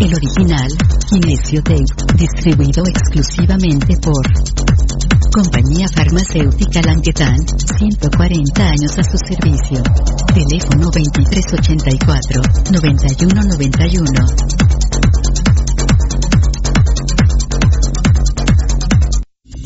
El original, Kinesio Tape, distribuido exclusivamente por Compañía Farmacéutica Languetan, 140 años a su servicio. Teléfono 2384-9191.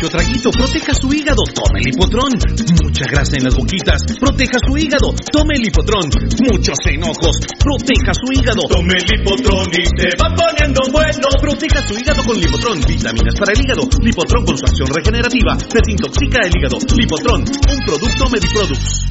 Mucho traguito, proteja su hígado, tome el hipotrón. Mucha grasa en las boquitas, proteja su hígado, tome el hipotrón. Muchos enojos, proteja su hígado. Tome el hipotrón y se va poniendo bueno. Proteja su hígado con Lipotrón, vitaminas para el hígado. Lipotrón con su acción regenerativa, desintoxica el hígado. Lipotrón, un producto Mediproducts.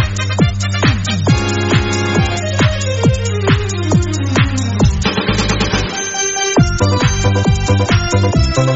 Municipal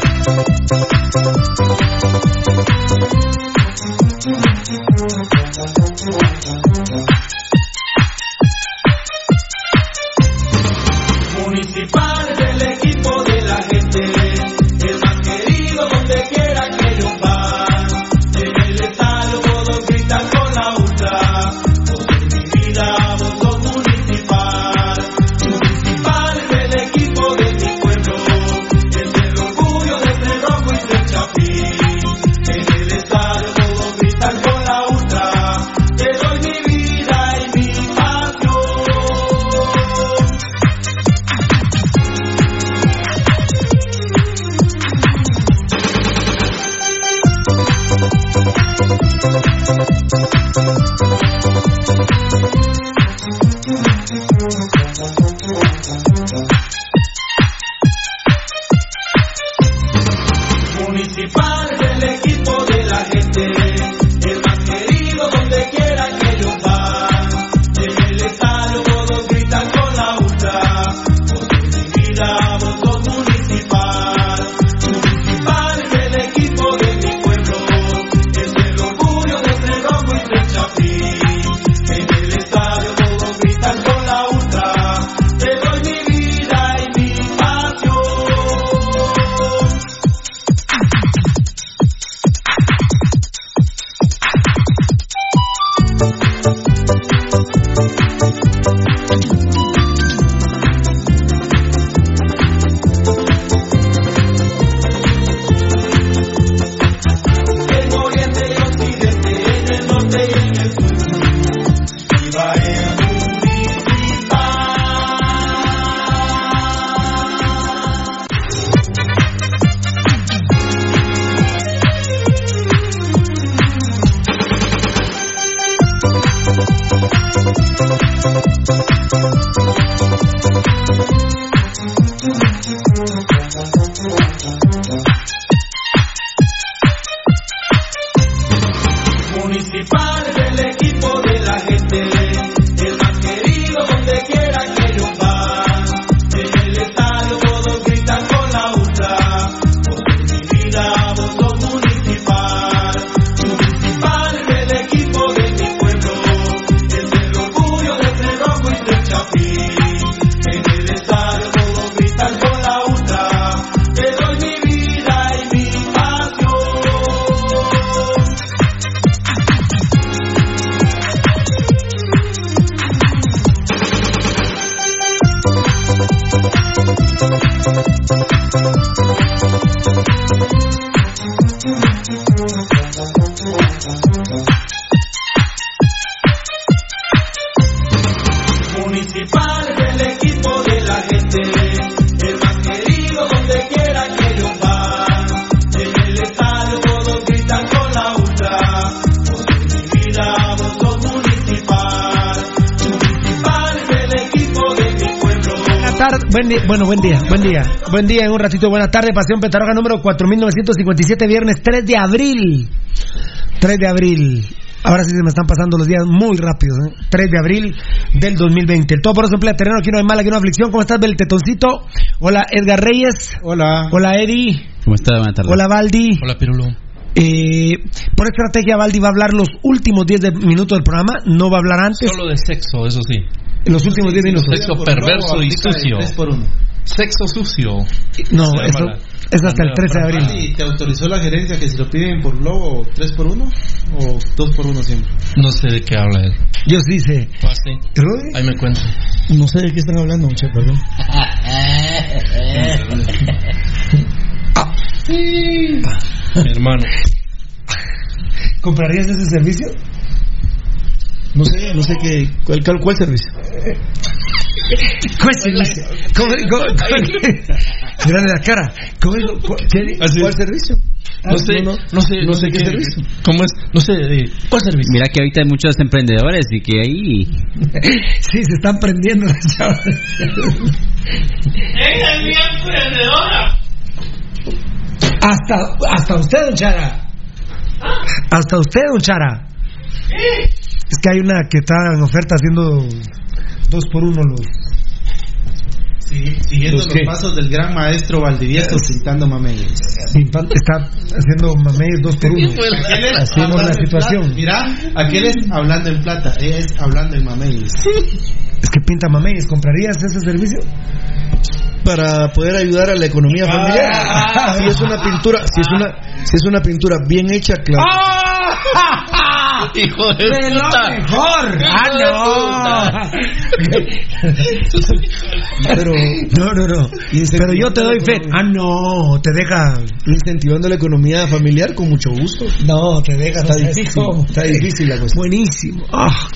bueno, buen día, buen día, buen día en un ratito, buenas tardes, Pasión Petaroga número 4957, viernes 3 de abril, 3 de abril, ahora sí se me están pasando los días muy rápidos, ¿eh? 3 de abril del 2020, el todo por eso emplea terreno, aquí no hay mala, aquí no hay aflicción, ¿cómo estás, Beltetoncito? Hola, Edgar Reyes. Hola. Hola, Eddie. ¿Cómo está? Buenas tardes. Hola, Valdi. Hola, Pirulo. Eh, por estrategia, Valdi va a hablar los últimos 10 de- minutos del programa, no va a hablar antes. Solo de sexo, eso sí. Los últimos 10 minutos. Sexo perverso y sucio. Sexo sucio. No, eso es hasta el 13 de abril. ¿Y te autorizó la gerencia que si lo piden por globo 3 por 1 o 2 por 1 siempre? No sé de qué habla él. Sí sé. Ah, sí. Ahí me cuento. No sé de qué están hablando, mucha perdón. Mi hermano. ¿Comprarías ese servicio? No sé, no sé qué. ¿Cuál, cuál, cuál servicio? ¿Cuál servicio? ¿Cómo, cómo, la cara. ¿Cómo digo? ¿Cuál, qué- ¿Cuál servicio? No sé, no, no sé, no sé qué servicio. ¿Cómo es? No sé, eh, ¿cuál servicio? Mira que ahorita hay muchos emprendedores y que ahí Sí, se están prendiendo las chavas. ¡Ella es mi emprendedora! Hasta, hasta usted, don Chara. Hasta usted, don Chara. Es que hay una que está en oferta haciendo dos por uno los. Sí, siguiendo ¿Los pasos del gran maestro Valdivieso pintando mameyes. Está haciendo mameyes dos por uno. Por la situación. Mira, aquel es hablando en plata, ella es hablando en mameyes. Es que pinta mameyes. ¿Comprarías ese servicio? Para poder ayudar a la economía familiar. Ah. si es una pintura, si es una, si es una pintura bien hecha, claro. Hijo de ¡De lo puta. mejor! ¡Ah, Pero no! No, no, no. Pero yo te doy fe. ¡Ah, no! Te deja. incentivando la economía familiar con mucho gusto. No, te deja. Está no difícil, cómo. está difícil la cuestión. Buenísimo. Ah.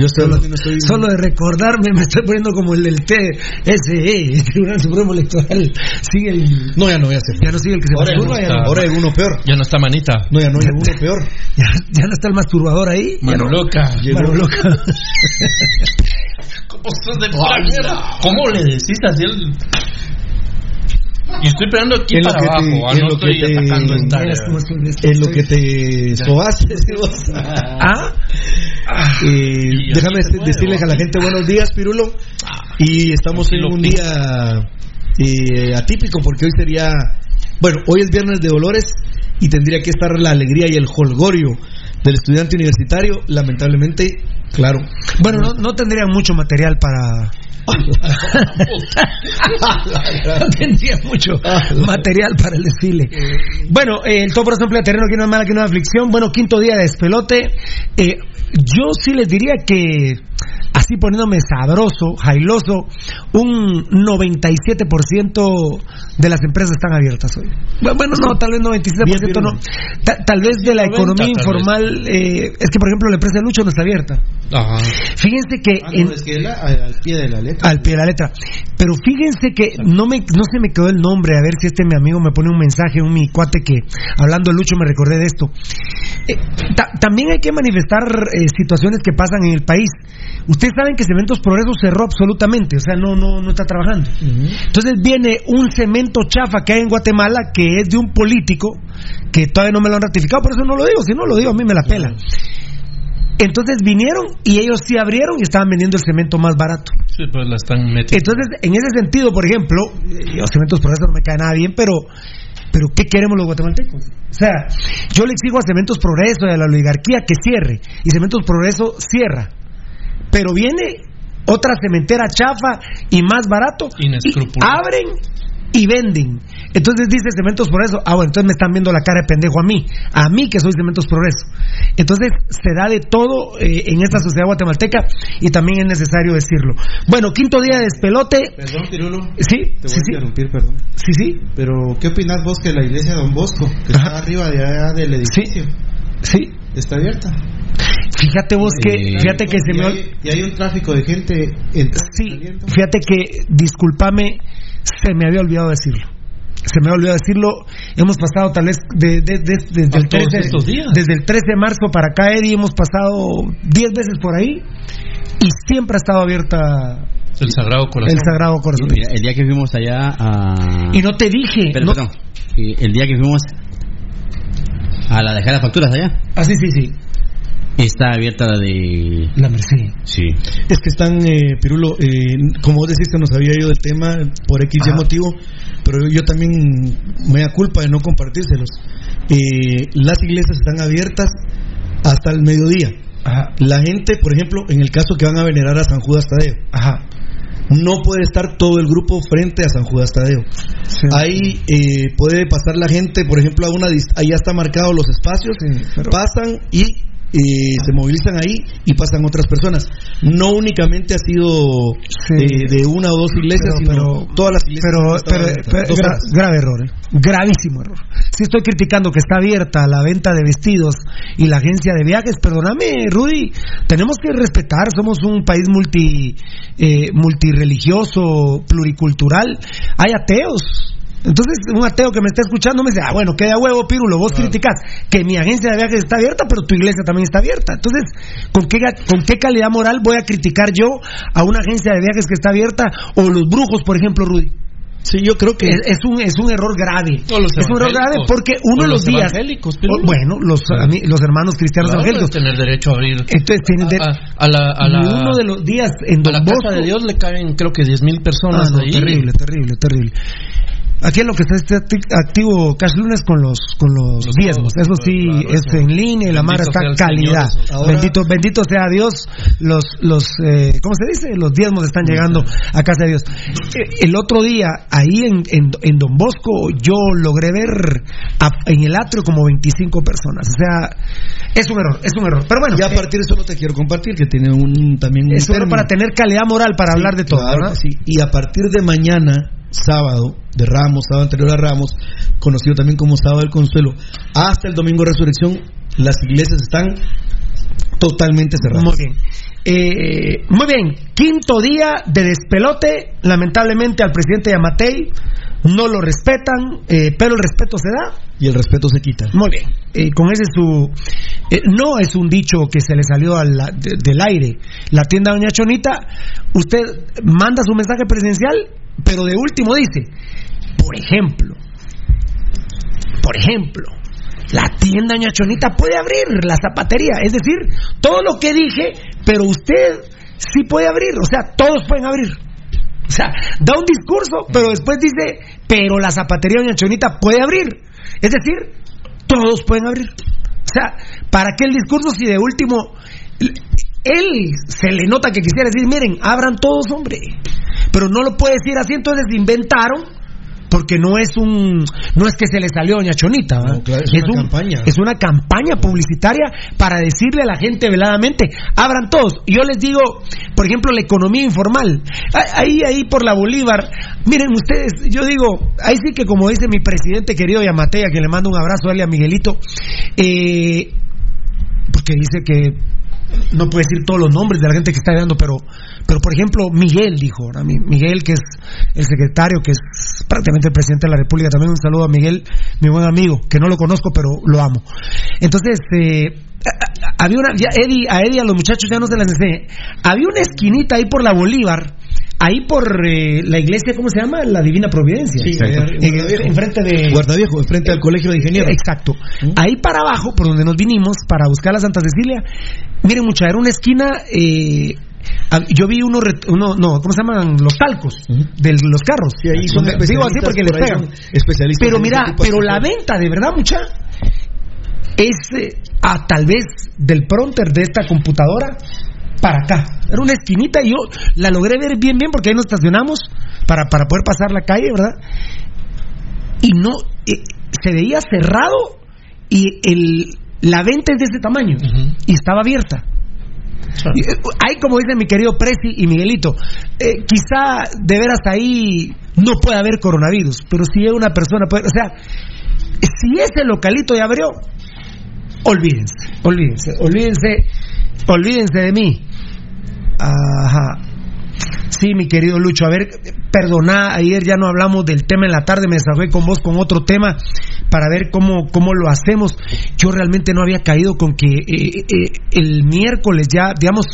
Yo estoy hablando y no estoy Solo de recordarme me estoy poniendo como el del TSE, el Tribunal Supremo Electoral. Sigue el. No, ya no voy a hacer. Ya no sigue el que se Ahora masturba, no- ahora hay uno peor. Ya no está manita. No, ya no hay uno peor. ya, ya no está el masturbador ahí. Mano no- loca. Mano loca. ¿Cómo de? ¿Cómo le decís así el.? Y estoy esperando aquí En lo para que te- abajo, ah, en no lo que estoy te- atacando estoy de- En lo que te sobaste. ¿Ah? Eh, Y déjame así se puede, decirles a la gente buenos días, Pirulo. Y estamos en un día eh, atípico porque hoy sería, bueno, hoy es viernes de Dolores y tendría que estar la alegría y el holgorio del estudiante universitario. Lamentablemente, claro. Bueno, no, no tendrían mucho material para. no tendría mucho material para el desfile. Bueno, eh, el Topros emplea terreno aquí no es mala que no es aflicción. Bueno, quinto día de despelote. Eh, yo sí les diría que, así poniéndome sabroso, jailoso, un 97% de las empresas están abiertas hoy. Bu- Bueno, no, tal vez 97% no. Ta- tal vez de la 90 economía informal, eh, es que por ejemplo la empresa de Lucho no está abierta. Ajá. Fíjense que Ah, en- es que la- al pie de la letra. Al pie de la letra. Pero fíjense que no me no se me quedó el nombre, a ver si este mi amigo me pone un mensaje, un mi cuate que hablando de Lucho me recordé de esto. Eh, ta- también hay que manifestar eh, situaciones que pasan en el país. Ustedes saben que Cementos Progreso cerró absolutamente, o sea, no no no está trabajando. Entonces viene un cemento chafa que hay en Guatemala que es de un político que todavía no me lo han ratificado, por eso no lo digo, si no lo digo a mí me la pela. Entonces vinieron y ellos sí abrieron y estaban vendiendo el cemento más barato. Sí, pues la están metiendo. Entonces, en ese sentido, por ejemplo, los cementos progreso no me cae nada bien, pero, pero ¿qué queremos los guatemaltecos? O sea, yo le exijo a Cementos Progreso y a la oligarquía que cierre, y Cementos Progreso cierra. Pero viene otra cementera chafa y más barato, y abren y venden. Entonces dice Cementos Progreso, ah, bueno, entonces me están viendo la cara de pendejo a mí, a mí que soy Cementos Progreso. Entonces se da de todo eh, en esta sociedad guatemalteca y también es necesario decirlo. Bueno, quinto día de despelote. Perdón, Pirulo. Sí, Te voy sí, a sí. interrumpir, perdón. Sí, sí. Pero, ¿qué opinas vos que la iglesia de Don Bosco, que está arriba de allá del edificio, Sí. está abierta? Fíjate vos que, Eh, fíjate que se y me hay, y hay un tráfico de gente entrando Sí, saliendo. fíjate que, discúlpame, se me había olvidado decirlo. Se me había olvidado decirlo. Hemos pasado tal vez de- de- de- desde, ¿A el todos 13, estos días? desde el 13 de marzo para acá, Eddie, hemos pasado 10 veces por ahí y siempre ha estado abierta El Sagrado Corazón. el Sagrado Corazón. Mira, el día que fuimos allá a... Y no te dije. Pero, no- perdón. El día que fuimos a la dejar las facturas allá, Ah, sí, sí, sí. Está abierta la de... La Merced. Sí. Es que están, eh, Pirulo, eh, como vos decís que nos había ido el tema por X Ajá. motivo, pero yo también me da culpa de no compartírselos. Eh, las iglesias están abiertas hasta el mediodía. Ajá. La gente, por ejemplo, en el caso que van a venerar a San Judas Tadeo, Ajá. no puede estar todo el grupo frente a San Judas Tadeo. Ahí eh, puede pasar la gente, por ejemplo, a una ya está marcado los espacios, pasan y eh, se movilizan ahí y pasan otras personas. No únicamente ha sido eh, de una o dos iglesias, Pero- sino pero- todas las iglesias. Pero, gra- grave error, ¿eh? gravísimo error. Si estoy criticando que está abierta la venta de vestidos y la agencia de viajes, perdóname, Rudy, tenemos que respetar, somos un país multi, eh, multireligioso, pluricultural, hay ateos. Entonces, un ateo que me está escuchando me dice, ah, bueno, queda huevo, Pirulo, vos criticás que mi agencia de viajes está abierta, pero tu iglesia también está abierta. Entonces, ¿con qué, ¿con qué calidad moral voy a criticar yo a una agencia de viajes que está abierta o los brujos, por ejemplo, Rudy? Sí, yo creo que es, es un es un error grave. Es un error grave porque uno de los, los días evangélicos, o- bueno, los a mí- los hermanos cristianos Claro, evangélicos tener derecho a abrir. entonces tienen de- a, a la, a la, uno de los días en a la Don casa Bosco de Dios le caben creo que 10 mil personas Ah, no, ahí. terrible, terrible, terrible. Aquí en lo que está este acti- activo Cash Lunes con los con los, Los diezmos. todos, Eso sí, claro, es en línea y la mar está calidad. Señor. Ahora- bendito bendito sea Dios. Los los eh, ¿cómo se dice? Los diezmos están llegando a casa de Dios. Eh, El otro día ahí en, en, en Don Bosco yo logré ver a- en el atrio como 25 personas. O sea, es un error, es un error. Pero bueno, ya a eh, partir de eso no te quiero compartir, que tiene un también un es un error para tener calidad moral para hablar de todo. Claro ¿verdad? que sí. Y a partir de mañana, sábado, de Ramos, sábado anterior a Ramos, conocido también como sábado del consuelo, hasta el domingo de resurrección, las iglesias están totalmente cerradas. Muy bien. Eh, muy bien. Quinto día de despelote. Lamentablemente al presidente Yamatei no lo respetan, eh, pero el respeto se da. Y el respeto se quita. Muy bien. Eh, con ese su. eh, no es un dicho que se le salió al- de- del aire. La tienda Doña Chonita, usted manda su mensaje presidencial, pero de último dice, por ejemplo, por ejemplo, la tienda Doña Chonita puede abrir la zapatería. Es decir, todo lo que dije, pero usted sí puede abrir. O sea, todos pueden abrir. O sea, da un discurso, pero después dice, pero la zapatería Doña Chonita puede abrir. Es decir, todos pueden abrir. O sea, ¿para qué el discurso si de último él se le nota que quisiera decir, miren, abran todos, hombre? Pero no lo puede decir así, entonces inventaron porque no es un no es que se le salió a doña Chonita. No, claro, es una campaña. es una campaña publicitaria para decirle a la gente veladamente abran todos yo les digo por ejemplo la economía informal ahí ahí por la Bolívar miren ustedes yo digo ahí sí que como dice mi presidente querido Yamatea que le mando un abrazo a él y a Miguelito eh, porque dice que no puede decir todos los nombres de la gente que está dando, pero, pero por ejemplo, Miguel dijo, Miguel, que es el secretario, que es prácticamente el presidente de la República, también un saludo a Miguel, mi buen amigo, que no lo conozco, pero lo amo. Entonces, eh, había una, ya Eddie, a Eddie, a los muchachos ya no se las enseñé, había una esquinita ahí por la Bolívar, ahí por eh, la iglesia, ¿cómo se llama? La Divina Providencia. Sí, enfrente de... Guardaviejo, enfrente al colegio de ingenieros. Exacto. Ahí para abajo, por donde nos vinimos, para buscar a Santa Cecilia, miren, mucha, era una esquina. eh, yo vi uno, uno, no, ¿cómo se llaman? Los talcos de los carros. Sí, ahí son Donde- Digo así especialistas, porque les pegan. son especialistas Pero mira, pero la venta, de verdad, mucha, es eh, a tal vez del pronter de esta computadora para acá. Era una esquinita y yo la logré ver bien, bien, porque ahí nos estacionamos para, para poder pasar la calle, ¿verdad? Y no, eh, se veía cerrado y el, la venta es de ese tamaño y estaba abierta. Y, eh, Ahí, como dice mi querido Presi y Miguelito, eh, quizá de veras ahí no puede haber coronavirus, pero si es una persona, puede- o sea, si ese localito ya abrió, olvídense, olvídense, olvídense, olvídense de mí. Ajá. Sí, mi querido Lucho, a ver, perdoná, ayer ya no hablamos del tema en la tarde, me desahogué con vos con otro tema para ver cómo, cómo lo hacemos. Yo realmente no había caído con que eh, eh, el miércoles ya, digamos,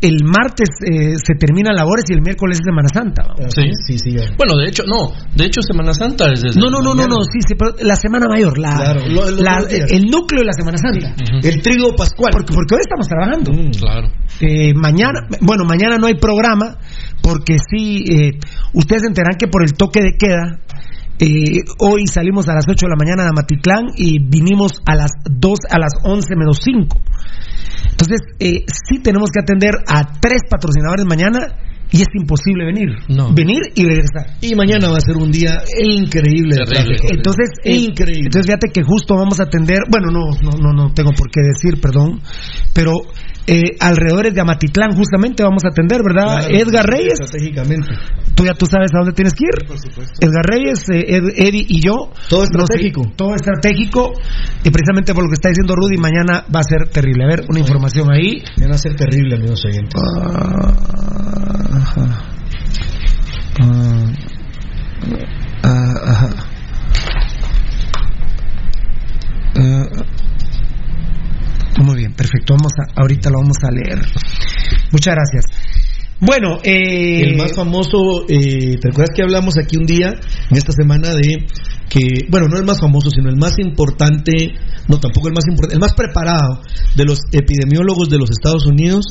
el martes eh, se terminan labores y el miércoles es Semana Santa. vamos. Sí. Sí, sí, ya. Bueno, de hecho, no. De hecho, Semana Santa es desde No, no, no, no, no, sí, sí, pero la Semana Mayor, la, Claro, lo- la- el núcleo de la Semana Santa. El trigo pascual. Porque, porque hoy estamos trabajando. Claro. Eh, mañana, bueno, mañana no hay programa porque sí, eh, ustedes se enteran que por el toque de queda, eh, hoy salimos a las 8 de la mañana de Amatitlán y vinimos a las 2, a las 11 menos 5. Entonces, eh, sí tenemos que atender a tres patrocinadores mañana y es imposible venir. No. Venir y regresar. Y mañana va a ser un día increíble. de Terrible. Entonces, eh, increíble. Entonces, fíjate que justo vamos a atender, bueno, no, no, no, no tengo por qué decir, perdón, pero eh, alrededores de Amatitlán justamente vamos a atender, ¿verdad? Claro, Edgar Reyes, Estratégicamente. tú ya tú sabes a dónde tienes que ir. Edgar Reyes, eh, Ed- Eddie y yo. Todo No sé, estratégico. todo estratégico. Y precisamente por lo que está diciendo Rudy, mañana va a ser terrible. A ver, una información ahí. Van a ser terrible, amigos oyentes. Ah, ajá. Ah, ajá. Ah, muy bien, perfecto. Vamos a, ahorita lo vamos a leer. Muchas gracias. Bueno, eh, El más famoso, eh, ¿te acuerdas que hablamos aquí un día, en esta semana, de que, bueno, no el más famoso, sino el más importante, no tampoco el más importante, el más preparado de los epidemiólogos de los Estados Unidos?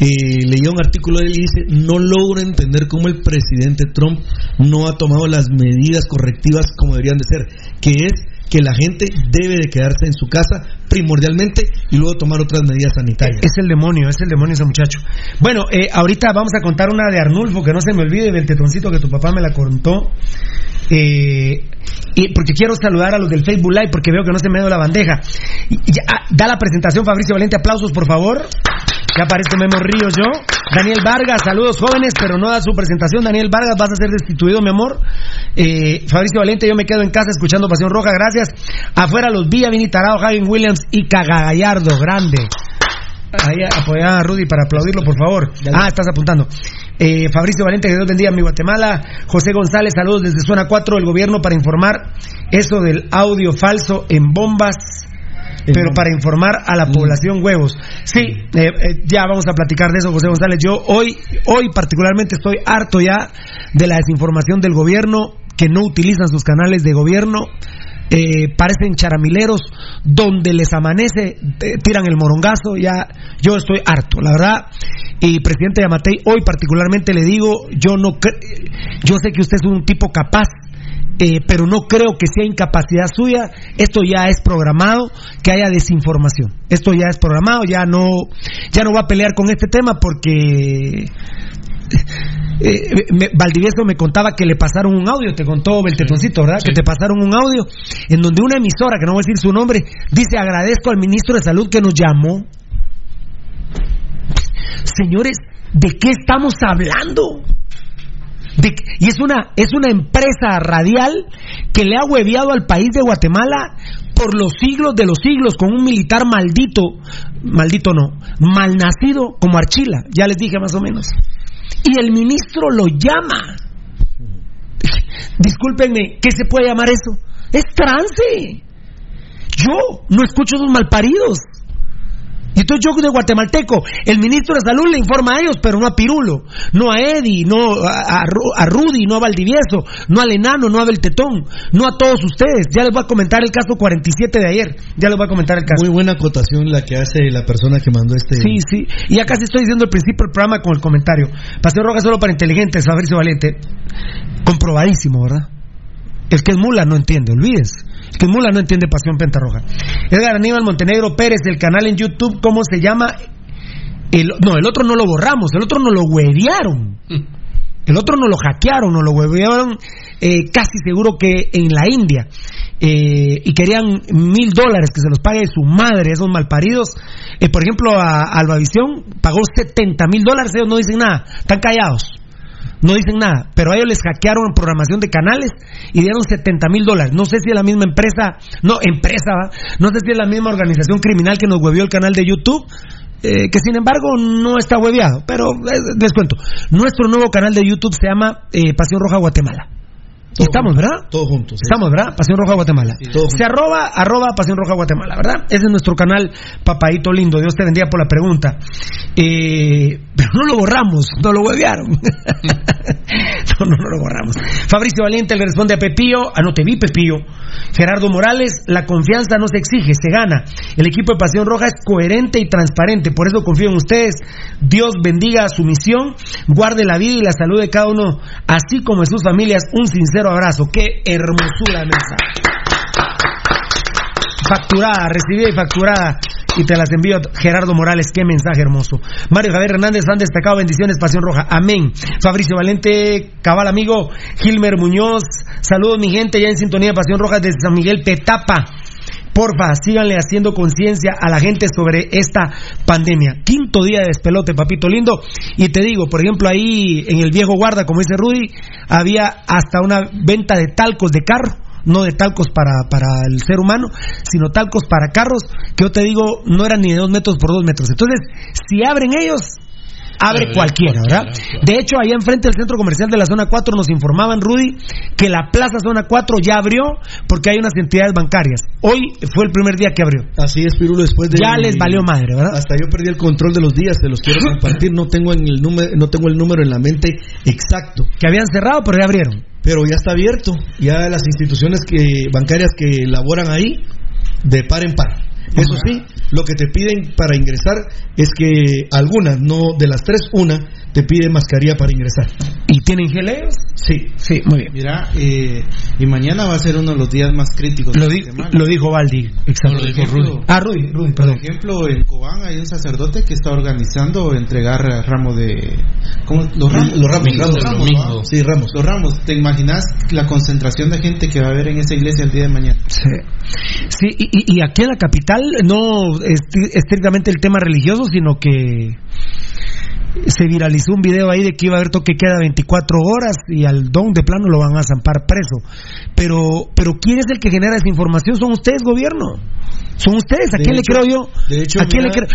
Eh, leía un artículo de él y dice, no logro entender cómo el presidente Trump no ha tomado las medidas correctivas como deberían de ser, que es que la gente debe de quedarse en su casa primordialmente y luego tomar otras medidas sanitarias. Es el demonio, es el demonio ese muchacho. Bueno, eh, ahorita vamos a contar una de Arnulfo, que no se me olvide del tetoncito que tu papá me la contó. Eh, y porque quiero saludar a los del Facebook Live, porque veo que no se me dio la bandeja. Ah, da la presentación, Fabricio Valente, aplausos por favor. Ya aparece Memo Ríos yo. Daniel Vargas, saludos jóvenes, pero no da su presentación. Daniel Vargas, vas a ser destituido, mi amor. Eh, Fabricio Valente, yo me quedo en casa escuchando Pasión Roja, gracias. Afuera los Villa, Vini Tarado, Javier Williams y Cagagallardo, grande. Ahí apoyar a Rudy para aplaudirlo, por favor. Ah, estás apuntando. Eh, Fabricio Valente, que Dios bendiga a mi Guatemala. José González, saludos desde Zona 4 del gobierno para informar eso del audio falso en bombas. Pero para informar a la población huevos. Sí, eh, eh, ya vamos a platicar de eso, José González. Yo hoy, hoy particularmente estoy harto ya de la desinformación del gobierno, que no utilizan sus canales de gobierno. Eh, parecen charamileros, donde les amanece, eh, tiran el morongazo, ya yo estoy harto, la verdad. Y presidente Yamatei, hoy particularmente le digo, yo no cre- yo sé que usted es un tipo capaz, eh, pero no creo que sea incapacidad suya. Esto ya es programado, que haya desinformación. Esto ya es programado, ya no, ya no va a pelear con este tema porque eh, me- Valdivieso me contaba que le pasaron un audio, te contó Beltetoncito, ¿verdad? Que te pasaron un audio en donde una emisora, que no voy a decir su nombre, dice agradezco al ministro de Salud que nos llamó. Señores, ¿de qué estamos hablando? Y es una, es una empresa radial que le ha hueviado al país de Guatemala por los siglos de los siglos con un militar maldito, maldito no, malnacido como Archila, ya les dije más o menos. Y el ministro lo llama. Discúlpenme, ¿qué se puede llamar eso? Es trance. Yo no escucho esos malparidos. Y entonces yo de guatemalteco, el ministro de salud le informa a ellos, pero no a Pirulo, no a Eddie, no a, a Ru- a Rudy, no a Valdivieso, no al enano, no a Beltetón, no a todos ustedes. Ya les voy a comentar el caso 47 de ayer. Ya les voy a comentar el caso. Muy buena acotación la que hace la persona que mandó este. Sí, sí. Y ya casi estoy diciendo al principio del programa con el comentario. Paseo Roja solo para inteligentes, Fabricio Valente. Comprobadísimo, ¿verdad? El que es mula no entiende, olvídense. Que mula no entiende Pasión Pentarroja. Edgar Aníbal Montenegro Pérez, el canal en YouTube, ¿cómo se llama? El, no, el otro no lo borramos, el otro no lo huevearon. El otro no lo hackearon, no lo huevearon eh, casi seguro que en la India. Eh, y querían mil dólares que se los pague su madre, esos malparidos. Eh, por ejemplo, a, a Albavisión pagó 70 mil dólares, ellos no dicen nada, están callados. No dicen nada, pero a ellos les hackearon programación de canales y dieron 70 mil dólares. No sé si es la misma empresa, no, empresa, ¿va? no sé si es la misma organización criminal que nos huevió el canal de YouTube, eh, que sin embargo no está hueveado. Pero eh, les cuento, nuestro nuevo canal de YouTube se llama eh, Pasión Roja Guatemala. Estamos, ¿verdad? Todos juntos. Estamos, ¿verdad? Pasión Roja Guatemala. todos Se arroba, arroba Pasión Roja Guatemala, ¿verdad? Ese es nuestro canal, papadito lindo. Dios te bendiga por la pregunta. Eh, pero no lo borramos, no lo huevearon. no, no, no lo borramos. Fabricio Valiente le responde a Pepillo, ah, no te vi Pepillo. Gerardo Morales, la confianza no se exige, se gana. El equipo de Pasión Roja es coherente y transparente, por eso confío en ustedes. Dios bendiga su misión, guarde la vida y la salud de cada uno, así como de sus familias. Un sincero abrazo. Qué hermosura mensaje. Facturada, recibida y facturada. y te las envío Gerardo Morales. Qué mensaje hermoso. Mario Javier Hernández, han destacado bendiciones, Pasión Roja. Amén. Fabricio Valente, cabal amigo. Gilmer Muñoz, saludos mi gente, ya en sintonía Pasión Roja desde San Miguel Petapa. Porfa, síganle haciendo conciencia a la gente sobre esta pandemia. Quinto día de despelote, papito lindo. Y te digo, por ejemplo, ahí en el viejo guarda, como dice Rudy, había hasta una venta de talcos de carro no de talcos para, para el ser humano, sino talcos para carros, que yo te digo, no eran ni de dos metros por dos metros. Entonces, si abren ellos, abre cualquiera, ¿verdad? De hecho, allá enfrente del centro comercial de la zona 4 nos informaban, Rudy, que la plaza zona 4 ya abrió porque hay unas entidades bancarias. Hoy fue el primer día que abrió. Así es, Pirulo, después de... Ya les valió madre, ¿verdad? Hasta yo perdí el control de los días, se los quiero compartir, no tengo, en el número, no tengo el número en la mente exacto. Que habían cerrado, pero ya abrieron. Pero ya está abierto, ya las instituciones que bancarias que laboran ahí, de par en par. Eso sí, lo que te piden para ingresar es que algunas, no de las tres, una, te pide mascarilla para ingresar. ¿Y tienen geleos? Sí. Sí, muy bien. Mira, eh, y mañana va a ser uno de los días más críticos. Lo, de di- lo dijo Valdi. Exacto. Por ejemplo, Ah, Rudy, Rudy, Por ejemplo, en Cobán hay un sacerdote que está organizando entregar ramos de... ¿cómo? Los ramos. Los ramos, Los ramos. Sí, ramos. Los ramos. ¿Te imaginas la concentración de gente que va a haber en esa iglesia el día de mañana? Sí, Sí, y, y- y aquí en la capital no es estrictamente el tema religioso, sino que se viralizó un video ahí de que iba a haber toque queda 24 horas y al don de plano lo van a zampar preso. Pero, pero ¿quién es el que genera esa información? Son ustedes, gobierno. Son ustedes. ¿A De quién hecho- le creo yo? de hecho, ¿A quién le creo?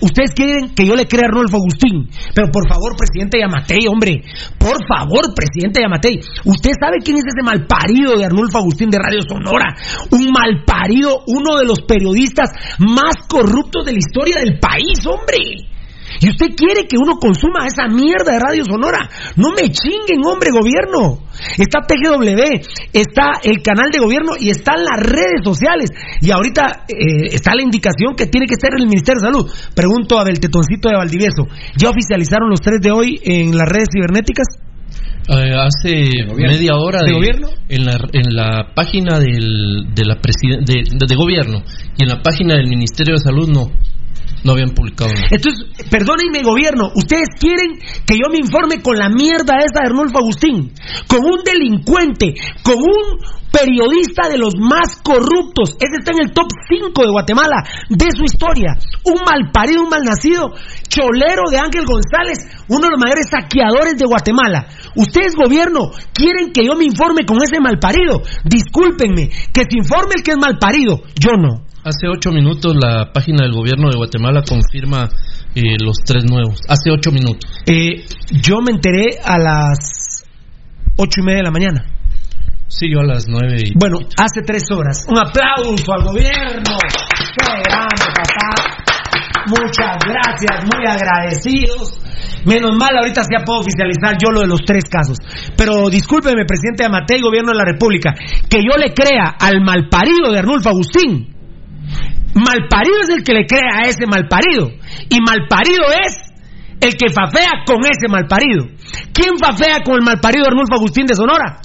Ustedes quieren que yo le crea a Arnolfo Agustín. Pero por favor, presidente Yamatei, hombre. Por favor, presidente Yamatei. Usted sabe quién es ese malparido de Arnulfo Agustín de Radio Sonora. Un malparido, uno de los periodistas más corruptos de la historia del país, hombre. Y usted quiere que uno consuma esa mierda de Radio Sonora. No me chinguen, hombre, gobierno. Está PGW, está el canal de gobierno y están las redes sociales. Y ahorita eh, está la indicación que tiene que ser el Ministerio de Salud. Pregunto a Beltetoncito de Valdivieso. ¿Ya oficializaron los tres de hoy en las redes cibernéticas? Eh, hace media hora ¿De gobierno? en la en la página del, de la presiden- de, de- de gobierno y en la página del Ministerio de Salud no no habían publicado. Entonces, perdónenme, gobierno, ustedes quieren que yo me informe con la mierda esa de Arnulfo Agustín, con un delincuente, con un periodista de los más corruptos. Ese está en el top 5 de Guatemala, de su historia. Un malparido, un malnacido, cholero de Ángel González, uno de los mayores saqueadores de Guatemala. Ustedes, gobierno, quieren que yo me informe con ese malparido. Discúlpenme, que se informe el que es malparido, yo no. Hace ocho minutos la página del gobierno de Guatemala confirma eh, los tres nuevos. Hace ocho minutos. Eh, yo me enteré a las ocho y media de la mañana. Sí, yo a las nueve y... Bueno, hace tres horas. Un aplauso al gobierno. Qué grande, papá. Muchas gracias, muy agradecidos. Menos mal, ahorita ya puedo oficializar yo lo de los tres casos. Pero discúlpeme, presidente Amatei, gobierno de la República, que yo le crea al malparido de Arnulfo Agustín. Malparido es el que le crea a ese malparido. Y malparido es el que fafea con ese malparido. ¿Quién fafea con el malparido Arnulfo Agustín de Sonora?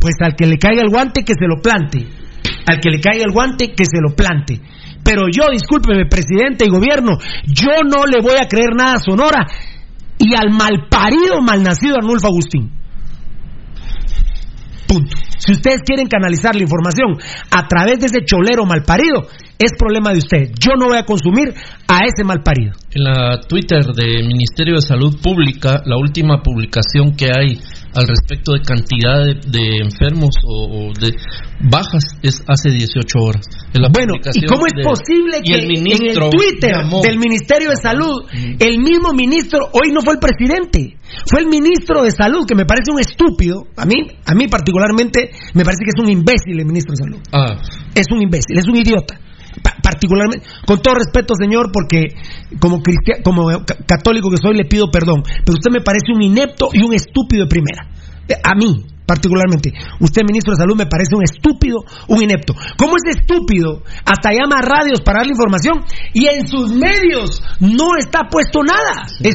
Pues al que le caiga el guante, que se lo plante. Al que le caiga el guante, que se lo plante. Pero yo, discúlpeme, presidente y gobierno, yo no le voy a creer nada a Sonora y al malparido, malnacido Arnulfo Agustín. Si ustedes quieren canalizar la información a través de ese cholero malparido, es problema de ustedes. Yo no voy a consumir a ese malparido. En la Twitter del Ministerio de Salud Pública, la última publicación que hay al respecto de cantidad de, de enfermos o, o de bajas es hace 18 horas. En la Bueno, ¿y cómo es de- posible que el ministro en el Twitter llamó- del Ministerio de Salud, el mismo ministro, hoy no fue el presidente, fue el ministro de Salud, que me parece un estúpido, a mí, a mí particularmente, me parece que es un imbécil el ministro de Salud. Ah, Es un imbécil, es un idiota. Pa- particularmente, con todo respeto, señor, porque como como ca- católico que soy, le pido perdón, pero usted me parece un inepto y un estúpido de primera. Eh, A mí, particularmente, usted, ministro de Salud, me parece un estúpido, un inepto. ¿Cómo es estúpido? Hasta llama a radios para darle información y en sus medios no está puesto nada. Es,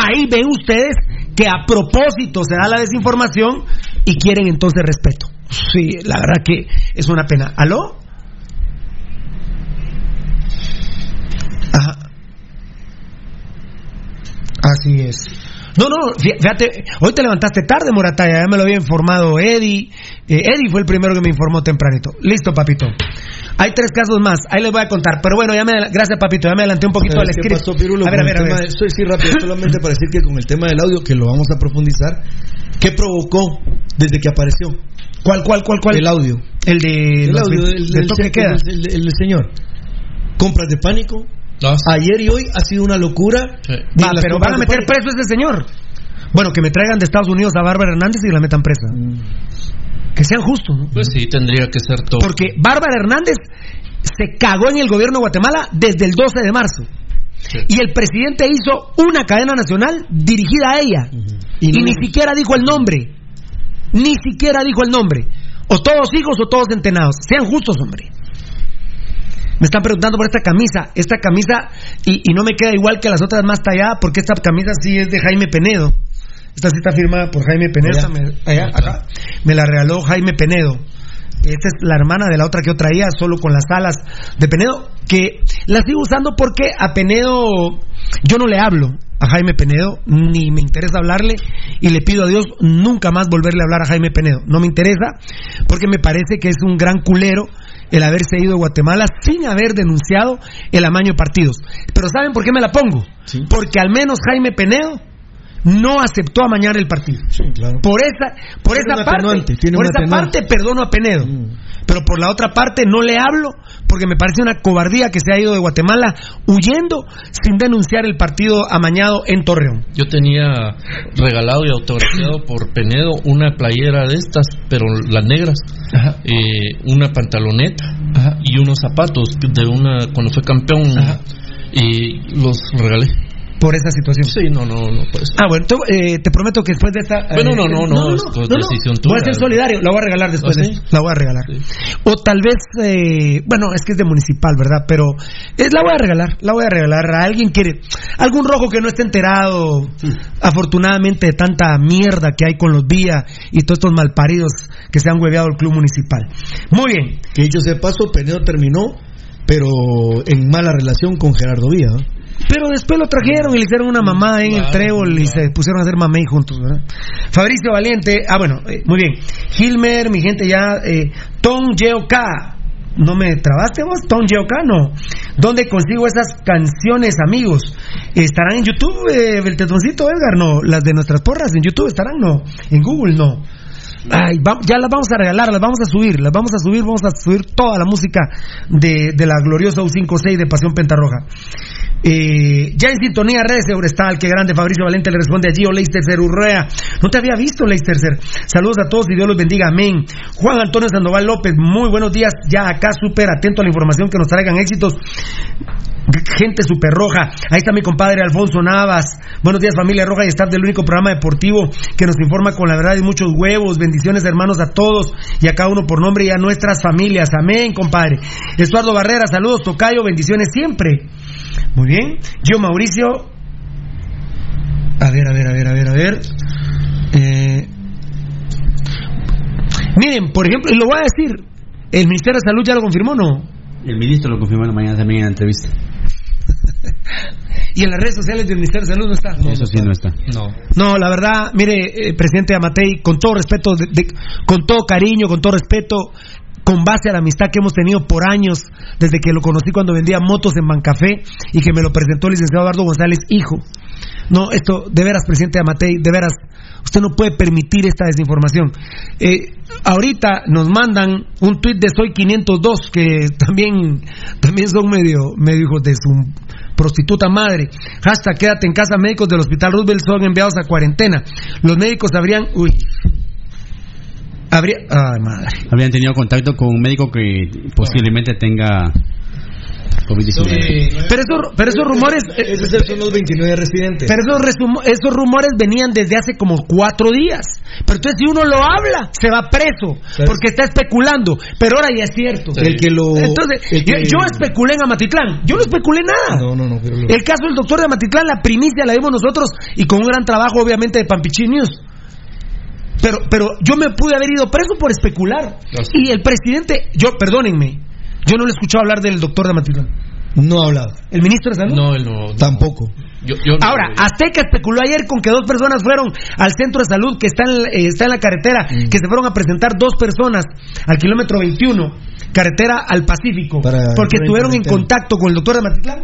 ahí ven ustedes que a propósito se da la desinformación y quieren entonces respeto. Sí, la verdad que es una pena. ¿Aló? Así es. No, no, fí- fíjate, hoy te levantaste tarde, Morataya, ya me lo había informado Eddie. Eh, Eddie fue el primero que me informó tempranito. Listo, papito. Hay tres casos más, ahí les voy a contar. Pero bueno, ya me, gracias, papito, ya me adelanté un poquito del ¿Sabes qué script. pasó, Pirulo? a ver, a ver, el a ver. sí rápido, solamente para decir que con el tema del audio, que lo vamos a profundizar, ¿qué provocó desde que apareció? ¿Cuál, cuál, cuál, cuál? El audio. El de El audio queda. el- el- el señor. Compras de pánico. Ayer y hoy ha sido una locura. Va, pero van a meter preso a ese señor. Bueno, que me traigan de Estados Unidos a Bárbara Hernández y la metan presa. Mm. Que sean justos, ¿no? Pues sí, tendría que ser todo. Porque Bárbara Hernández se cagó en el gobierno de Guatemala desde el 12 de marzo. Y el presidente hizo una cadena nacional dirigida a ella. Y, ni siquiera dijo el nombre. Ni siquiera dijo el nombre. O todos hijos o todos entenados. Sean justos, hombre. Me están preguntando por esta camisa. Esta camisa, y, y no me queda igual que las otras más tallada, porque esta camisa sí es de Jaime Penedo. Esta sí está firmada por Jaime Penedo. Allá. Me, allá, acá. Me la regaló Jaime Penedo. Esta es la hermana de la otra que yo traía, solo con las alas de Penedo, que la sigo usando porque a Penedo yo no le hablo a Jaime Penedo, ni me interesa hablarle, y le pido a Dios nunca más volverle a hablar a Jaime Penedo. No me interesa, porque me parece que es un gran culero el haberse ido de Guatemala sin haber denunciado el amaño de partidos. Pero ¿saben por qué me la pongo? Porque al menos Jaime Penedo no aceptó amañar el partido. Por esa, por Tiene esa parte, atenuante, tiene por esa atenuante. parte perdono a Penedo. Pero por la otra parte no le hablo porque me parece una cobardía que se ha ido de Guatemala huyendo sin denunciar el partido amañado en Torreón. Yo tenía regalado y autografiado por Penedo una playera de estas, pero las negras, eh, una pantaloneta y unos zapatos de una cuando fue campeón y los regalé. Por esa situación. Sí, no, no, no puede ser. Ah, bueno, te, eh, te prometo que después de esta. Bueno, eh, no, no, no, es decisión Voy a tuya. ser solidario, la voy a regalar después ¿Ah, de sí? esto, La voy a regalar. O tal vez, eh, bueno, es que es de municipal, ¿verdad? Pero eh, la voy a regalar, la voy a regalar a alguien que. Algún rojo que no esté enterado, afortunadamente, de tanta mierda que hay con los vía y todos estos malparidos que se han hueveado el club municipal. Muy bien. Que dicho sea de paso, Penedo terminó, pero en mala relación con Gerardo Vía. Pero después lo trajeron y le hicieron una mamá en el trébol y se pusieron a hacer mamey juntos, ¿verdad? Fabricio Valiente, ah, bueno, eh, muy bien. Gilmer, mi gente ya, eh, Tom Yeo K. ¿No me trabaste vos? Tom Yeo K, no. ¿Dónde consigo esas canciones, amigos? ¿Estarán en YouTube, eh, el tetoncito Edgar? No. ¿Las de nuestras porras en YouTube estarán? No. ¿En Google? No. Ay, ya las vamos a regalar, las vamos a subir, las vamos a subir, vamos a subir toda la música de, de la gloriosa U56 de Pasión Pentarroja. Eh, ya en sintonía, redes Eurestal, qué grande, Fabricio Valente le responde allí, o Leicester Urrea. No te había visto, Leicester Saludos a todos y Dios los bendiga, amén. Juan Antonio Sandoval López, muy buenos días, ya acá súper atento a la información que nos traigan éxitos. Gente super roja. Ahí está mi compadre Alfonso Navas. Buenos días, familia roja y staff del único programa deportivo que nos informa con la verdad y muchos huevos. Bendiciones, hermanos, a todos y a cada uno por nombre y a nuestras familias. Amén, compadre. Estuardo Barrera, saludos, Tocayo, bendiciones siempre. Muy bien. Yo, Mauricio. A ver, a ver, a ver, a ver, a ver. Eh, Miren, por ejemplo, y lo voy a decir, el Ministerio de Salud ya lo confirmó, ¿no? El ministro lo confirmó en la mañana también en la entrevista. Y en las redes sociales del Ministerio de Salud no está. Eso sí no está. No. No, la verdad, mire, eh, presidente Amatei, con todo respeto, de- de- con todo cariño, con todo respeto, con base a la amistad que hemos tenido por años, desde que lo conocí cuando vendía motos en Bancafé y que me lo presentó el licenciado Eduardo González, hijo. No, esto, de veras, presidente Amatei, de veras, usted no puede permitir esta desinformación. Eh, ahorita nos mandan un tuit de Soy 502, que también, también son medio, medio hijos de su prostituta madre. Hashtag quédate en casa, médicos del Hospital Roosevelt son enviados a cuarentena. Los médicos habrían... Uy. Habría... Ay, madre. Habían tenido contacto con un médico que posiblemente tenga COVID-19. Pero, esos, pero esos rumores... Esos son los 29 residentes. Pero esos, resumo- esos rumores venían desde hace como cuatro días. Pero entonces si uno lo habla, se va preso. Porque está especulando. Pero ahora ya es cierto. El que lo- Entonces, que- yo, yo especulé en Amatitlán. Yo no especulé nada. No, no, no. Pero lo- El caso del doctor de Amatitlán, la primicia la dimos nosotros y con un gran trabajo, obviamente, de Pampichín News. Pero, pero yo me pude haber ido preso por especular. Y el presidente, yo, perdónenme, yo no le he escuchado hablar del doctor de Amatitlán. No ha hablado. ¿El ministro de Salud? No, él no. Tampoco. Yo, yo no Ahora. Azteca especuló ayer con que dos personas fueron al centro de salud que está en, eh, está en la carretera, Mm. que se fueron a presentar dos personas al kilómetro 21, carretera al Pacífico, Para porque estuvieron en contacto con el doctor de Matitlán.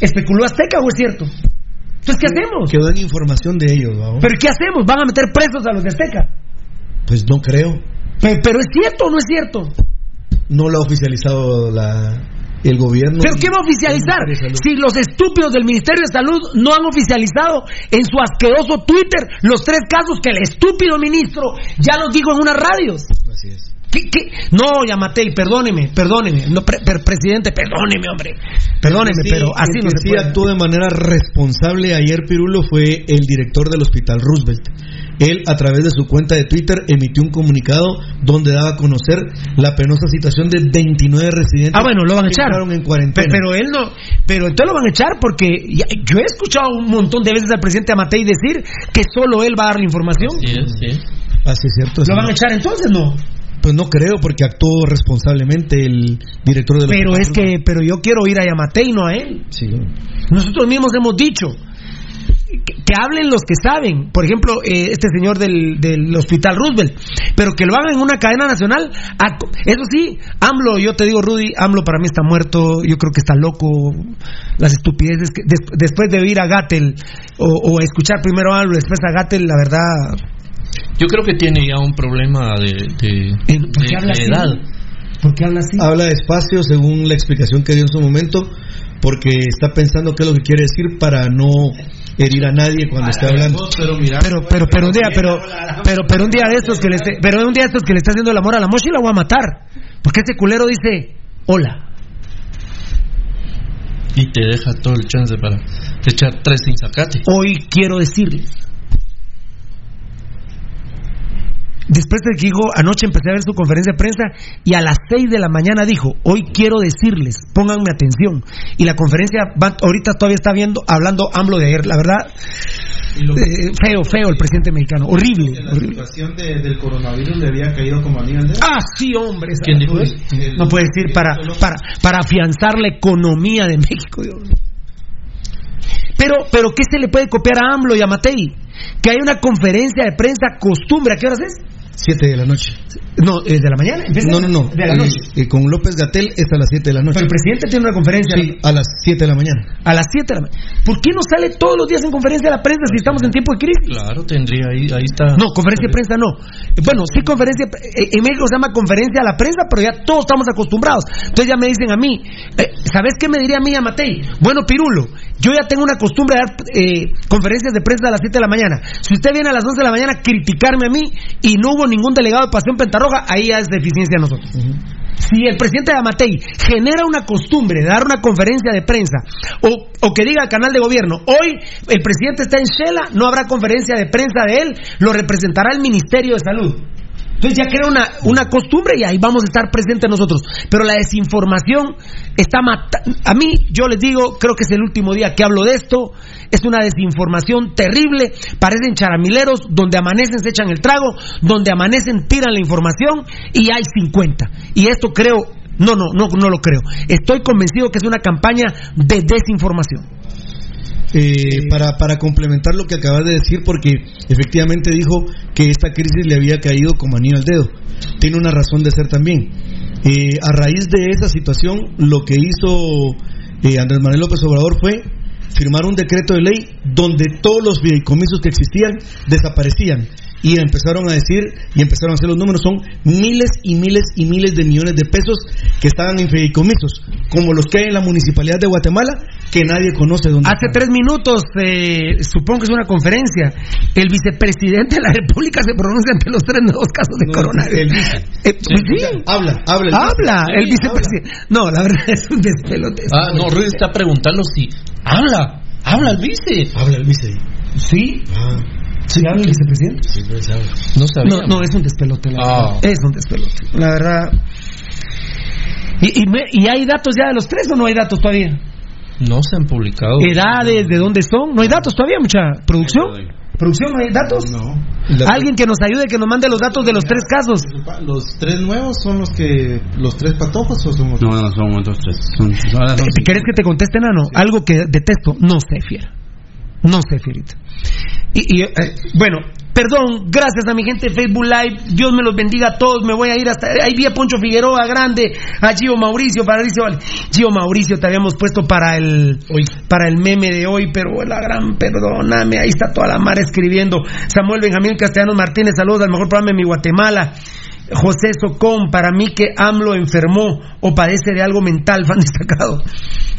¿Especuló Azteca o es cierto? Entonces, ¿qué hacemos? Quedó en información de ellos, ¿va? ¿Pero qué hacemos? ¿Van a meter presos a los de Azteca? Pues no creo. Pe- ¿Pero es cierto o no es cierto? No lo ha oficializado la, el gobierno. ¿Pero qué va a oficializar? Si los estúpidos del Ministerio de Salud no han oficializado en su asqueroso Twitter los tres casos que el estúpido ministro ya los dijo en unas radios. Así es. ¿Qué, qué? No, Yamatei, perdóneme, perdóneme. No, pre- presidente, perdóneme, hombre. Perdóneme, Sí, pero así el no que se sí puede. actuó de manera responsable ayer Pirulo fue el director del Hospital Roosevelt. Él, a través de su cuenta de Twitter, emitió un comunicado donde daba a conocer la penosa situación de 29 residentes Ah, bueno, lo van a que echar. en cuarentena. Pero él no. Pero entonces lo van a echar porque ya- yo he escuchado un montón de veces al presidente Amatei decir que solo él va a dar la información. Sí, sí. Así es cierto. ¿Lo van a echar entonces? No. Pues no creo, porque actuó responsablemente el director del Pero Hospital es que, pero yo quiero ir a Yamatei, no a él. Sí. Nosotros mismos hemos dicho que, que hablen los que saben. Por ejemplo, eh, este señor del, del Hospital Roosevelt. Pero que lo hagan en una cadena nacional. A- Eso sí, AMLO, yo te digo, Rudy, AMLO para mí está muerto. Yo creo que está loco. Las estupideces. Que, des- después de ir a Gatel o, o escuchar primero a AMLO, después a Gatel, la verdad. Yo creo que tiene ya un problema de, de, ¿Por qué de habla así? edad. ¿Por qué habla así? Habla despacio según la explicación que dio en su momento, porque está pensando qué es lo que quiere decir para no herir a nadie cuando esté hablando. Pero mira, Pero, pero, pero un día, pero, pero, pero un día de estos que le esté, pero un día de estos que le está haciendo el amor a la mochi la voy a matar. Porque este culero dice, hola. Y te deja todo el chance para echar tres sin sacate. Hoy quiero decirles. Después de que dijo, anoche empecé a ver su conferencia de prensa y a las 6 de la mañana dijo, hoy quiero decirles, pónganme atención. Y la conferencia, va- ahorita todavía está viendo, hablando AMLO de ayer, la verdad, eh, feo, feo el presidente mexicano, horrible. la horrible. situación de- del coronavirus le había caído como anillo. Ah, sí, hombre. esa- ¿Quién dijo eso? No puede decir para, para, para afianzar la economía de México. Dios mío. Pero, pero, ¿qué se le puede copiar a AMLO y a Matei? Que hay una conferencia de prensa costumbre. ¿A qué horas es? 7 de la noche. No, ¿es de la mañana? ¿Empieza? No, no, no. De la Eh, noche. eh, con López Gatel es a las 7 de la noche. Pero el presidente tiene una conferencia Sí, a las 7 de la mañana. a las 7 de la mañana. ¿Por qué no sale todos los días en conferencia de la prensa si estamos en tiempo de crisis? Claro, tendría ahí, ahí está. No, conferencia de prensa no. Bueno, sí, conferencia. eh, En México se llama conferencia a la prensa, pero ya todos estamos acostumbrados. Entonces ya me dicen a mí, eh, ¿sabes qué me diría a mí a Matei? Bueno, Pirulo, yo ya tengo una costumbre de dar eh, conferencias de prensa a las 7 de la mañana. Si usted viene a las 11 de la mañana a criticarme a mí y no hubo ningún delegado de Pasión Pentarroja, ahí ya es deficiencia de nosotros. Si el presidente de Amatei genera una costumbre de dar una conferencia de prensa o, o que diga al canal de gobierno, hoy el presidente está en Shela, no habrá conferencia de prensa de él, lo representará el Ministerio de Salud. Entonces ya crea una, una costumbre y ahí vamos a estar presentes nosotros. Pero la desinformación está matando. A mí, yo les digo, creo que es el último día que hablo de esto. Es una desinformación terrible. Parecen charamileros, donde amanecen se echan el trago, donde amanecen tiran la información y hay 50. Y esto creo, no, no, no, no lo creo. Estoy convencido que es una campaña de desinformación. Eh, para, para complementar lo que acabas de decir, porque efectivamente dijo que esta crisis le había caído como anillo al dedo. Tiene una razón de ser también. Eh, a raíz de esa situación, lo que hizo eh, Andrés Manuel López Obrador fue firmar un decreto de ley donde todos los fideicomisos que existían desaparecían. Y empezaron a decir, y empezaron a hacer los números, son miles y miles y miles de millones de pesos que estaban en fideicomisos, como los que hay en la municipalidad de Guatemala, que nadie conoce dónde Hace tres minutos, eh, supongo que es una conferencia, el vicepresidente de la República se pronuncia ante los tres nuevos casos de No, coronavirus. el. Eh, pues sí. Habla, habla. el Habla, vice. el vicepresidente. No, la verdad es un despelote. Ah, no, Ruiz está preguntando si. Habla, habla el vice. Habla el vice. ¿Sí? Ah, ¿Sí habla el vicepresidente? sí. No sabía. No, no, es un despelote, la verdad. Es un despelote. La verdad. ¿Y, y, me- y hay datos ya de los tres o no hay datos todavía? No se han publicado. ¿Edades? ¿De dónde son? ¿No hay datos todavía? ¿Mucha producción? ¿Producción no hay datos? No. Alguien que nos ayude, que nos mande los datos de los tres casos. Los tres nuevos son los que. ¿Los tres patojos o son otros? No, no, son otros tres. Son, ¿Querés que te conteste, Nano? Algo que detesto. No sé, fiera. No sé, Fierita. Y, y, eh, bueno, perdón, gracias a mi gente de Facebook Live. Dios me los bendiga a todos. Me voy a ir hasta. Ahí vi a Poncho Figueroa, grande. A Gio Mauricio, para Gio Mauricio, te habíamos puesto para el, para el meme de hoy, pero la gran perdóname. Ahí está toda la mar escribiendo. Samuel Benjamín Castellanos Martínez, saludos al mejor programa de mi Guatemala. José Socón, para mí que AMLO enfermó o padece de algo mental, fan destacado.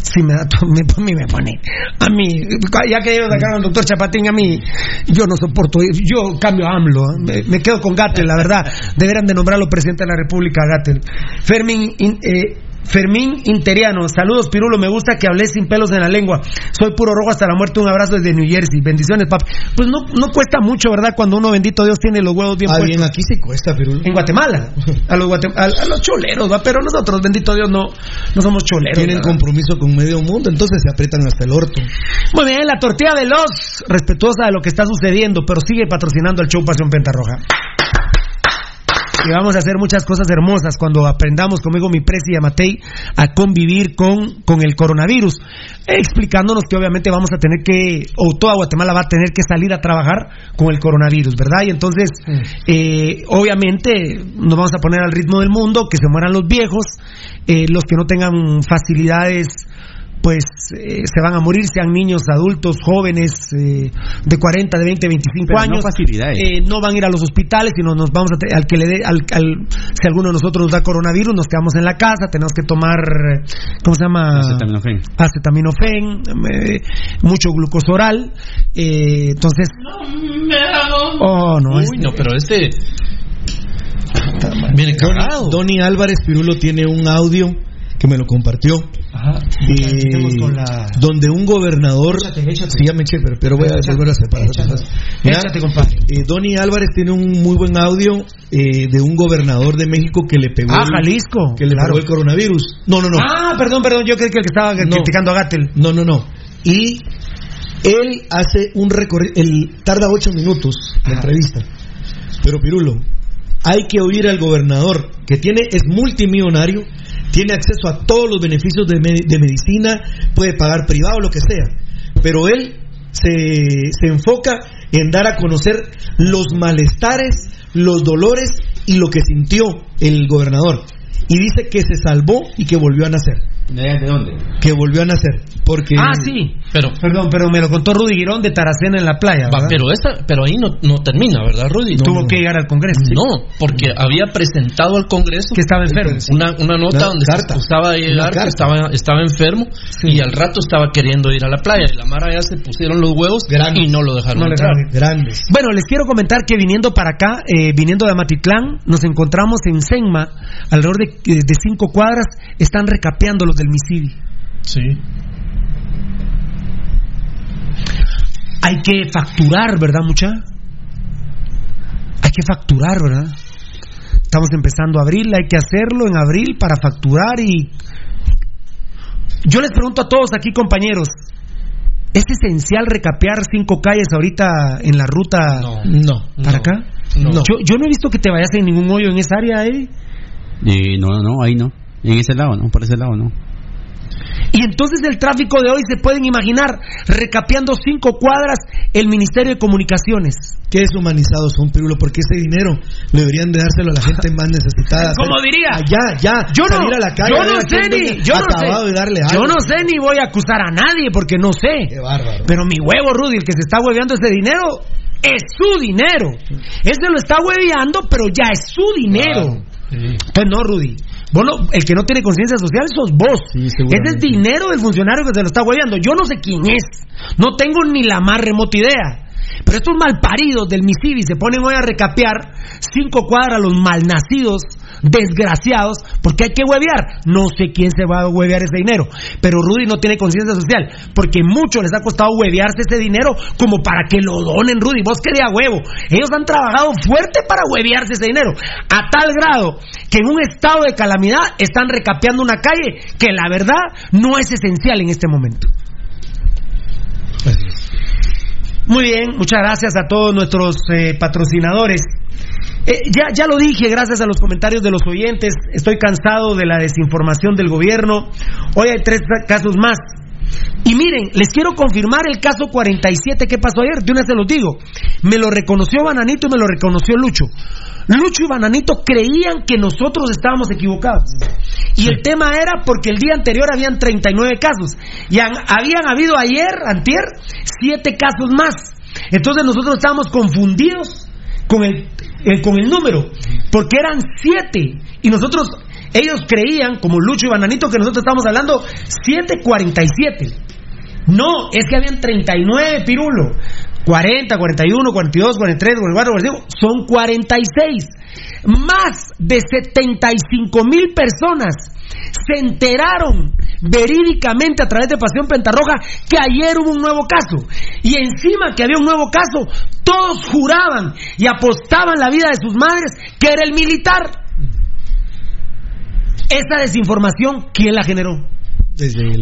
Si me da todo, me, me, pone. A mí, ya que ellos sacaron al doctor Chapatín, a mí, yo no soporto, yo cambio a AMLO, ¿eh? me, me, quedo con Gatel, la verdad. Deberán de nombrarlo presidente de la República, Gatel. Fermín, eh, Fermín Interiano, saludos Pirulo, me gusta que hables sin pelos en la lengua. Soy puro rojo hasta la muerte, un abrazo desde New Jersey. Bendiciones, papi. Pues no, no cuesta mucho, ¿verdad? Cuando uno, bendito Dios, tiene los huevos bien ah, puestos. bien, aquí sí cuesta, Pirulo. En Guatemala. A los, guatem a, a, los choleros, ¿va? Pero nosotros, bendito Dios, no, no somos choleros. Tienen ¿verdad? compromiso con medio mundo, entonces se aprietan hasta el orto. Muy bien, la tortilla de los, respetuosa de lo que está sucediendo, pero sigue patrocinando el show Pasión Pentarroja y vamos a hacer muchas cosas hermosas cuando aprendamos conmigo mi presi y a Matei a convivir con, con el coronavirus, explicándonos que obviamente vamos a tener que, o toda Guatemala va a tener que salir a trabajar con el coronavirus, ¿verdad? Y entonces, eh, obviamente, nos vamos a poner al ritmo del mundo, que se mueran los viejos, eh, los que no tengan facilidades pues eh, se van a morir, sean niños, adultos, jóvenes eh, de 40, de 20, 25 Pero años. no facilidades. Eh, no van a ir a los hospitales, sino nos vamos a al que le dé, al, al- si alguno de nosotros nos da coronavirus, nos quedamos en la casa, tenemos que tomar, eh, ¿cómo se llama? Acetaminofén. Acetaminofén, eh, mucho glucosa oral, eh, entonces. Oh, no, Uy, este- no, pero este. Viene. Donny Álvarez Pirulo tiene un audio que me lo compartió. eh, con la- donde un gobernador Échate, échate. sí ya me eché pero, pero voy a volver a separar Échate, compadre. eh, Donny Álvarez tiene un muy buen audio eh, de un gobernador de México que le pegó Ah, el- Jalisco. que le claro. pegó el coronavirus no no no Ah, perdón, perdón, yo creí que el que estaba criticando a Gatel. no no no y él hace un recorrido él tarda ocho minutos la entrevista pero Pirulo hay que oír al gobernador que tiene es multimillonario tiene acceso a todos los beneficios de, de medicina puede pagar privado lo que sea. Pero él se, se enfoca en dar a conocer los malestares los dolores y lo que sintió el gobernador. Y dice que se salvó y que volvió a nacer ¿De dónde? que volvió a nacer porque Ah, sí. Pero, Perdón, pero me lo contó Rudy Girón de Taracena en la playa. pero, esa, pero ahí no, no termina, ¿verdad, Rudy? Tuvo que llegar al Congreso. No, porque había presentado al Congreso Que estaba enfermo. una, una nota donde carta. se excusaba de llegar, que estaba, estaba enfermo y al rato estaba queriendo ir a la playa. Y la Mara ya se pusieron los huevos Grandes. y no lo dejaron No entrar. grandes Bueno, les quiero comentar que viniendo para acá, eh, viniendo de Amatitlán, nos encontramos en Senma, alrededor de, de cinco cuadras, están recapeando los del Misivi. Sí. Hay que facturar, ¿verdad, mucha? Hay que facturar, ¿verdad? Estamos empezando abril, hay que hacerlo en abril para facturar y... Yo les pregunto a todos aquí, compañeros, ¿es esencial recapear cinco calles ahorita en la ruta no para No. acá? No. Yo, yo no he visto que te vayas en ningún hoyo en esa área, ¿eh? Y no, no, ahí no. En ese lado, no, por ese lado, no. Y entonces el tráfico de hoy se pueden imaginar, recapeando cinco cuadras el Ministerio de Comunicaciones. qué deshumanizados son Pirulo porque ese dinero lo deberían de dárselo a la gente más necesitada Como diría. allá ya Yo no, salir a la calle yo no sé ni, yo no acabado sé, de darle yo no sé ni voy a acusar a nadie porque no sé. qué bárbaro Pero mi huevo, Rudy, el que se está hueveando ese dinero, es su dinero. Ese lo está hueveando, pero ya es su dinero. Pues no, Rudy. Vos el que no tiene conciencia social sos vos. Sí, Ese es dinero del funcionario que se lo está hueveando. Yo no sé quién es. No tengo ni la más remota idea. Pero estos malparidos del Misivi se ponen hoy a recapear cinco cuadras los malnacidos, desgraciados, porque hay que huevear. No sé quién se va a huevear ese dinero. Pero Rudy no tiene conciencia social, porque mucho les ha costado huevearse ese dinero como para que lo donen, Rudy. Vos a huevo. Ellos han trabajado fuerte para huevearse ese dinero. A tal grado que en un estado de calamidad están recapeando una calle que la verdad no es esencial en este momento. Muy bien, muchas gracias a todos nuestros eh, patrocinadores. Eh, ya, ya lo dije, gracias a los comentarios de los oyentes, estoy cansado de la desinformación del gobierno. Hoy hay tres casos más. Y miren, les quiero confirmar el caso 47 que pasó ayer, de una se los digo. Me lo reconoció Bananito y me lo reconoció Lucho. Lucho y Bananito creían que nosotros estábamos equivocados. Y el tema era porque el día anterior habían 39 casos. Y han- habían habido ayer, antier, 7 casos más. Entonces nosotros estábamos confundidos con el, con el número, porque eran 7. Y nosotros, ellos creían, como Lucho y Bananito, que nosotros estábamos hablando 747. No, es que habían 39, Pirulo. 40, 41, 42, 43, 44, 45, son 46. Más de 75 mil personas se enteraron verídicamente a través de Pasión Pentarroja que ayer hubo un nuevo caso. Y encima que había un nuevo caso, todos juraban y apostaban la vida de sus madres que era el militar. Esa desinformación, ¿quién la generó?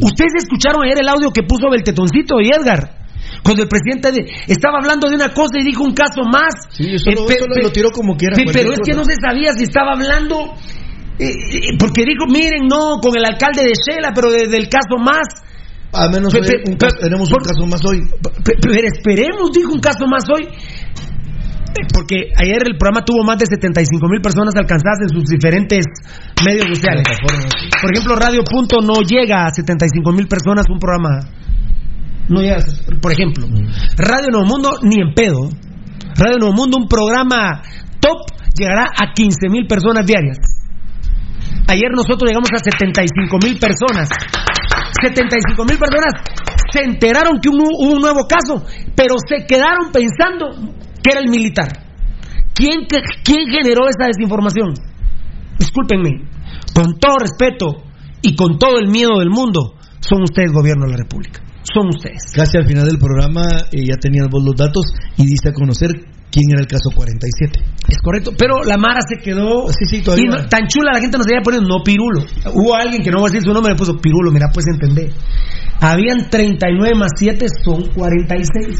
Ustedes escucharon ayer el audio que puso Beltetoncito y Edgar. Cuando el presidente de- estaba hablando de una cosa y dijo un caso más. Sí, eso pe- eso lo- pe- lo tiró como quiera, pe- Pero es que no se sabía si estaba hablando. eh, eh, porque dijo, miren, no, con el alcalde de Shela, pero desde el caso más. A menos hoy pe- un caso- tenemos un caso más hoy. Pe- Pero esperemos, dijo un caso más hoy. Eh, Porque ayer el programa tuvo más de 75 mil personas alcanzadas en sus diferentes medios sociales. Por ejemplo, Radio Punto no llega a 75 mil personas un programa. No llega, a- por ejemplo. Radio Nuevo Mundo ni en pedo. Radio Nuevo Mundo, un programa top, llegará a 15 mil personas diarias. Ayer nosotros llegamos a 75 mil personas. 75 mil personas se enteraron que hubo un nuevo caso, pero se quedaron pensando que era el militar. ¿Quién, que- quién generó esa desinformación? Discúlpenme, con todo respeto y con todo el miedo del mundo, son ustedes gobierno de la República. Son ustedes. Casi al final del programa eh, ya tenías vos los datos y diste a conocer quién era el caso 47. Es correcto, pero la Mara se quedó Sí, sí, todavía. y no- tan chula la gente nos había ponido no Pirulo. Hubo alguien que no voy a decir su nombre le puso Pirulo, mira, pues entender. Habían 39 más 7 son 46.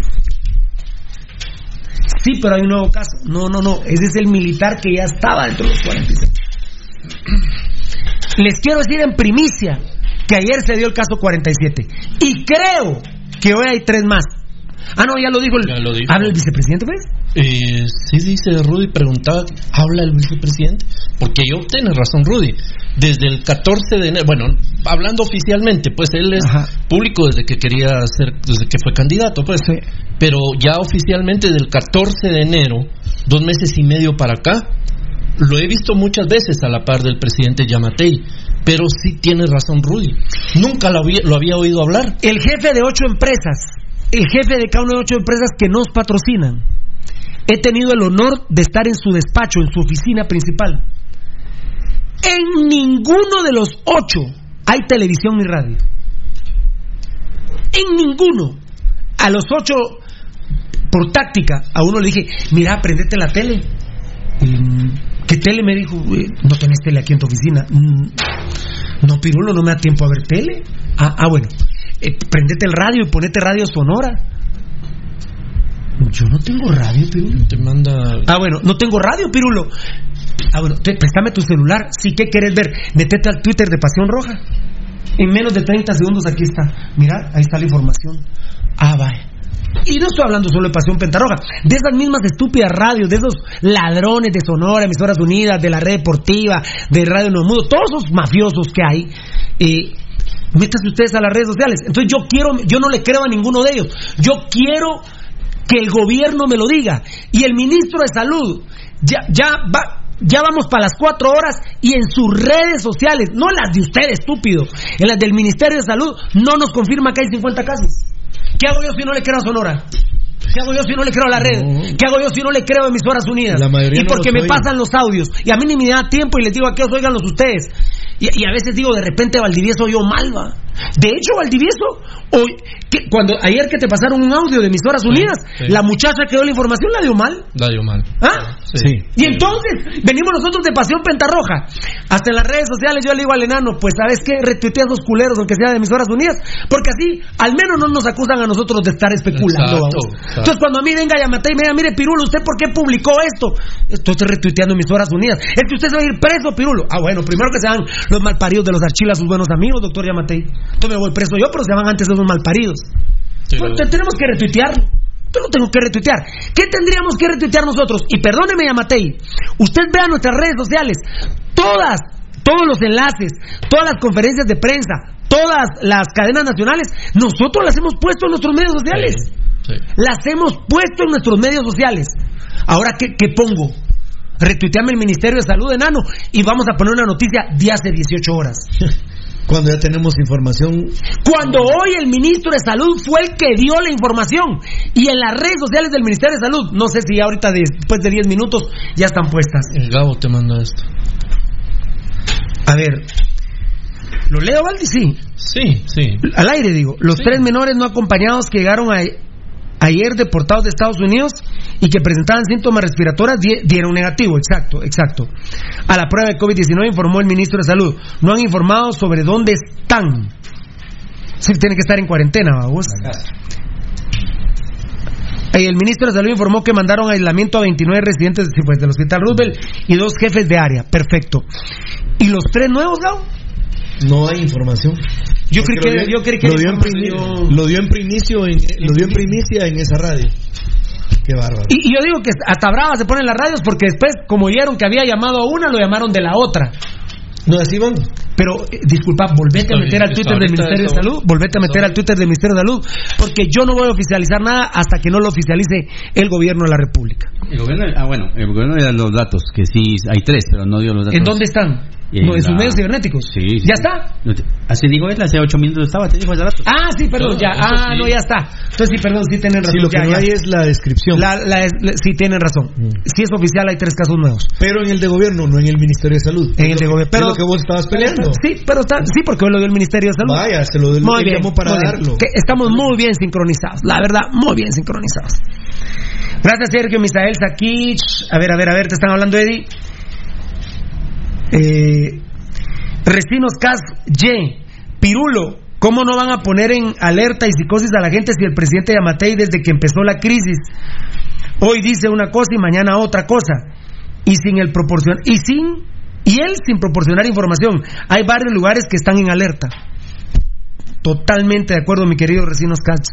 Sí, pero hay un nuevo caso. No, no, no, ese es el militar que ya estaba dentro de los 46. Les quiero decir en primicia que ayer se dio el caso 47 y creo que hoy hay tres más. Ah, no, ya lo dijo el, Ya lo dijo. ¿Habla el vicepresidente, pues? Eh, sí dice Rudy, preguntaba, ¿habla el vicepresidente? Porque yo tiene razón Rudy. Desde el 14 de enero, bueno, hablando oficialmente, pues él es público desde que quería ser, desde que fue candidato, pues. Pero ya oficialmente del 14 de enero, dos meses y medio para acá, lo he visto muchas veces a la par del presidente Yamatei. Pero sí tiene razón Rudy. Nunca lo había, oído hablar. El jefe de ocho empresas, el jefe de cada una de ocho empresas que nos patrocinan, he tenido el honor de estar en su despacho, en su oficina principal. En ninguno de los ocho hay televisión ni radio. En ninguno. A los ocho, por táctica, a uno le dije, mira, prendete la tele. ¿Qué tele? Me dijo, "Eh, no tenés tele aquí en tu oficina. "Mm, No, Pirulo, no me da tiempo a ver tele. Ah, ah, bueno. Eh, prendete el radio y ponete radio sonora. Yo no tengo radio, Pirulo. Te manda. Ah, bueno, no tengo radio, Pirulo. Ah, bueno, te- préstame tu celular. Sí, ¿qué querés ver? Metete al Twitter de Pasión Roja. En menos de 30 segundos aquí está. Mira, ahí está la información. Ah, vaya. Y no estoy hablando solo de Pasión Pentarroja, de esas mismas estúpidas radios, de esos ladrones de Sonora, Emisoras Unidas, de la Red Deportiva, de Radio Nuevo Mundo, todos esos mafiosos que hay. Eh, métanse ustedes a las redes sociales. Entonces yo quiero, yo no le creo a ninguno de ellos. Yo quiero que el gobierno me lo diga. Y el ministro de Salud, ya, ya. Ya vamos para las cuatro horas y en sus redes sociales, no las de usted, estúpido, en las del Ministerio de Salud, no nos confirma que hay 50 casos. ¿Qué hago yo si no le creo a Sonora? ¿Qué hago yo si no le creo a la red? ¿Qué hago yo si no le creo a emisoras unidas? La mayoría y no porque me pasan los audios. Y a mí ni me da tiempo y les digo a qué os oiganlos ustedes. Y, y a veces digo, de repente Valdivieso oyó mal, va. De hecho, Valdivieso, hoy, que, cuando ayer que te pasaron un audio de emisoras unidas, sí. la muchacha que dio la información la dio mal. Dario mal. ¿Ah? Sí. Y entonces venimos nosotros de Pasión Pentarroja. Hasta en las redes sociales yo le digo al enano, pues sabes qué, retuitea a esos culeros, aunque sea de emisoras unidas, porque así al menos no nos acusan a nosotros de estar especulando. Exacto, vamos. exacto. Entonces cuando a mí venga Yamate y me diga, mire Pirulo, ¿usted por qué publicó esto? Estoy retuiteando emisoras unidas. Es que usted se va a ir preso, Pirulo. Ah, bueno, primero que sean los malparidos de los archilas, sus buenos amigos, doctor Yamatei. Entonces me voy preso yo, pero se van antes de unos malparidos. Pues, te- tenemos que retuitearlo. Yo lo tengo que retuitear. ¿Qué tendríamos que retuitear nosotros? Y perdóneme, Yamatei. Usted vea nuestras redes sociales. Todas, todos los enlaces, todas las conferencias de prensa, todas las cadenas nacionales, nosotros las hemos puesto en nuestros medios sociales. Las hemos puesto en nuestros medios sociales. Ahora, ¿qué, qué pongo? Retuiteame el Ministerio de Salud, enano, y vamos a poner una noticia de hace 18 horas. Cuando ya tenemos información. Cuando hoy el ministro de Salud fue el que dio la información y en las redes sociales del Ministerio de Salud, no sé si ahorita después de 10 minutos ya están puestas. El Gabo te manda esto. A ver, ¿lo leo, Valdi? Sí. Sí, sí. Al aire digo, los tres menores no acompañados que llegaron a- ayer deportados de Estados Unidos y que presentaban síntomas respiratorios di- dieron negativo, exacto, exacto. A la prueba de COVID-19 informó el ministro de Salud. No han informado sobre dónde están. Sí, tienen que estar en cuarentena, vamos. Y el ministro de Salud informó que mandaron a aislamiento a 29 residentes pues, del Hospital Roosevelt y dos jefes de área. Perfecto. ¿Y los tres nuevos, Gao? No hay información. Yo creí que- lo dio- yo creí que lo dio, en información- primi- lo dio en primicio en, lo dio en primicia en esa radio. Qué bárbaro. Y, y yo digo que hasta brava se ponen las radios porque después, como oyeron que había llamado a una, lo llamaron de la otra. No, así van. Pero, eh, disculpa, volvete Está a meter bien, al Twitter del Ministerio de. Salud, volvete a meter al Twitter del Ministerio de Salud, porque yo no voy a oficializar nada hasta que no lo oficialice el gobierno de la República. El gobierno, ah, bueno, el gobierno le da los datos, que sí, hay tres, pero no dio los datos. ¿En dónde están? En No, sus la- medios cibernéticos. Sí, sí. ¿Ya está? Así digo él, hace ocho minutos estaba, te dijo dato. Ah, sí, perdón, No, ya. Ah, sí. no, ya está. Entonces sí, perdón, sí tienen razón. Sí, lo que ya, no ya. hay es la descripción. La- la- la- sí, tienen razón. Si es oficial, hay tres casos nuevos. Pero en el de gobierno, no en el Ministerio de Salud. En el de gobierno. Pero lo que vos estabas peleando. Sí, pero está, sí, porque hoy lo dio el Ministerio de Salud. Vaya, se lo, lo Muy bien, llamó para muy bien. darlo. Que estamos muy bien sincronizados, la verdad, muy bien sincronizados. Gracias, Sergio, Misael, Sakich. A ver, a ver, a ver, te están hablando, Eddie. Eh, Recinos Cas, Y, Pirulo. ¿Cómo no van a poner en alerta y psicosis a la gente si el presidente Yamatei desde que empezó la crisis hoy dice una cosa y mañana otra cosa? Y sin el proporcion y sin y él sin proporcionar información. Hay varios lugares que están en alerta. Totalmente de acuerdo, mi querido Recinos Katz.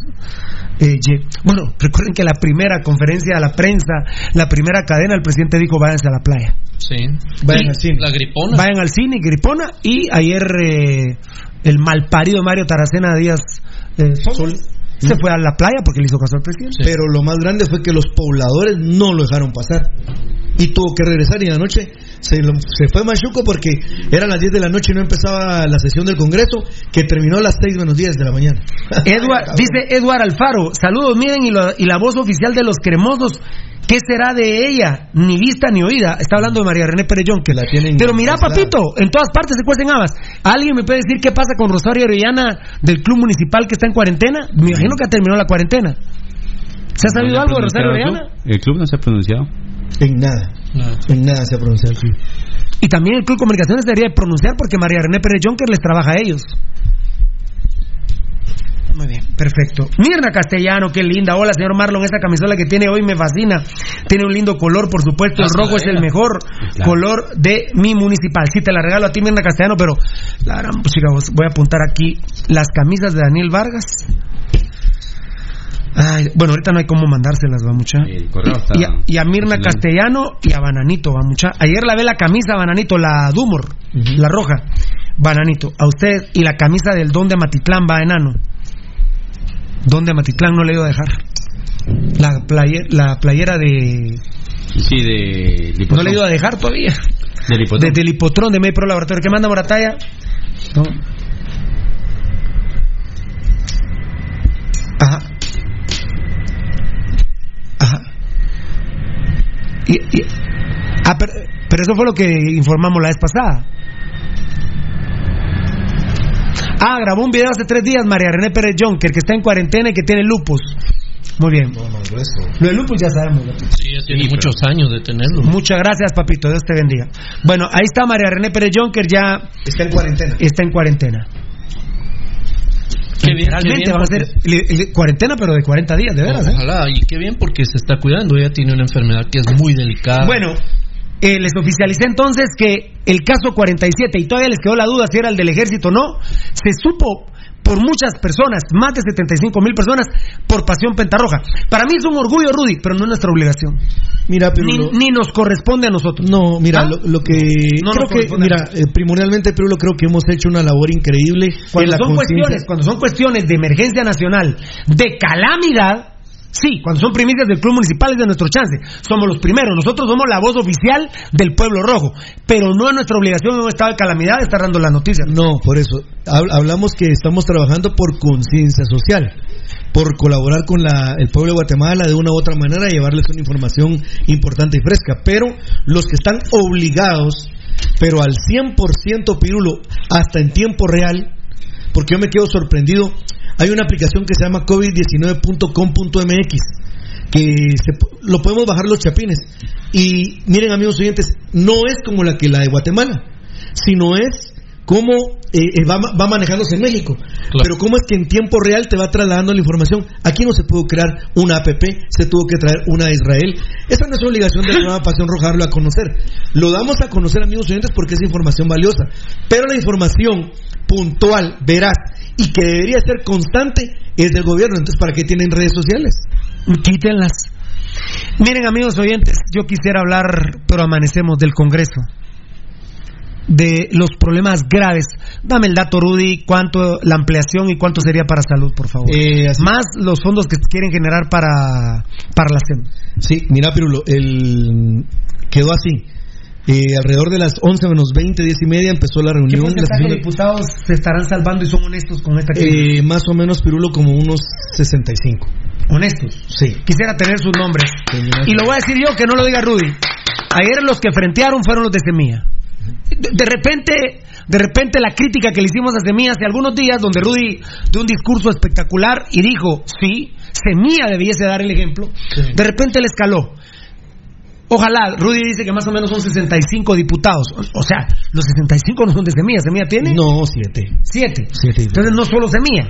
Eh, bueno, recuerden que la primera conferencia a la prensa, la primera cadena, el presidente dijo váyanse a la playa. Sí. Vayan al cine. La gripona. Vayan al cine, Gripona, y ayer eh, el malparido Mario Taracena Díaz eh, Sol se fue a la playa porque le hizo caso al presidente. Pero lo más grande fue que los pobladores no lo dejaron pasar. Y tuvo que regresar y en la noche se, lo- se fue Machuco porque eran las 10 de la noche y no empezaba la sesión del Congreso, que terminó a las 6 menos 10 de la mañana. Edward, dice Eduard Alfaro, saludos, miren, y, lo- y la voz oficial de los cremosos, ¿qué será de ella? Ni vista ni oída. Está hablando de María René Perellón. Que La tienen Pero mira, papito, en todas partes se cuecen habas. ¿Alguien me puede decir qué pasa con Rosario Orellana del Club Municipal que está en cuarentena? Me imagino que terminó la cuarentena. ¿Se ha sabido ¿No se ha algo de Rosario Orellana? El club? El club no se ha pronunciado. En nada. En nada se ha pronunciado el club. Y también el Club Comunicaciones debería de pronunciar porque María René Pérez Jonker les trabaja a ellos. Muy bien, perfecto. Mirna Castellano, qué linda. Hola, señor Marlon, esta camisola que tiene hoy me fascina. Tiene un lindo color, por supuesto. El Hazla rojo es el mejor Claro. color de mi municipal. Sí, te la regalo a ti, Mirna Castellano, pero la gran pues, voy a apuntar aquí las camisas de Daniel Vargas. Ay, bueno, ahorita no hay cómo mandárselas, va mucha. El correo está Y a, y a Mirna. Castellano y a Bananito, va mucha. Ayer la ve la camisa Bananito, la Dumor, la roja. Bananito, a usted y la camisa del Don de Matitlán va enano. Don de Matitlán no le iba a dejar. La, player- la playera de. Sí, de... de No le iba a dejar todavía. Del hipotrón. Desde el hipotrón de Medipro Laboratorio. ¿Qué manda Morataya? No. Ajá. Ajá. Y, y- ah, pero, pero eso fue lo que informamos la vez pasada. Ah, grabó un video hace tres días María René Pérez Jonker, que está en cuarentena y que tiene lupus. Muy bien. Lo de lupus ya sabemos. ¿no? Sí, ya tiene muchos años de tenerlo. Muchas gracias, papito. Dios te bendiga. Bueno, ahí está María René Pérez Jonker, ya Está en cuarentena. está en cuarentena. Qué bien, qué Realmente bien, va a ser cuarentena, pero de 40 días, de veras. ¿eh? Ojalá, y qué bien porque se está cuidando. Ella tiene una enfermedad que es muy delicada. Bueno, eh, les oficialicé entonces que el caso 47, y todavía les quedó la duda si era el del ejército o no, se supo por muchas personas, más de 75 mil personas, por Pasión Pentarroja. Para mí es un orgullo, Rudy, pero no es nuestra obligación. Mira, pero ni, ni nos corresponde a nosotros. No, mira, ¿Ah? lo, lo que No creo que, mira, eh, primordialmente, pero lo creo que hemos hecho una labor increíble Cuando en la son cuestiones, cuando son cuestiones de emergencia nacional, de calamidad, sí, cuando son primicias del club municipal es de nuestro chance. Somos los primeros, nosotros somos la voz oficial del pueblo rojo, pero no es nuestra obligación en un estado de calamidad estar dando las noticias. No, por eso. Hab- Hablamos que estamos trabajando por conciencia social, por colaborar con la- el pueblo de Guatemala de una u otra manera y llevarles una información importante y fresca. Pero los que están obligados, pero al 100% Pirulo, hasta en tiempo real, porque yo me quedo sorprendido, hay una aplicación que se llama covid19.com.mx que se lo podemos bajar los chapines. Y miren amigos oyentes, no es como la que la de Guatemala, sino es cómo eh, eh, va, ma- va manejándose en México. Pero cómo es que en tiempo real te va trasladando la información. Aquí no se pudo crear una APP, se tuvo que traer una de Israel. Esa no es obligación de la nueva Pasión Roja darlo a conocer. Lo damos a conocer amigos oyentes porque es información valiosa. Pero la información puntual, veraz y que debería ser constante es del gobierno. Entonces, ¿para qué tienen redes sociales? Quítenlas. Miren, amigos oyentes, yo quisiera hablar, pero amanecemos del Congreso. De los problemas graves. Dame el dato, Rudy, cuánto la ampliación y cuánto sería para salud, por favor. Eh, Más los fondos que quieren generar para, para la SEM. Sí, mira, Pirulo, el... quedó así. Eh, alrededor de las 11 menos 20, 10 y media empezó la ¿Qué reunión. porcentaje de de- diputados se estarán salvando y son honestos con esta crisis? Eh, más o menos, Pirulo, como unos 65. honestos. Sí. Quisiera tener sus nombres. Y lo voy a decir yo, que no lo diga Rudy. Ayer los que frentearon fueron los de Semilla. De, de repente, de repente la crítica que le hicimos a Semilla hace algunos días, donde Rudy dio un discurso espectacular y dijo, sí, Semilla debiese dar el ejemplo, de repente le escaló. Ojalá, Rudy dice que más o menos son 65 diputados. O, o sea, los 65 no son de Semilla. ¿Semilla tiene? No, 7. 7. Siete. Entonces no solo Semilla.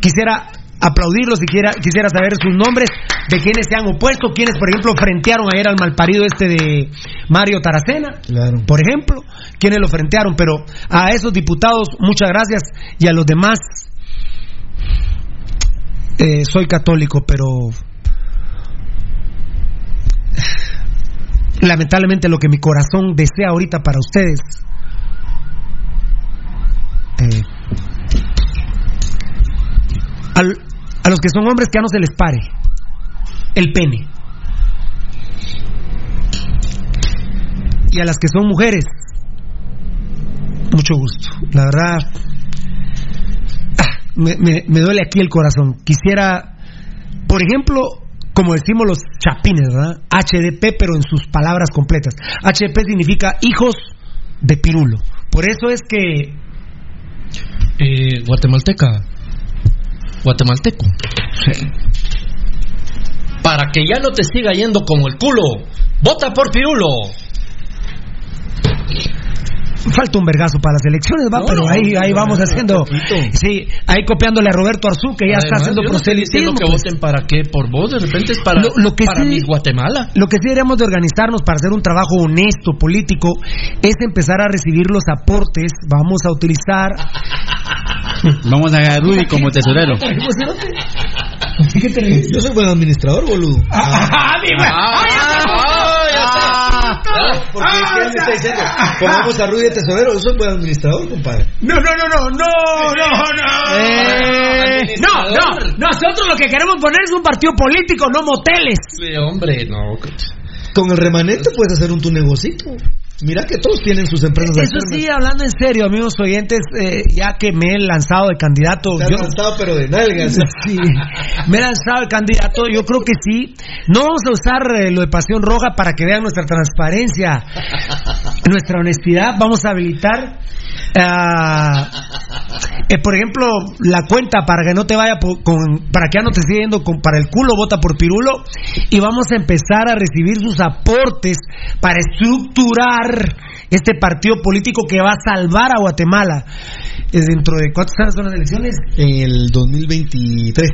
Quisiera aplaudirlos y quiera- quisiera saber sus nombres de quienes se han opuesto, quienes por ejemplo frentearon ayer al malparido este de Mario Taracena, Claro. por ejemplo, quienes lo frentearon, pero a esos diputados muchas gracias y a los demás eh, soy católico, pero lamentablemente lo que mi corazón desea ahorita para ustedes eh, a los que son hombres que ya no se les pare el pene. Y a las que son mujeres, mucho gusto. La verdad, ah, me- me duele aquí el corazón. Quisiera, por ejemplo, como decimos los chapines, ¿verdad? HDP, pero en sus palabras completas. HDP significa hijos de pirulo. Por eso es que Eh, guatemalteca. Guatemalteco. Para que ya no te siga yendo como el culo, vota por Pirulo. Falta un vergazo para las elecciones, va, No, pero no, ahí, no, ahí no, vamos no, haciendo. Sí, ahí copiándole a Roberto Arzú, que ya está haciendo proselitismo. que pues. voten para qué, por vos, de repente es para, Lo- lo que para sí- mi Guatemala. Lo que sí deberíamos de organizarnos para hacer un trabajo honesto, político, es empezar a recibir los aportes. Vamos a utilizar. Vamos a Rudy como tesorero. Yo soy buen administrador, boludo. ¡Ah, Porque ¿qué me está diciendo? Pongamos a Rudy de tesorero, yo soy buen administrador, compadre. No, no, no, no, no, no, no. Eh, no, no. Nosotros lo que queremos poner es un partido político, no moteles. Sí, hombre, no. Con el remanente puedes hacer un tu negocito. Mira que todos tienen sus empresas Eso sí, hablando en serio, amigos oyentes, eh, ya que me he lanzado de candidato. Te has yo- lanzado, pero de nalgas. Sí, me he lanzado de candidato. Yo creo que sí. No vamos a usar eh, lo de Pasión Roja para que vean nuestra transparencia, nuestra honestidad. Vamos a habilitar, ah, eh, por ejemplo, la cuenta para que no te vaya po- con, para que ya no te siga yendo con, para el culo, vota por Pirulo. Y vamos a empezar a recibir sus aportes para estructurar este partido político que va a salvar a Guatemala. Eh, Dentro de cuántos años son las elecciones? En el 2023.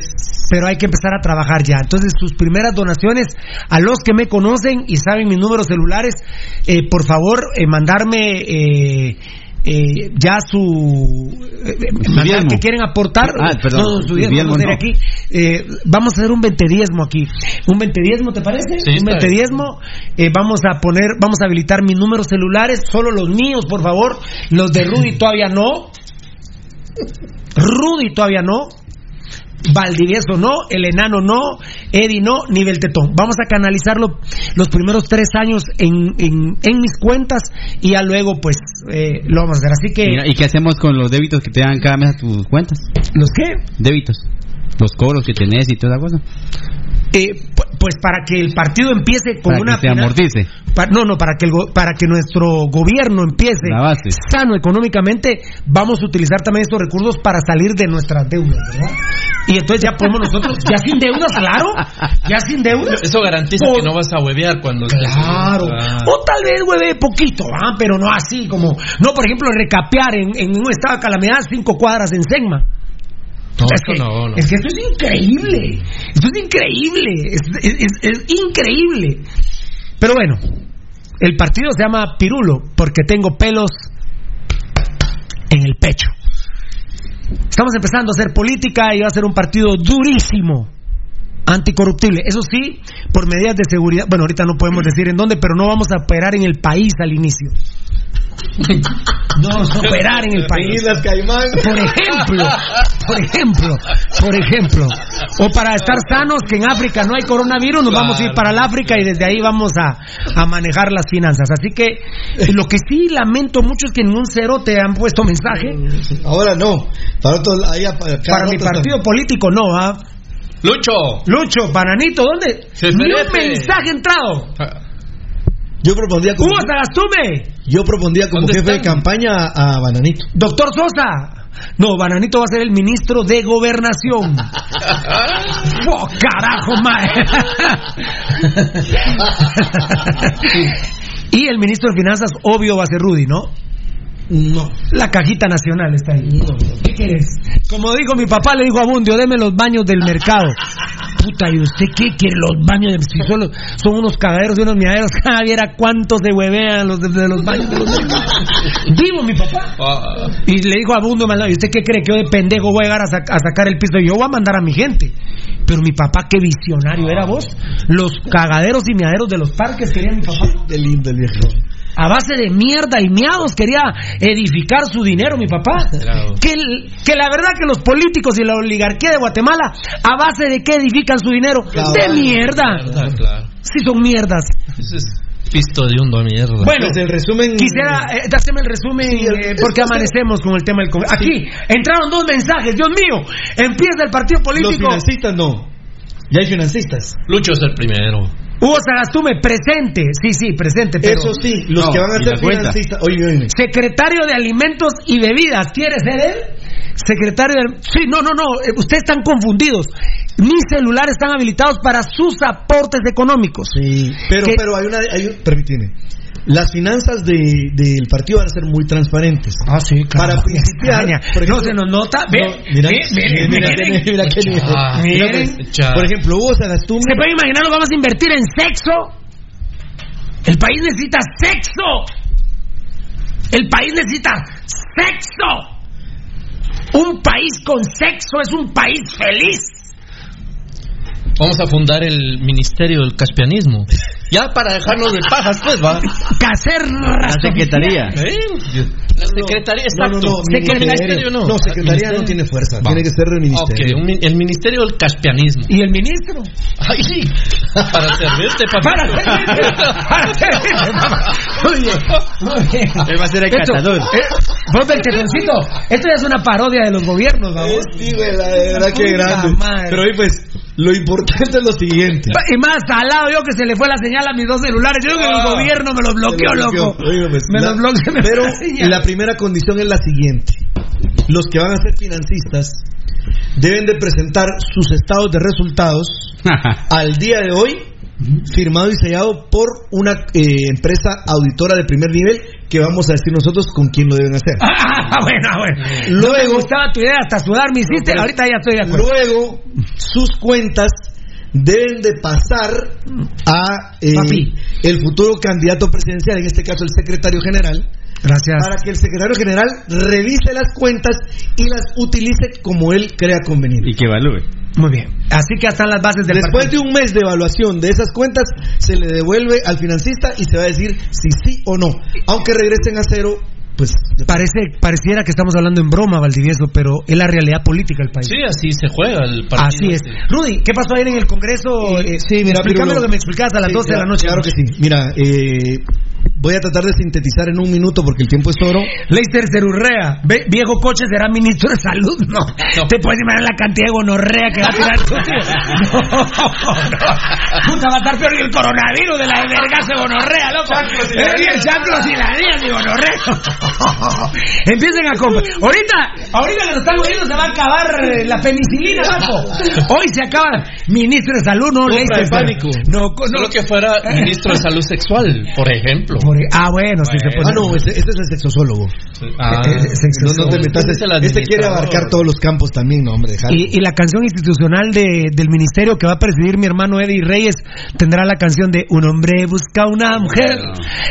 pero hay que empezar a trabajar ya. Entonces, sus primeras donaciones, a los que me conocen y saben mis números celulares, eh, por favor, eh, mandarme eh, ya su eh, eh, que quieren aportar Ah, perdón, no, su diezmo, diezmo no. aquí Eh, vamos a hacer un ventediezmo aquí. Un ventediezmo te parece Sí, un está ventediezmo Eh, vamos a poner vamos a habilitar mis números celulares solo los míos por favor. Los de Rudy todavía no. Rudy todavía no Valdivieso no, el enano no, Eddie no, ni Beltetón. Vamos a canalizarlo los primeros tres años en, en, en mis cuentas y ya luego pues eh, lo vamos a hacer. Así que... Mira, ¿Y qué hacemos con los débitos que te dan cada mes a tus cuentas? ¿Los qué? Débitos. Los cobros que tenés y toda esa cosa. Eh, pu- pues para que el partido empiece con Para una que final- amortice. No, no, para que, el go- para que nuestro gobierno empiece La base. sano económicamente, vamos a utilizar también estos recursos para salir de nuestras deudas, ¿verdad? Y entonces ya podemos nosotros, ya sin deudas, claro, ya sin deudas. Eso garantiza que no vas a huevear cuando Claro. Ah. O tal vez hueve poquito, ¿ah? pero no así como. No, por ejemplo, recapear en, en un estado de calamidad cinco cuadras en Segma. No, es, eso que, no, no. es que esto es increíble. Esto es increíble. Es, es- es- es increíble. Pero bueno, el partido se llama Pirulo porque tengo pelos en el pecho. Estamos empezando a hacer política y va a ser un partido durísimo anticorruptible. Eso sí, por medidas de seguridad. Bueno, ahorita no podemos decir en dónde, pero no vamos a operar en el país al inicio. No operar en el país. Islas Caimán. Por ejemplo, por ejemplo, por ejemplo. O para estar sanos, que en África no hay coronavirus, nos vamos a ir para el África y desde ahí vamos a, a manejar las finanzas. Así que lo que sí lamento mucho es que ningún cero te han puesto mensaje. Ahora no. Para, otros, ahí, para, Para mi partido político no, ¿ah? Lucho. Lucho, Bananito, ¿dónde? Ni un mensaje entrado. Yo propondría como, Hugo Sagastume, yo propondría como ¿Dónde jefe de campaña a, a Bananito. doctor Sosa. No, Bananito va a ser el ministro de Gobernación. ¡Oh, carajo, mae! y el ministro de Finanzas, obvio, va a ser Rudy, ¿no? No. La cajita nacional está ahí. ¿Qué quieres? Como dijo mi papá, le dijo a Bundio, deme los baños del mercado. Puta, ¿y usted qué quiere? Los baños de... Si solo son unos cagaderos y unos miaderos. Ah, viera cuántos se huevean los de, de los baños de los mercados. Vivo mi papá. Ah. Y le dijo a Bundio, ¿y usted qué cree que yo de pendejo voy a llegar a, sac- a sacar el piso? Yo voy a mandar a mi gente. Pero mi papá, qué visionario era vos. Los cagaderos y miaderos de los parques quería mi papá. De lindo el viejo. A base de mierda y miados quería edificar su dinero, mi papá. Claro. Que, que la verdad que los políticos y la oligarquía de Guatemala, ¿a base de qué edifican su dinero? De mierda. Verdad, claro. Sí, son mierdas. Ese es pisto de hundo a mierda. Bueno, Pues el resumen. Quisiera, eh, haceme el resumen, Sí, eh, porque amanecemos con el tema del Congreso. Aquí, entraron dos mensajes, Dios mío, empieza el partido Los político. financistas no. Ya hay financistas. Lucho es el primero. Hugo Sagastume, presente, sí, sí, presente, pero... Eso sí, los No, que van a ser financistas. Oye, oye. Secretario de Alimentos y Bebidas, ¿quiere ser él? Secretario de... Sí, no, no, no, eh, ustedes están confundidos. Mis celulares están habilitados para sus aportes económicos. Sí, pero, pero hay una. Hay, un- permíteme. Las finanzas de- del partido van a ser muy transparentes. Ah, sí, Para principiar, por no ejemplo- se nos nota, ve, No, mira, ve, miren, mira, miren. mira, mira qué nivel. Mira, miren. Cha. Por ejemplo, Hugo ¿Se Sagastume. pueden imaginar lo vamos a invertir en sexo? El país necesita sexo. El país necesita sexo. Un país con sexo es un país feliz. Vamos a fundar el Ministerio del Caspianismo. Ya para dejarnos de pajas, pues va. Cacer La secretaría. ¿Eh? La secretaría, No, no, exacto. no, Secretaría no. No, secretaría no tiene fuerza. Va. Tiene que ser el ministerio. El Ministerio del Caspianismo. ¿Y el ministro? Ay, para servirte, papá. Para servirte, para servirte, papá. Muy bien, muy bien. Él va a ser el Esto- catador. eh, vos, esto ya es una parodia de los gobiernos, vamos. Sí, güey, la verdad que Puta grande. madre. Pero ahí pues, lo importante es lo siguiente. Y más salado yo que se le fue la señal a mis dos celulares. Yo creo que el Ah. gobierno me los bloqueó, lo bloqueó. loco. Pues, me la- los bloqueó. me Pero la la primera condición es la siguiente. Los que van a ser financistas deben de presentar sus estados de resultados al día de hoy, firmado y sellado por una eh, empresa auditora de primer nivel que vamos a decir nosotros con quién lo deben hacer. Ah, bueno, bueno. No me Luego- gustaba tu idea, hasta sudar me hiciste. Ahorita ya estoy de acuerdo. Luego, sus cuentas deben de pasar a eh, el futuro candidato presidencial, en este caso el secretario general, Gracias. Para que el secretario general revise las cuentas y las utilice como él crea conveniente. Y que evalúe. Muy bien. Así que están las bases del Después partido. de un mes de evaluación de esas cuentas, se le devuelve al financista y se va a decir si sí o no. Aunque regresen a cero, pues Parece, pareciera que estamos hablando en broma, Valdivieso, pero es la realidad política del país. Sí, así se juega el partido. Así es. este. Rudy, ¿qué pasó ayer en el Congreso? Eh, Sí, mira, explícame lo que me explicabas a las Sí, 12 de la noche. Claro que sí. Mira, eh, voy a tratar de sintetizar en un minuto porque el tiempo es oro. Leister Cerurrea, ve- viejo coche será ministro de salud. No. Te puedes imaginar la cantidad de gonorrea que va a tirar tu tío. No, no. Puta, va a estar peor que el coronavirus de la vergazo de gonorrea, loco. Chanclos y la Eh, niña. chanclos y la niña de gonorrea. Empiecen a comprar. Ahorita, ahorita que nos están oyendo se va a acabar eh, la penicilina, loco. Hoy se acaba. Ministro de salud, no, Leister. de pánico. No. Solo que fuera ministro de salud sexual, por ejemplo. Por- ah, bueno, sí se pone. Ah, no, ese, ese es el sexosólogo. Ah, Eh, eh, no, no te metas. Ese es el Este quiere abarcar todos los campos también, no, hombre. Y, y la canción institucional de- del ministerio que va a presidir mi hermano Eddie Reyes tendrá la canción de Un hombre busca una mujer.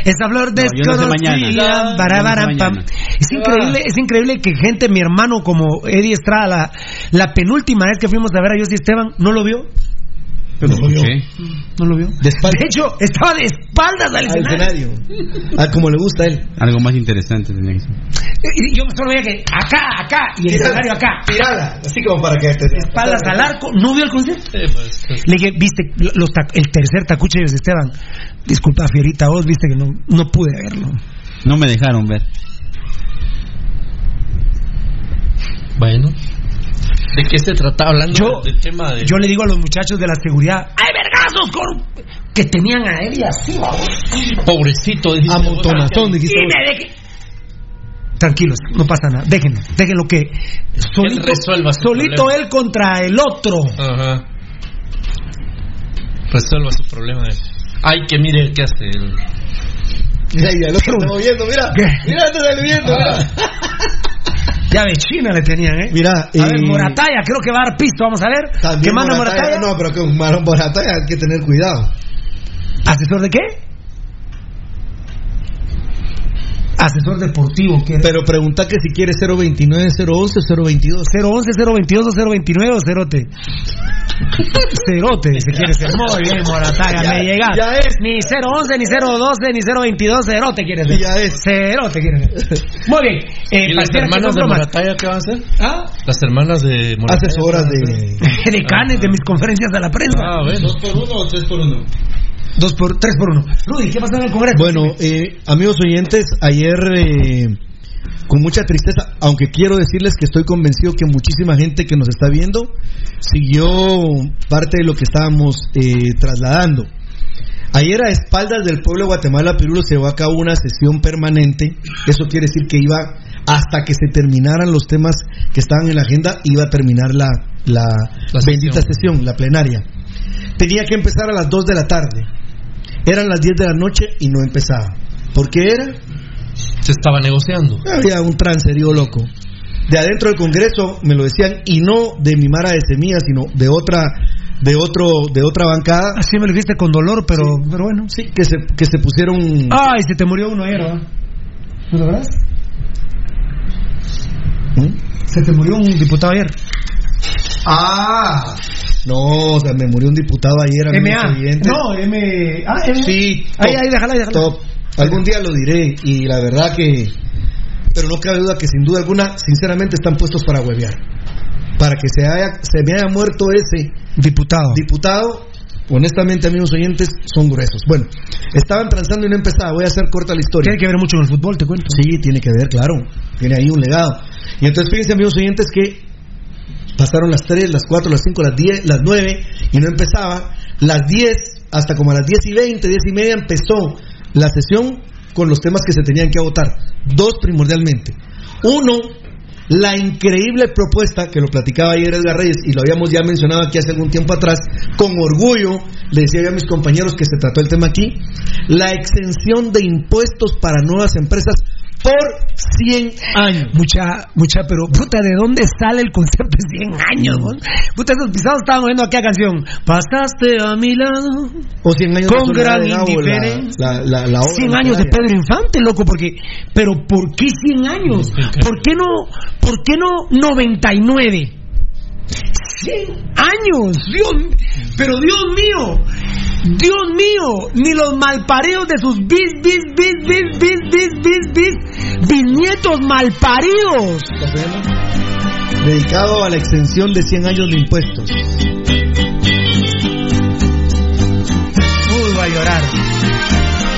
Esa flor No, yo no sé desconocida. mañana. bara, Mañana. Es increíble, es increíble que gente, mi hermano como Eddie Estrada, la, la penúltima vez que fuimos a ver a José Esteban, ¿no lo vio? Pero no lo vio. ¿No lo vio? De De hecho, estaba de espaldas al al escenario. escenario. Ah, como le gusta a él. Algo más interesante tenía que ser. Y yo solo veía que acá, acá, y el escenario acá. Tirada, así como para que te Espaldas al arco, ¿no vio el concierto? Sí, pues, Le dije, viste, los el tercer tacuche de José Esteban. Disculpa, Fierita, vos viste que no, no pude verlo. No me dejaron ver. Bueno. ¿De qué se trataba hablando Yo- del tema de... Yo le digo a los muchachos de la seguridad, ¡hay vergazos con... que tenían a él y así! Pobrecito. dijiste, Amontonazón, dijiste Y vos. me deje- Tranquilos, no pasa nada, déjenlo, déjenlo que solito, resuelva su solito problema. él contra el otro. Ajá. Resuelva su problema. Ay, que mire qué hace él. Mira, y al otro está moviendo, mira. ¿Qué? Mira, está mira. Ya de China le tenían, ¿eh? Mira, a ver, eh, Morataya, creo que va a dar pisto, vamos a ver. ¿Qué manda Morataya? No, pero Mar- Morataya hay que tener cuidado. ¿Asesor de qué? Asesor deportivo, ¿qué? Pero pregunta que si quiere 029, 011 o 022. 011, 022 o 029 o cerote. Cerote, si quieres ser. Muy bien, Morataga, Ya- me llegas. ya es. Ni 011, ni 012, ni 022, cerote quieres ser. Ya es. Cerote quieres ser. Muy bien. Eh, ¿Y las hermanas de bromas. Morataya qué van a hacer? ¿Ah? Las hermanas de Morataya. Asesoras de. De canes de mis conferencias a la prensa. Ah, bueno. ¿Dos por uno o tres por uno? Dos por, tres por uno. Rudy, ¿qué pasó en el Congreso? Bueno, eh, amigos oyentes, ayer eh, con mucha tristeza, aunque quiero decirles que estoy convencido que muchísima gente que nos está viendo siguió parte de lo que estábamos eh, trasladando. Ayer a espaldas del pueblo de Guatemala, Pirulo, se llevó a cabo una sesión permanente. Eso quiere decir que iba hasta que se terminaran los temas que estaban en la agenda, iba a terminar la, la, La bendita sesión. sesión, la plenaria. Tenía que empezar a las 2 de la tarde. Eran las 10 de la noche y no empezaba. ¿Por qué era? Se estaba negociando. Había un transerío loco. De adentro del Congreso me lo decían y no de mi Mara de Semillas, sino de otra de otro de otra bancada. Así me lo dijiste con dolor, pero, pero bueno. Sí, que se que se pusieron Ay, se te murió uno ayer, ¿verdad? ¿No lo verás? ¿Mm? Se te murió un diputado ayer. Ah, no, o sea, me murió un diputado ayer MA. No, M. Ah, M. Sí, Ahí, top, ahí, déjala, déjala. top. Algún día lo diré y la verdad que pero no cabe duda que sin duda alguna sinceramente están puestos para huevear. Para que se haya se me haya muerto ese Diputado. diputado, honestamente, amigos oyentes, son gruesos. Bueno, estaban transando y no empezaba. Voy a hacer corta la historia. Tiene que ver mucho con el fútbol, te cuento. Sí, tiene que ver, claro. Tiene ahí un legado. Y entonces, fíjense, amigos oyentes, que pasaron las 3, las 4, las 5, las 10, las 9 y no empezaba. Las 10, hasta como a las 10 y 20, 10 y media empezó la sesión con los temas que se tenían que votar. Dos primordialmente. Uno, la increíble propuesta que lo platicaba ayer Edgar Reyes y lo habíamos ya mencionado aquí hace algún tiempo atrás, con orgullo, le decía yo a mis compañeros que se trató el tema aquí, la exención de impuestos para nuevas empresas por 100 años. Mucha, mucha, pero puta, ¿de dónde sale el concepto de 100 años, güey? Puta, esos pisados estaban oyendo aquella canción. Pasaste a mi lado. O 100 años Con gran indiferencia. la- la- la obra 100 años de. Pedro Infante, loco, porque. Pero ¿por qué 100 años? ¿Por qué no, por qué no 99? 100 años, Dios, pero Dios mío, Dios mío, ni los malparidos de sus bis, bis, bis, bis, bis, bis, bis, bis, bisnietos malparidos. Dedicado a la extensión de 100 años de impuestos. Uy, va a llorar.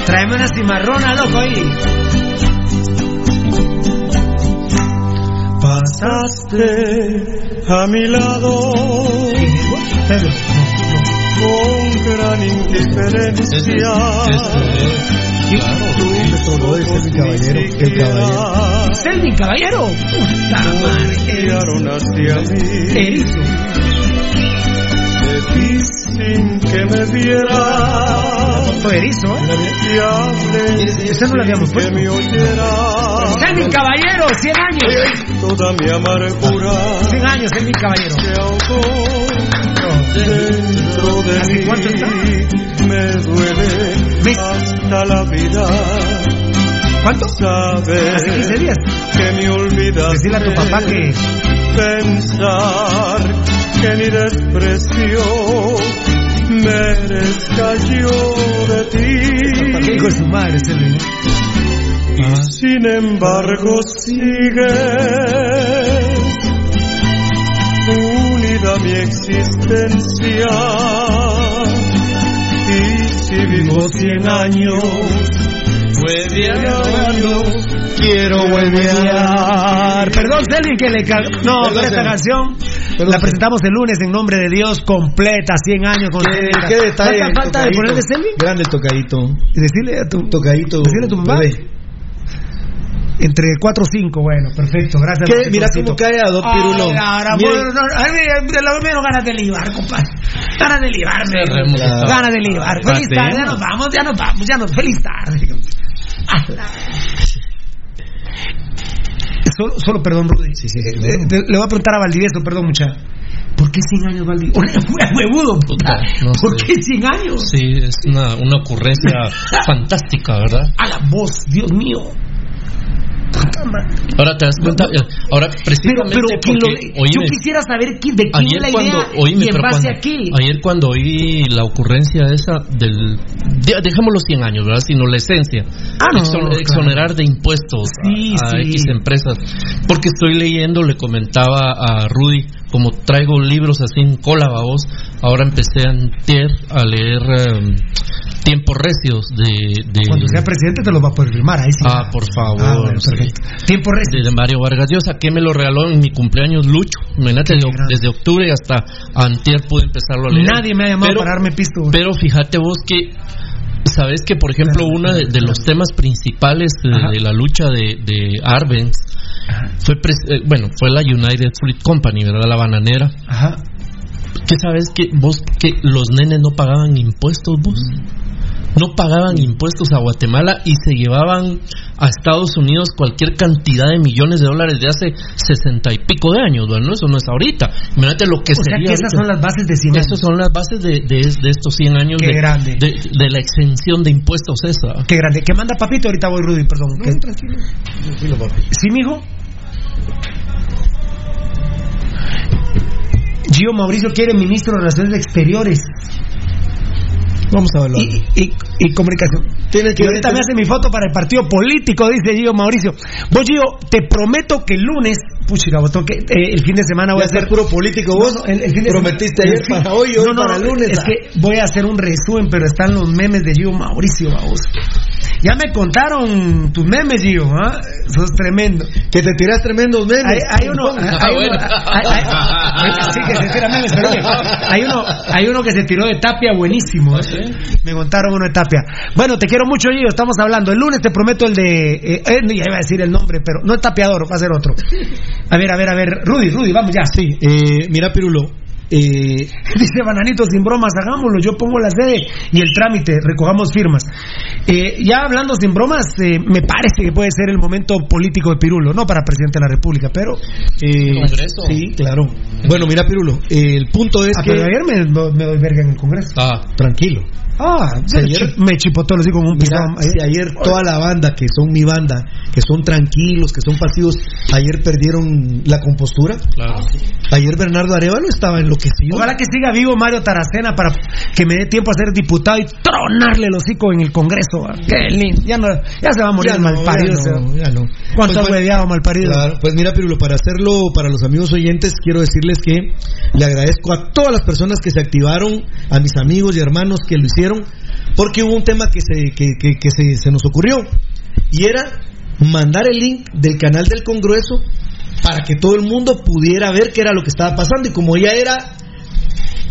Tráeme una cimarrona, loco, ahí. Pasaste a mi lado con gran indiferencia. Todo ese es mi caballero, el caballero. Vi sin que me viera. Fue erizo, ¿eh? Esa no la habíamos puesto. ¡Es mi caballero! ¡100 años! Toda mi amargura 100 años, es mi caballero. dentro de ¿Hace mí. cuánto está? Me duele hasta la vida. ¿Cuánto? Saber Hace 15 días. que me olvidas. Decirle a tu papá que. Pensar que mi desprecio merezca yo de ti. ¿Qué hijo de su madre es el Y sin embargo sigue unida mi existencia. Y si vivo cien años, puede año, quiero volver. Perdón, Selvin, que le ca- No, Perdón, pero esta canción Perdón, la presentamos el lunes en nombre de Dios, completa, 100 años con ¿Qué, qué detalle? ¿Falta, falta de ponerle Selvin? Grande tocadito. Y decirle a tu. Tocadito. Decirle a tu mamá. bebé. Entre 4 o 5, bueno, perfecto, gracias. ¿Qué? Mira cómo cae a dos pirulón. Ahora, bueno, no, a mí me lo menos ganas de libar, compadre. Ganas de esta- Ganas de libar. Feliz tarde, ya nos vamos, ya nos vamos, ya nos. Feliz tarde. A la- Solo, solo perdón, Rudy. Le, le- le voy a preguntar a Valdivieso, perdón, mucha. ¿Por qué 100 años, Valdivieso? huevudo, puta. no ¿Por sé. qué 100 años? Sí, es una, una ocurrencia fantástica, ¿verdad? A la voz, Dios mío. Puta madre. Ahora te das cuenta, eh, ahora Pero, precisamente pero ¿quién lo- porque, yo quisiera saber quién, de quién ayer es la cuando, idea oíme, y en pero base cuando- a qué. ayer cuando oí la ocurrencia esa del, de- dejemos los 100 años, ¿verdad? Sino la esencia, Ah, no, Exon- claro. exonerar de impuestos Sí, a, a sí. X empresas, porque estoy leyendo, le comentaba a Rudy, como traigo libros así en cola, babos, ahora empecé a, antier a leer em, Tiempos Recios de... de Cuando sea presidente te lo va a poder firmar, ahí sí. Ah, por favor. Ah, bueno, sí. de Mario Vargas Llosa, que me lo regaló en mi cumpleaños Lucho. Imagínate, Qué de- grande. desde octubre hasta antier pude empezarlo a leer. Nadie me ha llamado pero, para darme pisto. Pero fíjate vos que, sabes que, por ejemplo, uno de, de los temas principales de, la lucha de, de Arbenz fue, eh, bueno, fue la United Fruit Company, ¿verdad? La bananera. Ajá. que sabes que vos que los nenes no pagaban impuestos vos no pagaban impuestos a Guatemala y se llevaban a Estados Unidos cualquier cantidad de millones de dólares de hace sesenta y pico de años, bueno, eso no es ahorita. Imagínate lo que O sea que esas ahorita. son las bases de 100 años. Esas son las bases de, de, de estos 100 años Qué de, grande. de, de la exención de impuestos esa. Qué grande. ¿Qué manda papito? Ahorita voy, Rudy, perdón. ¿Qué? Tranquilo, papi. ¿Sí, mijo? Gio Mauricio quiere ministro de Relaciones Exteriores Vamos a verlo. y, y, y comunicación. Tienes que Y ahorita ver- me hace mi foto para el partido político, dice Gio Mauricio. Vos, Gio, te prometo que el lunes, puchica, botón, que eh, el fin de semana voy Ya a hacer. puro político vos. no, el- el fin de Prometiste semana- ayer para hoy, hoy No, no, para el lunes. Es que voy a hacer un resumen, pero están los memes de Gio Mauricio, vamos. Ya me contaron tus memes, Gio, ¿ah? Sos tremendo. Que te tiras tremendos memes. Hay, hay uno, hay uno, hay- hay- hay- sí, que se tira memes, pero oye, hay uno, hay uno que se tiró de Tapia buenísimo. ¿eh? Me contaron uno de Tapia. Bueno, te quiero mucho, Gio, estamos hablando. El lunes te prometo el de, eh, eh, ya iba a decir el nombre, pero no es tapeador, va a ser otro. A ver, a ver, a ver, Rudy, Rudy, vamos ya. Sí, eh, mira, Pirulo. Eh, Dice Bananito, sin bromas, hagámoslo. Yo pongo la sede y el trámite, recojamos firmas. Eh, ya hablando sin bromas, eh, me parece que puede ser el momento político de Pirulo, no para presidente de la República, pero. eh, Congreso. Sí, claro. Bueno, mira, Pirulo, el punto es Ah, que. pero ayer me, me doy verga en el Congreso. Ah, Tranquilo. Ah, ayer- me chipotó así como un Mira, si ayer toda la banda, que son mi banda, que son tranquilos, que son pasivos, ayer perdieron la compostura. claro. Ayer Bernardo Arevalo estaba enloquecido. Ojalá que siga vivo Mario Taracena para que me dé tiempo a ser diputado y tronarle el hocico en el Congreso. ah. Qué lindo. Ya, no, ya se va a morir Ya el no, malparido. ya no, ya no. ¿Cuánto Pues bueno, malparido? Claro, pues mira, Pirulo, para hacerlo para los amigos oyentes, quiero decirles que le agradezco a todas las personas que se activaron, a mis amigos y hermanos que lo hicieron, porque hubo un tema que se, que, que- que se, se nos ocurrió, y era mandar el link del canal del Congreso para que todo el mundo pudiera ver qué era lo que estaba pasando, y como ya era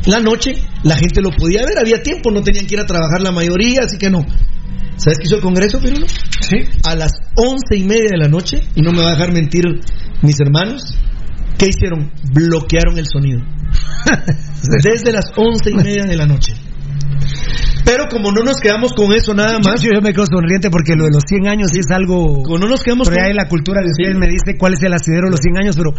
la noche, la gente lo podía ver, había tiempo, no tenían que ir a trabajar la mayoría, así que no. ¿Sabes qué hizo el Congreso, Pirulo? Sí. a las once y media de la noche, y no me va a dejar mentir mis hermanos, ¿qué hicieron? Bloquearon el sonido. Desde las once y media de la noche. Pero como no nos quedamos con eso nada más, Yo, yo me quedo sonriente porque lo de los 100 años sí es algo. como no nos quedamos Pero con... la cultura de ustedes me dice cuál es el asidero de los 100 años, pero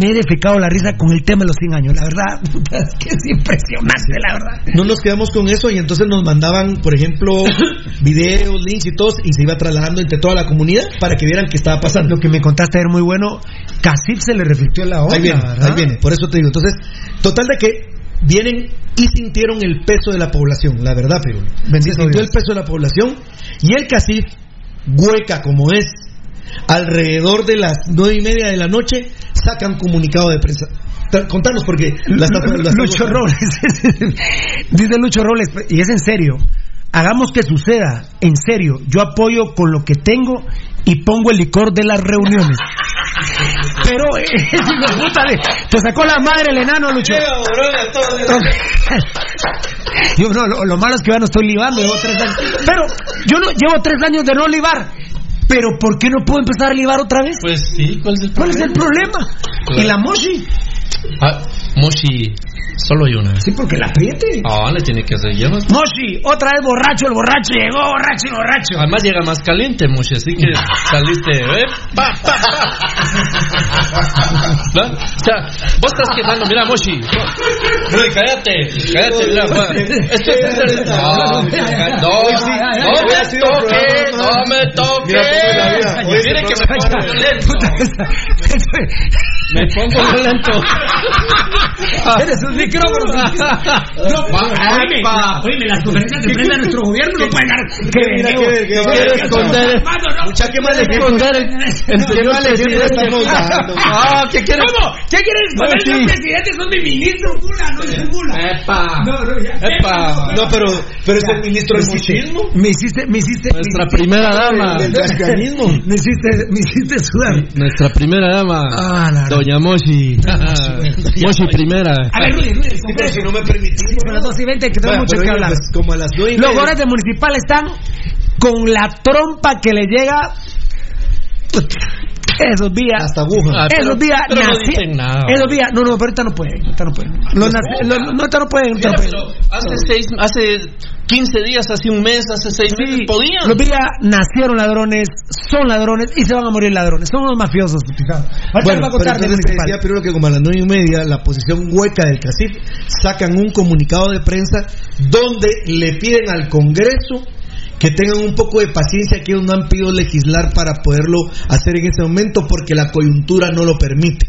me he defecado la risa con el tema de los 100 años. La verdad, es que es impresionante, la verdad. No nos quedamos con eso y entonces nos mandaban, por ejemplo, videos, links y todo, y se iba trasladando entre toda la comunidad para que vieran qué estaba pasando. Lo que me contaste era muy bueno. Casip se le reflectó en la onda. Ahí viene, ¿verdad? ahí viene, por eso te digo. Entonces, total de que vienen y sintieron el peso de la población, la verdad, pero Bendito se sintió Dios. el peso de la población y el CACIF, hueca como es, alrededor de las nueve y media de la noche, saca un comunicado de prensa. Contanos porque la estás- la estás- Lucho Robles. Dice Lucho Robles, y es en serio. Hagamos que suceda, en serio. Yo apoyo con lo que tengo y pongo el licor de las reuniones. Pero, eh, ese hijo de puta de- te sacó la madre el enano, Lucho. Yo no, lo, lo malo es que ya no estoy libando, llevo tres años. Pero yo no, llevo tres años de no libar. Pero ¿por qué no puedo empezar a libar otra vez? Pues sí, ¿cuál es el ¿Cuál es problema? el problema? Claro. ¿Y la Moshi? Ah, Moshi, solo hay una. Sí, porque la apriete. Ah, le tiene que hacer llamas. Moshi, otra vez borracho, el borracho llegó, borracho y borracho. Además llega más caliente, Moshi, así que saliste, ¿eh? Pa, pa, pa. ¿No? O sea, vos estás quejando, mira, Moshi. Rudy, cállate, cállate, mira. Esto es No, no, no me toque, no me toque. Mira cómo es la vida. Oye, Mire que me pongo violento. Me pongo violento. Eres un micrófono. No, Epa. oíme, las conferencias de prensa de nuestro gobierno no pueden dar. Que que- que- que- esconder. Mucha, ¿qué más le Quiere esconder el, el ¿Qué señor más le presidente. estamos dando? Ah, ¿qué quieres? ¿Cómo? ¿Qué quieres esconder? Los presidentes son mi ministro, mula, no es mula. Epa. No, no, ya. Epa. No, pero, pero es el ministro del mochismo. Me hiciste, me hiciste. Nuestra primera dama. Del gascanismo. Me hiciste, me hiciste sudar. Nuestra primera dama. Ah, Doña Moshi. Moshi primera. A ver, Sí, pero si no me permitís. Son las 2 y 20 que mucho que hablar. pues, como a las y Los goles de municipal están con la trompa que le llega. Esos días. Hasta aguja. Ah, pero- esos días. pero no dicen nada. Esos días. No, no, pero ahorita no pueden. Ahorita no pueden. Los los- no, ahorita no pueden. ahorita Mira, no pueden. pero hace seis, hace 15 días, hace un mes, hace seis meses, podían. Los días nacieron ladrones, son ladrones y se van a morir ladrones. Son unos mafiosos. Ahorita les voy a Bueno, pero contar del entonces decía primero que como a las nueve y media, la posición hueca del CACIF sacan un comunicado de prensa donde le piden al Congreso que tengan un poco de paciencia, que ellos no han pedido legislar para poderlo hacer en ese momento porque la coyuntura no lo permite.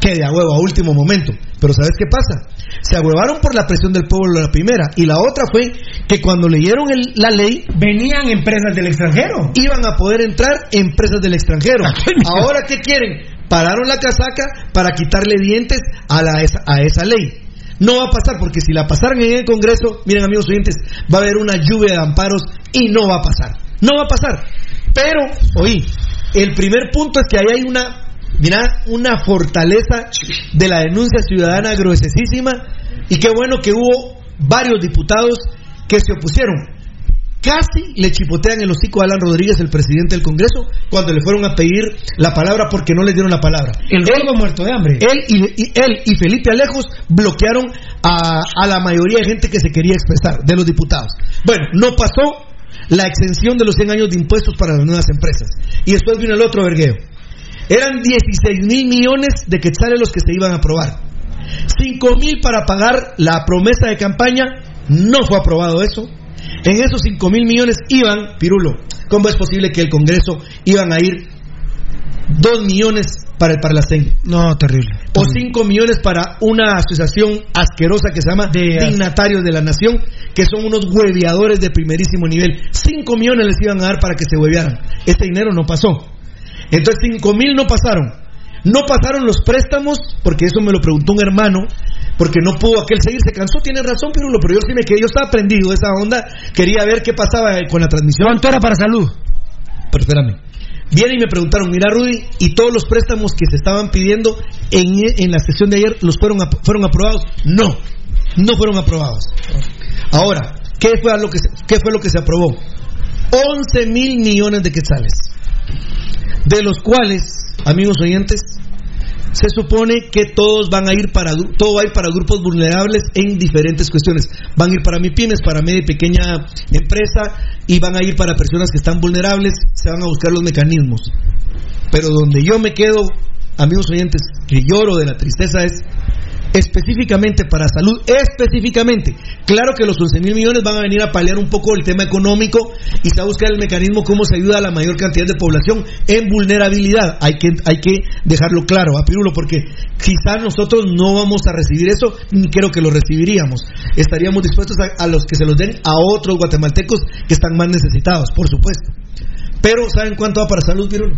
Que de a huevo, a último momento. Pero ¿sabes qué pasa? Se ahuevaron por la presión del pueblo la primera. Y la otra fue que cuando leyeron el- la ley, Venían empresas del extranjero. iban a poder entrar empresas del extranjero. Ahora, ¿qué quieren? Pararon la casaca para quitarle dientes a, la, esa- a esa ley. No va a pasar, porque si la pasaran en el Congreso, miren amigos oyentes, va a haber una lluvia de amparos y no va a pasar. No va a pasar. Pero, oí, el primer punto es que ahí hay una, mira, una fortaleza de la denuncia ciudadana gruesísima y qué bueno que hubo varios diputados que se opusieron. Casi le chipotean el hocico a Alan Rodríguez, el presidente del Congreso, cuando le fueron a pedir la palabra porque no le dieron la palabra. El muerto de hambre. Él y, y- él y Felipe Alejos bloquearon a, a la mayoría de gente que se quería expresar, de los diputados. Bueno, no pasó la exención de los 100 años de impuestos para las nuevas empresas. Y después vino el otro vergueo. Eran 16 mil millones de quetzales los que se iban a aprobar. 5 mil para pagar la promesa de campaña, no fue aprobado eso. En esos 5 mil millones iban, Pirulo, ¿cómo es posible que el Congreso iban a ir 2 millones para el Parlacén? No, terrible. O 5 millones para una asociación asquerosa que se llama Dignatarios de la Nación, que son unos hueveadores de primerísimo nivel. 5 millones les iban a dar para que se huevearan. Este dinero no pasó. Entonces 5 mil no pasaron. No pasaron los préstamos, porque eso me lo preguntó un hermano, porque no pudo aquel seguir, se cansó, tiene razón, Pirulo, pero yo sí me quedé, yo estaba prendido esa onda, quería ver qué pasaba con la transmisión. ¿Cuánto era para salud? Pero espérame. Vienen y me preguntaron, mira Rudy, y todos los préstamos que se estaban pidiendo en, en la sesión de ayer, ¿los fueron, fueron aprobados? No, no fueron aprobados. Ahora, ¿qué fue, lo que se, ¿qué fue lo que se aprobó? 11 mil millones de quetzales, de los cuales, amigos oyentes, se supone que todos van a ir para todo va a ir para grupos vulnerables en diferentes cuestiones. Van a ir para MIPIMES, para media y pequeña empresa y van a ir para personas que están vulnerables, se van a buscar los mecanismos. Pero donde yo me quedo, amigos oyentes, que lloro de la tristeza es específicamente para salud, específicamente. Claro que los 11 mil millones van a venir a paliar un poco el tema económico y se va a buscar el mecanismo cómo se ayuda a la mayor cantidad de población en vulnerabilidad. Hay que, hay que dejarlo claro, a Pirulo, porque quizás nosotros no vamos a recibir eso, ni creo que lo recibiríamos. Estaríamos dispuestos a, a los que se los den a otros guatemaltecos que están más necesitados, por supuesto. Pero, ¿saben cuánto va para salud, Pirulo?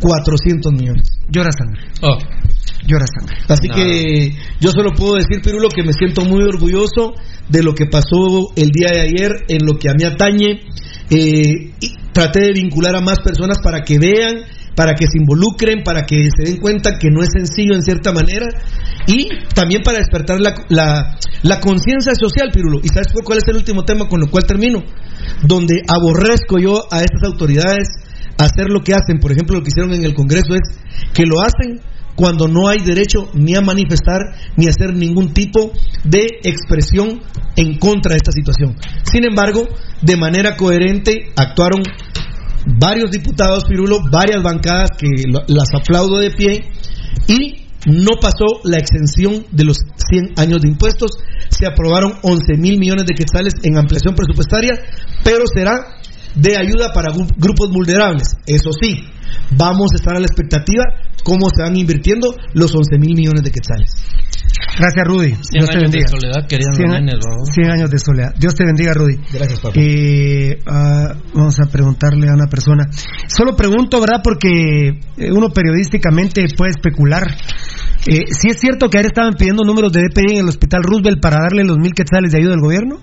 400 millones. Llora sangre. Oh. Llora sangre. Así que yo solo puedo decir, Pirulo, que me siento muy orgulloso de lo que pasó el día de ayer en lo que a mí atañe. Eh, y traté de vincular a más personas para que vean, para que se involucren, para que se den cuenta que no es sencillo en cierta manera y también para despertar la, la, la conciencia social, Pirulo. ¿Y sabes por cuál es el último tema con lo cual termino? Donde aborrezco yo a estas autoridades hacer lo que hacen, por ejemplo, lo que hicieron en el Congreso es que lo hacen cuando no hay derecho ni a manifestar ni a hacer ningún tipo de expresión en contra de esta situación. Sin embargo, de manera coherente actuaron varios diputados, Pirulo, varias bancadas que las aplaudo de pie y no pasó la exención de los 100 años de impuestos. Se aprobaron 11 mil millones de quetzales en ampliación presupuestaria, pero será de ayuda para gru- grupos vulnerables. Eso sí, vamos a estar a la expectativa cómo se van invirtiendo los 11 mil millones de quetzales. Gracias, Rudy. Cien Dios te años de bendiga. soledad querían los 100, nenes, ¿no? 100 años de soledad. Dios te bendiga, Rudy. Gracias, papá. Eh, ah, vamos a preguntarle a una persona. Solo pregunto, ¿verdad? Porque eh, uno periodísticamente puede especular. Eh, si es cierto que ayer estaban pidiendo números de DPI en el hospital Roosevelt para darle los mil quetzales de ayuda del gobierno.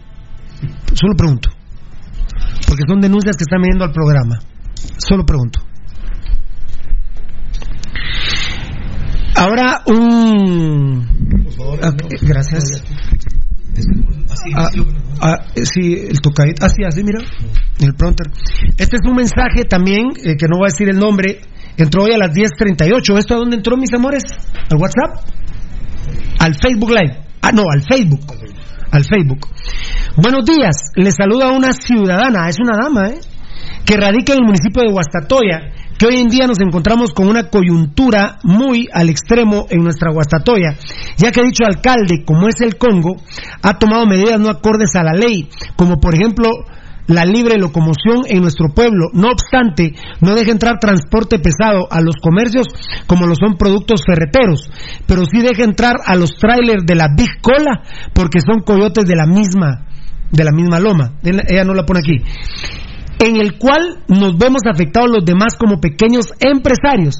Solo pregunto. Porque son denuncias que están viendo al programa. Solo pregunto. Ahora un... Ah, gracias. Ah, ah, sí, el tocadito. Así, así, mira. El pronter. Este es un mensaje también, eh, que no voy a decir el nombre. Entró hoy a las 10.38. ¿Esto a dónde entró, mis amores? ¿Al WhatsApp? Al Facebook Live. Ah, no, al Facebook. Al Facebook. Buenos días. Le saluda una ciudadana, es una dama, ¿eh? Que radica en el municipio de Guastatoya, que hoy en día nos encontramos con una coyuntura muy al extremo en nuestra Guastatoya, ya que dicho alcalde, como es el Congo, ha tomado medidas no acordes a la ley, como por ejemplo la libre locomoción en nuestro pueblo. No obstante, no deja entrar transporte pesado a los comercios como lo son productos ferreteros, pero sí deja entrar a los trailers de la Big Cola porque son coyotes de la misma de la misma loma. Ella no la pone aquí en el cual nos vemos afectados los demás como pequeños empresarios,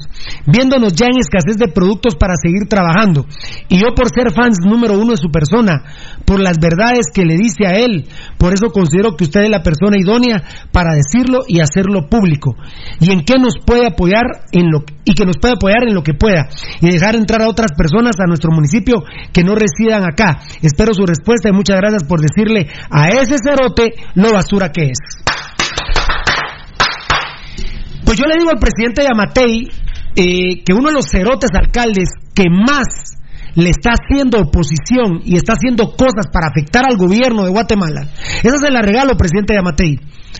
viéndonos ya en escasez de productos para seguir trabajando. Y yo por ser fans número uno de su persona, por las verdades que le dice a él, por eso considero que usted es la persona idónea para decirlo y hacerlo público. Y en qué nos puede apoyar en lo y que nos puede apoyar en lo que pueda y dejar entrar a otras personas a nuestro municipio que no residan acá. Espero su respuesta y muchas gracias por decirle a ese cerote lo basura que es. Pues yo le digo al presidente Yamatei eh, que uno de los cerotes alcaldes que más le está haciendo oposición y está haciendo cosas para afectar al gobierno de Guatemala, esa se la regalo, presidente Yamatei.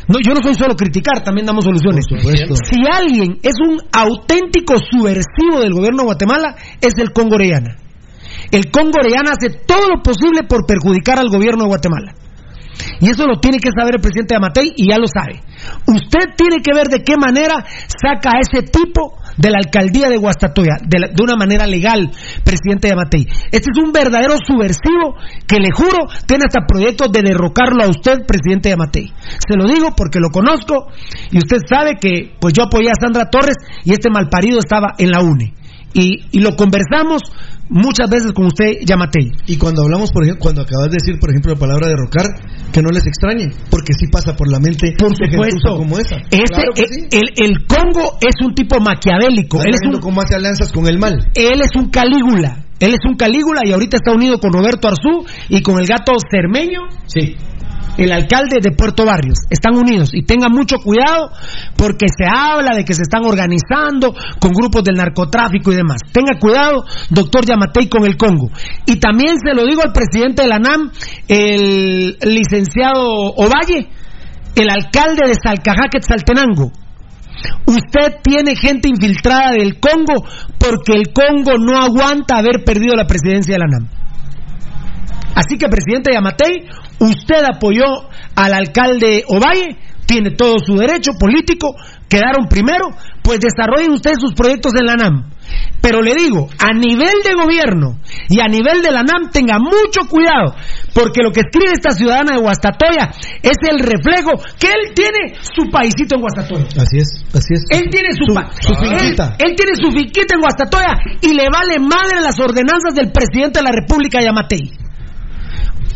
No, yo no soy solo criticar, también damos soluciones. Si alguien es un auténtico subversivo del gobierno de Guatemala, es el Congo Orellana. El Congo Orellana hace todo lo posible por perjudicar al gobierno de Guatemala. Y eso lo tiene que saber el presidente Amatei y ya lo sabe. Usted tiene que ver de qué manera saca a ese tipo de la alcaldía de Guastatoya, de, de una manera legal, presidente Yamatei. Este es un verdadero subversivo que le juro tiene hasta proyectos de derrocarlo a usted, presidente Yamatei. Se lo digo porque lo conozco y usted sabe que pues yo apoyé a Sandra Torres y este malparido estaba en la UNE. Y, y lo conversamos muchas veces con usted, Yamatei. Y cuando hablamos, por ejemplo, cuando acabas de decir, por ejemplo, la palabra derrocar, que no les extrañe, porque sí pasa por la mente Por supuesto. como esa. Este, Claro que sí. el, el Congo es un tipo maquiavélico. Él es un, cómo hace alianzas con el mal. él es un Calígula. Él es un Calígula y ahorita está unido con Roberto Arzú y con el gato Cermeño. Sí. El alcalde de Puerto Barrios. Están unidos. Y tengan mucho cuidado porque se habla de que se están organizando con grupos del narcotráfico y demás. Tenga cuidado, doctor Yamatei, con el Congo. Y también se lo digo al presidente de la NAM, el licenciado Ovalle, el alcalde de Salcajaque, Saltenango. Usted tiene gente infiltrada del Congo porque el Congo no aguanta haber perdido la presidencia de la NAM. Así que, presidente Yamatei, usted apoyó al alcalde Ovalle, tiene todo su derecho político, quedaron primero, pues desarrollen ustedes sus proyectos en la NAM. Pero le digo, a nivel de gobierno y a nivel de la NAM, tenga mucho cuidado, porque lo que escribe esta ciudadana de Guastatoya es el reflejo que él tiene su paisito en Guastatoya. Así es, así es. Él tiene su, Su- pa- su él- finquita. Él, tiene su finquita en Guastatoya y le vale madre las ordenanzas del presidente de la República, Yamatei.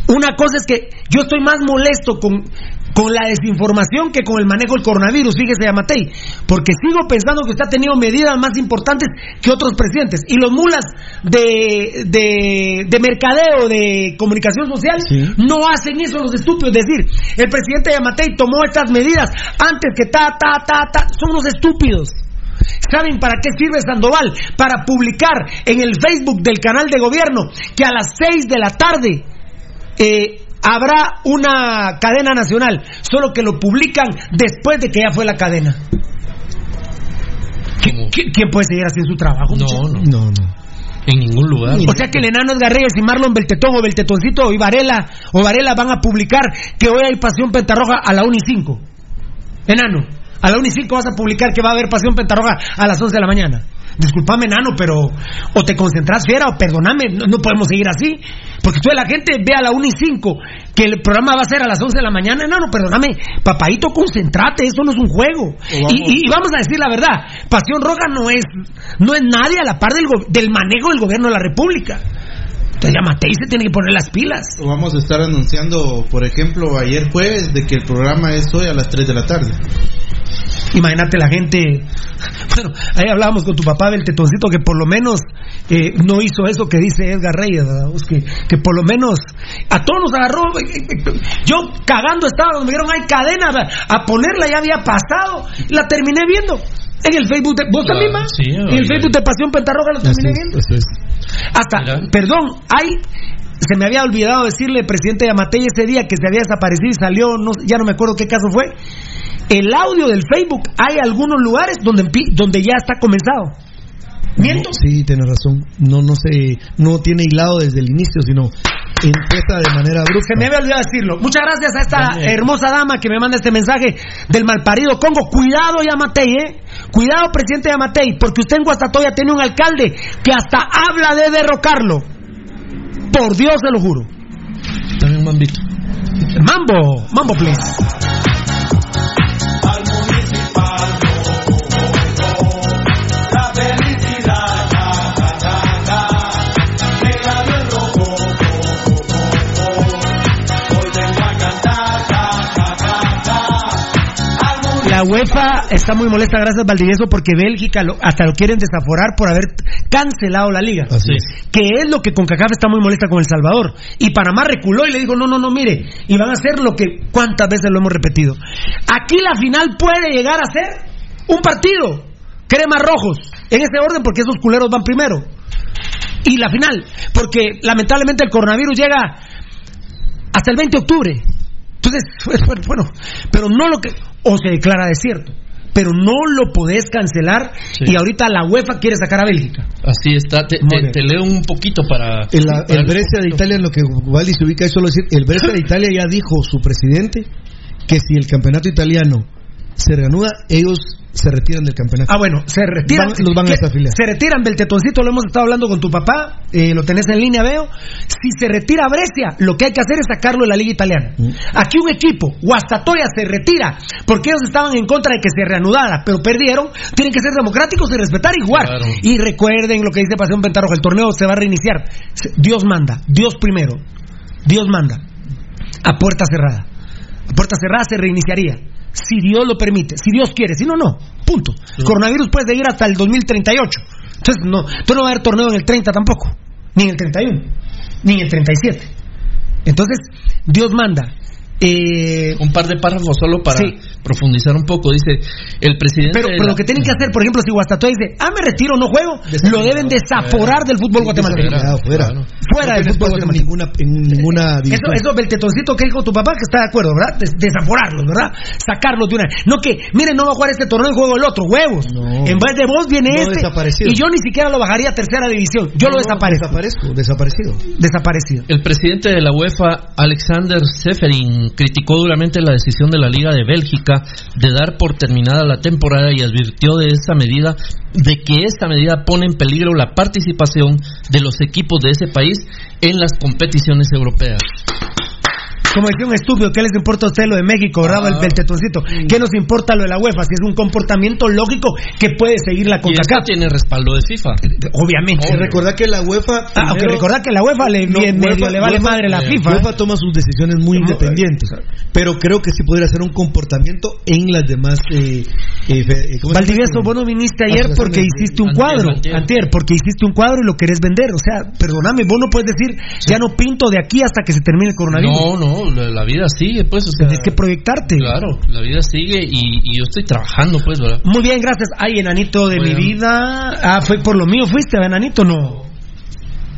Una cosa es que yo estoy más molesto con, con la desinformación que con el manejo del coronavirus, fíjese, Yamatei, porque sigo pensando que usted ha tenido medidas más importantes que otros presidentes. Y los mulas de, de, de mercadeo, de comunicación social, no hacen eso los estúpidos. Es decir, el presidente Yamatei tomó estas medidas antes que ta, ta, ta, ta. Son unos estúpidos. ¿Saben para qué sirve Sandoval? Para publicar en el Facebook del canal de gobierno que a las 6 de la tarde eh, habrá una cadena nacional, solo que lo publican después de que ya fue la cadena. ¿Qui- qui- ¿Quién puede seguir haciendo su trabajo? No, no. No, no. En ningún lugar. O sea que el enano Edgar Reyes y Marlon Beltetón o Beltetoncito y Varela o Varela van a publicar que hoy hay Pasión Pentarroja a la 1 y 5. Enano, a la 1 y 5 vas a publicar que va a haber Pasión Pentarroja a las 11 de la mañana. Disculpame, enano, pero o te concentras fiera o perdóname, no, no podemos seguir así. Porque toda la gente ve a la 1 y 5 que el programa va a ser a las 11 de la mañana, enano, perdóname, papadito, concentrate, esto no es un juego. vamos- Y, y- y vamos a decir la verdad, Pasión Roja no es, no es nadie a la par del, del manejo del gobierno de la República. Entonces ya Matei se tiene que poner las pilas. O Vamos a estar anunciando, por ejemplo, ayer jueves, de que el programa es hoy a las 3 de la tarde. Imagínate la gente. Bueno, ahí hablábamos con tu papá del tetoncito que por lo menos eh, no hizo eso que dice Edgar Reyes, ¿verdad? Pues que, que por lo menos a todos nos agarró. Yo cagando estaba, donde me dijeron, hay cadena, a ponerla ya había pasado. La terminé viendo en el Facebook de. ¿Vos Ah, también, ma? sí, En el. Facebook de Pasión Pentarroja lo terminé viendo. Hasta, perdón, hay. Se me había olvidado decirle, presidente Yamatei, ese día que se había desaparecido y salió, no, ya no me acuerdo qué caso fue. El audio del Facebook, hay algunos lugares donde, donde ya está comenzado. ¿Miento? Sí, tienes razón. No, no se, no tiene hilado desde el inicio, sino empieza de manera brusca. Se me había olvidado decirlo. Muchas gracias a esta hermosa dama que me manda este mensaje del malparido Congo. Cuidado, Yamatei, ¿eh? Cuidado, presidente Yamatei, porque usted en Guastatoya tiene un alcalde que hasta habla de derrocarlo. Por Dios se lo juro. También mambito. Mambo, mambo, please. La UEFA está muy molesta, gracias Valdivieso, porque Bélgica lo- hasta lo quieren desaforar por haber cancelado la liga. Que es lo que CONCACAF está muy molesta con El Salvador. Y Panamá reculó y le dijo, no, no, no, mire, y van a hacer lo que cuántas veces lo hemos repetido. Aquí la final puede llegar a ser un partido, cremas rojos, en ese orden porque esos culeros van primero. Y la final, porque lamentablemente el coronavirus llega hasta el 20 de octubre. Entonces, bueno, pero no lo que, o se declara desierto, pero no lo podés cancelar y ahorita la UEFA quiere sacar a Bélgica. Así está. Te, te- te leo un poquito para. El, para el Brescia de Italia, en lo que Valdi se ubica, es solo decir, el Brescia de Italia ya dijo su presidente que si el campeonato italiano se reanuda, ellos se retiran del campeonato. Ah, bueno, se retiran. Van- los van a. Se retiran Beltetoncito, lo hemos estado hablando con tu papá, eh, lo tenés en línea, veo. Si se retira Brescia, lo que hay que hacer es sacarlo de la Liga Italiana. Mm. Aquí un equipo, Guastatoya, se retira porque ellos estaban en contra de que se reanudara, pero perdieron. Tienen que ser democráticos y respetar y jugar. Claro. Y recuerden lo que dice Pasión Pentarroja: el torneo se va a reiniciar. Dios manda, Dios primero. Dios manda. A puerta cerrada. A puerta cerrada se reiniciaría. Si Dios lo permite, si Dios quiere, si no, no. Punto. Coronavirus puede seguir hasta el 2038. Entonces, no, entonces no va a haber torneo en el 30 tampoco. Ni en el 31. Ni en el 37. Entonces, Dios manda. Eh, Un par de párrafos solo para Sí. profundizar un poco. Dice el presidente. pero, pero la- lo que tienen que hacer, por ejemplo, si Guastatoya dice, ah, me retiro, no juego, lo deben desaforar del fútbol guatemalteco. Fuera, fuera. Fuera del No fútbol guatemalteco. ninguna, en ninguna Eso, división. eso Beltetoncito que dijo tu papá que está de acuerdo, ¿verdad? Des- desaforarlos, ¿verdad? Sacarlos de una. No que, miren, no va a jugar este torneo y juego el otro, huevos. En vez de vos viene No, este. Y yo ni siquiera lo bajaría a tercera división. Yo lo No, desaparezco. Desaparezco, desaparecido. Desaparecido. El presidente de la UEFA, Alexander Seferin, criticó duramente la decisión de la Liga de Bélgica de dar por terminada la temporada y advirtió de esta medida, de que esta medida pone en peligro la participación de los equipos de ese país en las competiciones europeas. Como decía un estúpido, ¿qué les importa a usted lo de México, ¿verdad? El Beltetoncito. ¿Qué nos importa lo de la UEFA? Si es un comportamiento lógico que puede seguir la CONCACAF. tiene respaldo de FIFA. Obviamente. Y recordar que la UEFA. Ah, aunque primero- recordar que la UEFA le, No, medio UEFA- le vale UEFA- madre la eh, FIFA. ¿eh? UEFA toma sus decisiones muy independientes, pero creo que sí podría ser un comportamiento en las demás. Eh, eh, eh. Valdivieso, vos no viniste ayer porque hiciste un cuadro, antier. antier, porque hiciste un cuadro y lo querés vender. O sea, perdóname, vos no puedes decir, ya no pinto de aquí hasta que se termine el coronavirus. No, no, la, la vida sigue, pues. O sea, Tienes que proyectarte. Claro, la vida sigue y, y yo estoy trabajando, pues, ¿verdad? Muy bien, gracias. Ay, enanito de mi vida. Ah, fue por lo mío, fuiste, enanito, no.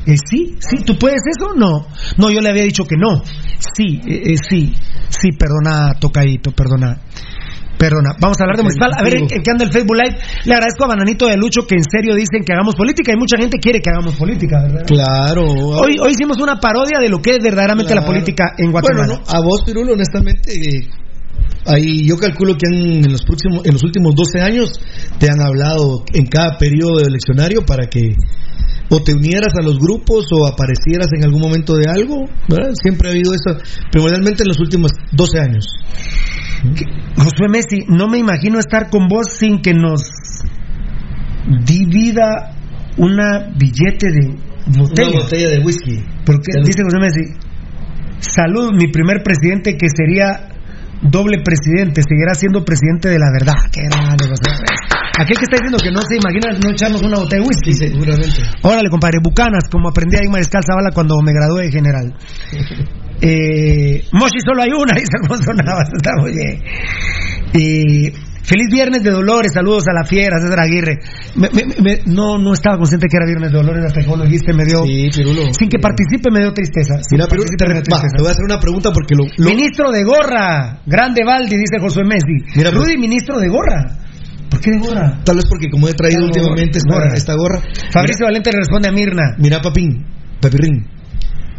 Eh, sí, sí, ¿tú puedes eso? No. No, yo le había dicho que no. Sí, eh, eh, sí, sí, perdona, tocadito, perdona. Perdona, vamos a hablar de municipal. A ver, ¿en, en qué anda el Facebook Live? Le agradezco a Bananito de Lucho que en serio dicen que hagamos política y mucha gente quiere que hagamos política, ¿verdad? Claro. Hoy, hoy hicimos una parodia de lo que es verdaderamente la política en Guatemala. Bueno, no, a vos, Pirulo, honestamente, eh, ahí yo calculo que han, en, los próximos, en los últimos 12 años te han hablado en cada periodo eleccionario para que o te unieras a los grupos o aparecieras en algún momento de algo. ¿verdad? Siempre ha habido eso, primordialmente en los últimos 12 años. Josué Messi, no me imagino estar con vos sin que nos divida una billete de botella. Una botella de whisky. Porque dice José Messi, salud, mi primer presidente que sería doble presidente, seguirá siendo presidente de la verdad. Qué grande, José Messi. Aquel que está diciendo que no se imagina no echarnos una botella de whisky. seguramente. Órale, compadre, Bucanas, como aprendí ahí Mariscal Zavala cuando me gradué de general. Eh, Moshi solo hay una, dice Alfonso Navas, está muy bien. Y feliz viernes de Dolores, saludos a la fiera, César Aguirre. Me- me- me- no, no estaba consciente que era viernes de Dolores hasta que vos lo dijiste, me dio. Sí, Pirulo. Sin que participe me dio tristeza. Mira, Pirulo, te, me va, te voy a hacer una pregunta porque lo, lo- Ministro de gorra, grande Valdi, dice Josué Messi. Mira, pues- Rudy, ministro de gorra. ¿Por qué de gorra? tal vez porque como he traído últimamente esta gorra. esta gorra. Fabricio Valente le responde a Mirna. Mira, papín, papirrín,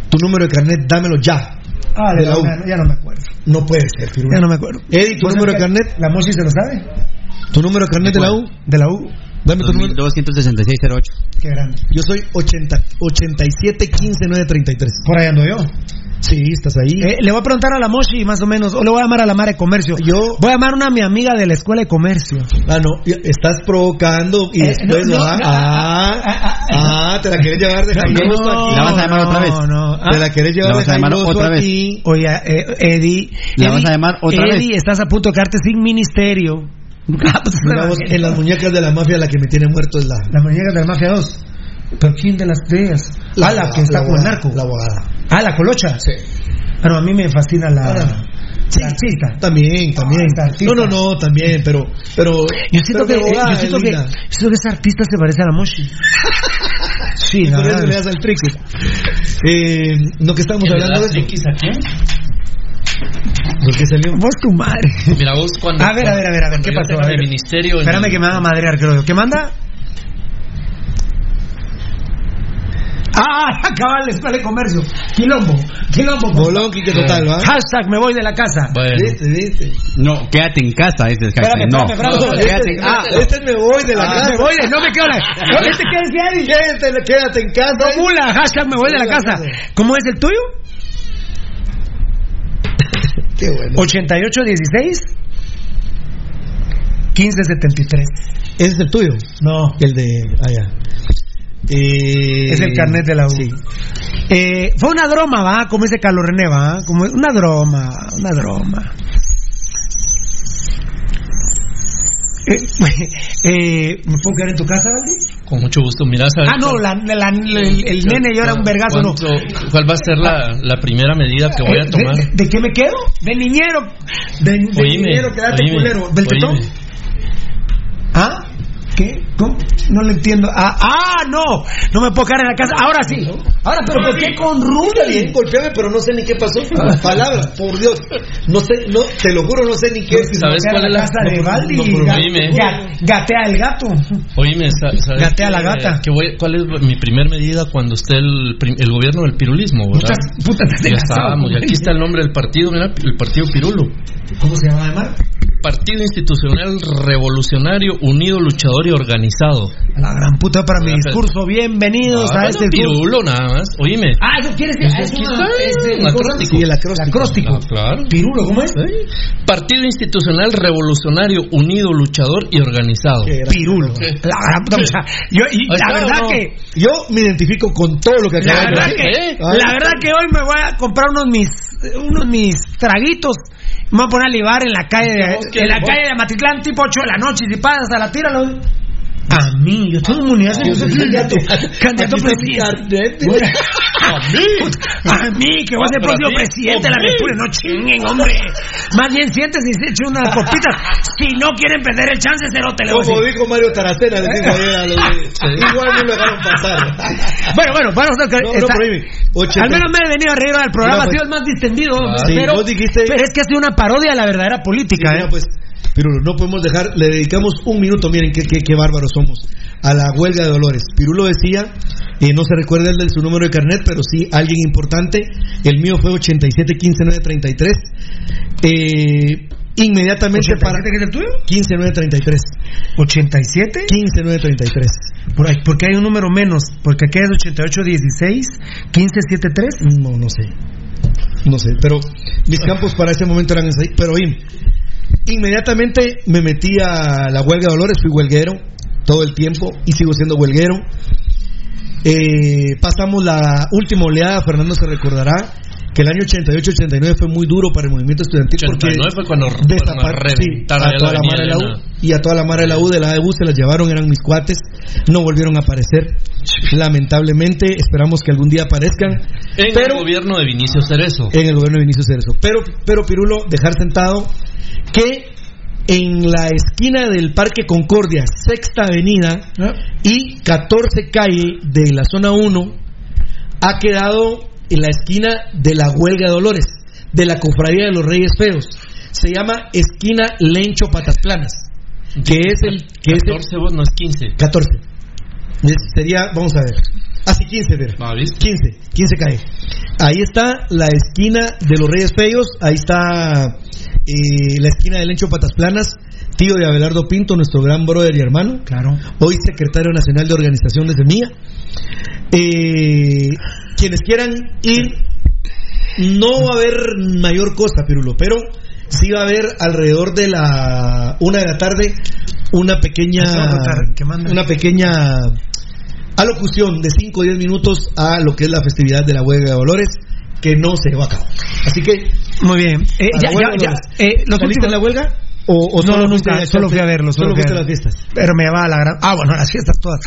tu número de carnet, dámelo ya. Ah, de la U. ya no me acuerdo. No puede ser. Ya no me acuerdo. Eddie, tu ¿Vos número de carnet, ¿La Moshi se lo sabe? tu número de carnet de la U, De la U. dame tu número. 26608. Qué grande. Yo soy 80, 87 15 933. Por ahí ando yo. Sí, estás ahí. Eh, le voy a preguntar a la Moshi más o menos, o le voy a llamar a la Mara de Comercio. Yo- Voy a llamar a una mi amiga de la escuela de comercio. Ah, no, estás provocando y Eh, después no, no, ah, no, ah, ah, te la quieres llevar de aquí. ¿La vas a llamar otra vez? No, no. Ah, Te la quieres llevar ¿La de vas a llamar jailoso otra vez? aquí. Oye, eh, Eddie. ¿La Eddie, vas a llamar otra vez? Eddie, estás a punto de quedarte sin ministerio. Ah, pues, Mira vos, en las muñecas de la mafia la que me tiene muerto es la... La muñeca de la Mafia 2. ¿Pero quién de las de ellas? ah, la que está con el abogada, narco. La abogada. Ah, la colocha. Sí. Pero a mí me fascina la, Ah. Sí, artista. También, también. No, no, no, también, pero. pero yo siento, pero que, eh, abogada yo siento, que, yo siento que ese artista se parece a la Moshi. Sí, la verdad. le das al triqui. Eh, lo que estamos ¿Que le hablando de eso. a quién? Lo que salió. Vos tu madre. Mira vos cuando... A ver, a ver, a ver, a ver, ¿qué pasó? A en el ver. ministerio... Espérame el- que me van a madrear, creo yo. ¿Qué manda? Ah, cabal, escuela de comercio. Quilombo, quilombo. Bolón, Quique total, ¿va? Hashtag me voy de la casa. Bueno, Viste, viste. No, quédate en casa, ese es hashtag. No, quédate Este, en ah, este me voy de la Ah, casa. me voy de, no me quedo. No, este qué es Diari. Quédate, quédate en casa. No, mula, hashtag me voy de la casa. ¿Cómo es el tuyo? Qué bueno. 8816 1573. ¿Ese es el tuyo? No. El de. Allá. Eh, Es el carnet de la U. Sí. Eh, fue una broma, ¿va? Como dice Carlos René, ¿va? Como una broma, una broma. Eh, eh, ¿Me puedo quedar en tu casa, Valdi? Con mucho gusto. Mira, ¿sabes Ah, no, la, la- el, el nene llora un vergazo, ¿no? ¿Cuál va a ser la, la primera medida que voy a Eh, tomar? ¿De, de qué me quedo? De niñero. De, de Oíme, niñero, quedarte oíme, culero. ¿Del tetón? ¿Ah? ¿Qué? ¿Cómo? No lo entiendo. Ah, ah, no. No me puedo quedar en la casa. Ahora sí. Ahora, pero ¿por qué con Está bien, Rudy? golpeame, pero no sé ni qué pasó. Palabras, por Dios. No sé, no, te lo juro, no sé ni qué. ¿Sabes cuál es la casa de Valdi? gatea el gato. Oíme, sa- ¿sabes Gatea la gata. qué voy- ¿Cuál es mi primer medida cuando esté el, el gobierno del pirulismo? ¿verdad? Ya estábamos, y aquí está el nombre del partido, mira, el partido Pirulo. ¿Cómo se llama además? Partido Institucional Revolucionario Unido Luchador y Organizado. La gran puta para mi discurso. Bienvenidos Ah, a este Pirulo nada más. Oíme. Ah, ¿eso quieres decir? Eso Es un acróstico. Sí, el acróstico. Ah, claro. Pirulo, ¿cómo es? Partido Institucional Revolucionario Unido Luchador y Organizado. Pirulo. La gran puta. o sea, yo, y la verdad ¿o no? que. Yo me identifico con todo lo que acabas de decir. que, ¿eh? la verdad que hoy me voy a comprar unos mis unos mis traguitos. Me voy a poner a libar en la calle de, en la calle de Matitlán tipo 8 de la noche. Si pasas a la tira, lo... A mí, yo tengo inmunidad. Yo soy candidato, candidato. presidente. A mí. A mí, que voy a ser Pero ti, presidente de la. República. No chinguen, hombre. Más bien siéntese y se eche unas copitas. Si no quieren perder el chance, cerote le voy a Como dijo Mario Taracena, le dijo ayer a los Igual no lo dejaron pasar. Bueno, bueno, vamos a ver. No, Al menos me he venido a reír al programa, ha pues. sido el más distendido. Sí, pero, pero es que ha sido una parodia de la verdadera política, ¿eh? pues, Pirulo, no podemos dejar, le dedicamos un minuto, miren qué, qué, qué bárbaros somos, a la huelga de Dolores. Pirulo decía, eh, no se recuerda el de su número de carnet, pero sí alguien importante, el mío fue 8715933. Eh, inmediatamente para... ¿87 que es el tuyo? 15933. ¿87? 15933. Por ahí, porque hay un número menos, porque aquí es 8816, 1573. No, no sé. No sé, pero mis campos para ese momento eran así. Pero in- inmediatamente me metí a la huelga de Dolores, fui huelguero todo el tiempo y sigo siendo huelguero. Eh, pasamos la última oleada, Fernando se recordará que el año 88-89 fue muy duro para el movimiento estudiantil 89 porque fue cuando destapar- fueron a sí, a toda la la mara de la U y a toda la mara de la U de la AEU se las llevaron, eran mis cuates, no volvieron a aparecer. Lamentablemente, esperamos que algún día aparezcan. En pero el gobierno de Vinicio Cerezo. en el gobierno de Vinicio Cerezo. Pero, pero Pirulo, dejar sentado que en la esquina del Parque Concordia, Sexta Avenida y 14 Calle de la zona 1, ha quedado en la esquina de la Huelga de Dolores, de la Cofradía de los Reyes Feos. Se llama esquina Lencho Patas Planas, que es el... Que es el 14 vos no es 15. 14. Es- Sería, vamos a ver. Así 15, ver. Ah, ¿viste? 15, 15 cae. Ahí está la esquina de los Reyes Feos, ahí está la esquina del Lencho Patas Planas, tío de Abelardo Pinto, nuestro gran brother y hermano. Claro. Hoy secretario nacional de organización de Semilla. Eh, quienes quieran ir, no va a haber mayor cosa, Pirulo, pero sí va a haber alrededor de la una de la tarde una pequeña una pequeña alocución de 5 o 10 minutos a lo que es la festividad de la huelga de Dolores que no se va a cabo. Así que Muy bien. Eh, ya, eh, los ¿Saliste últimos- en la huelga? ¿O, o no, nunca, a solo fui a verlo. Solo, solo fui a las fiestas? Pero me llevaba a la gran. Ah, bueno, las fiestas todas.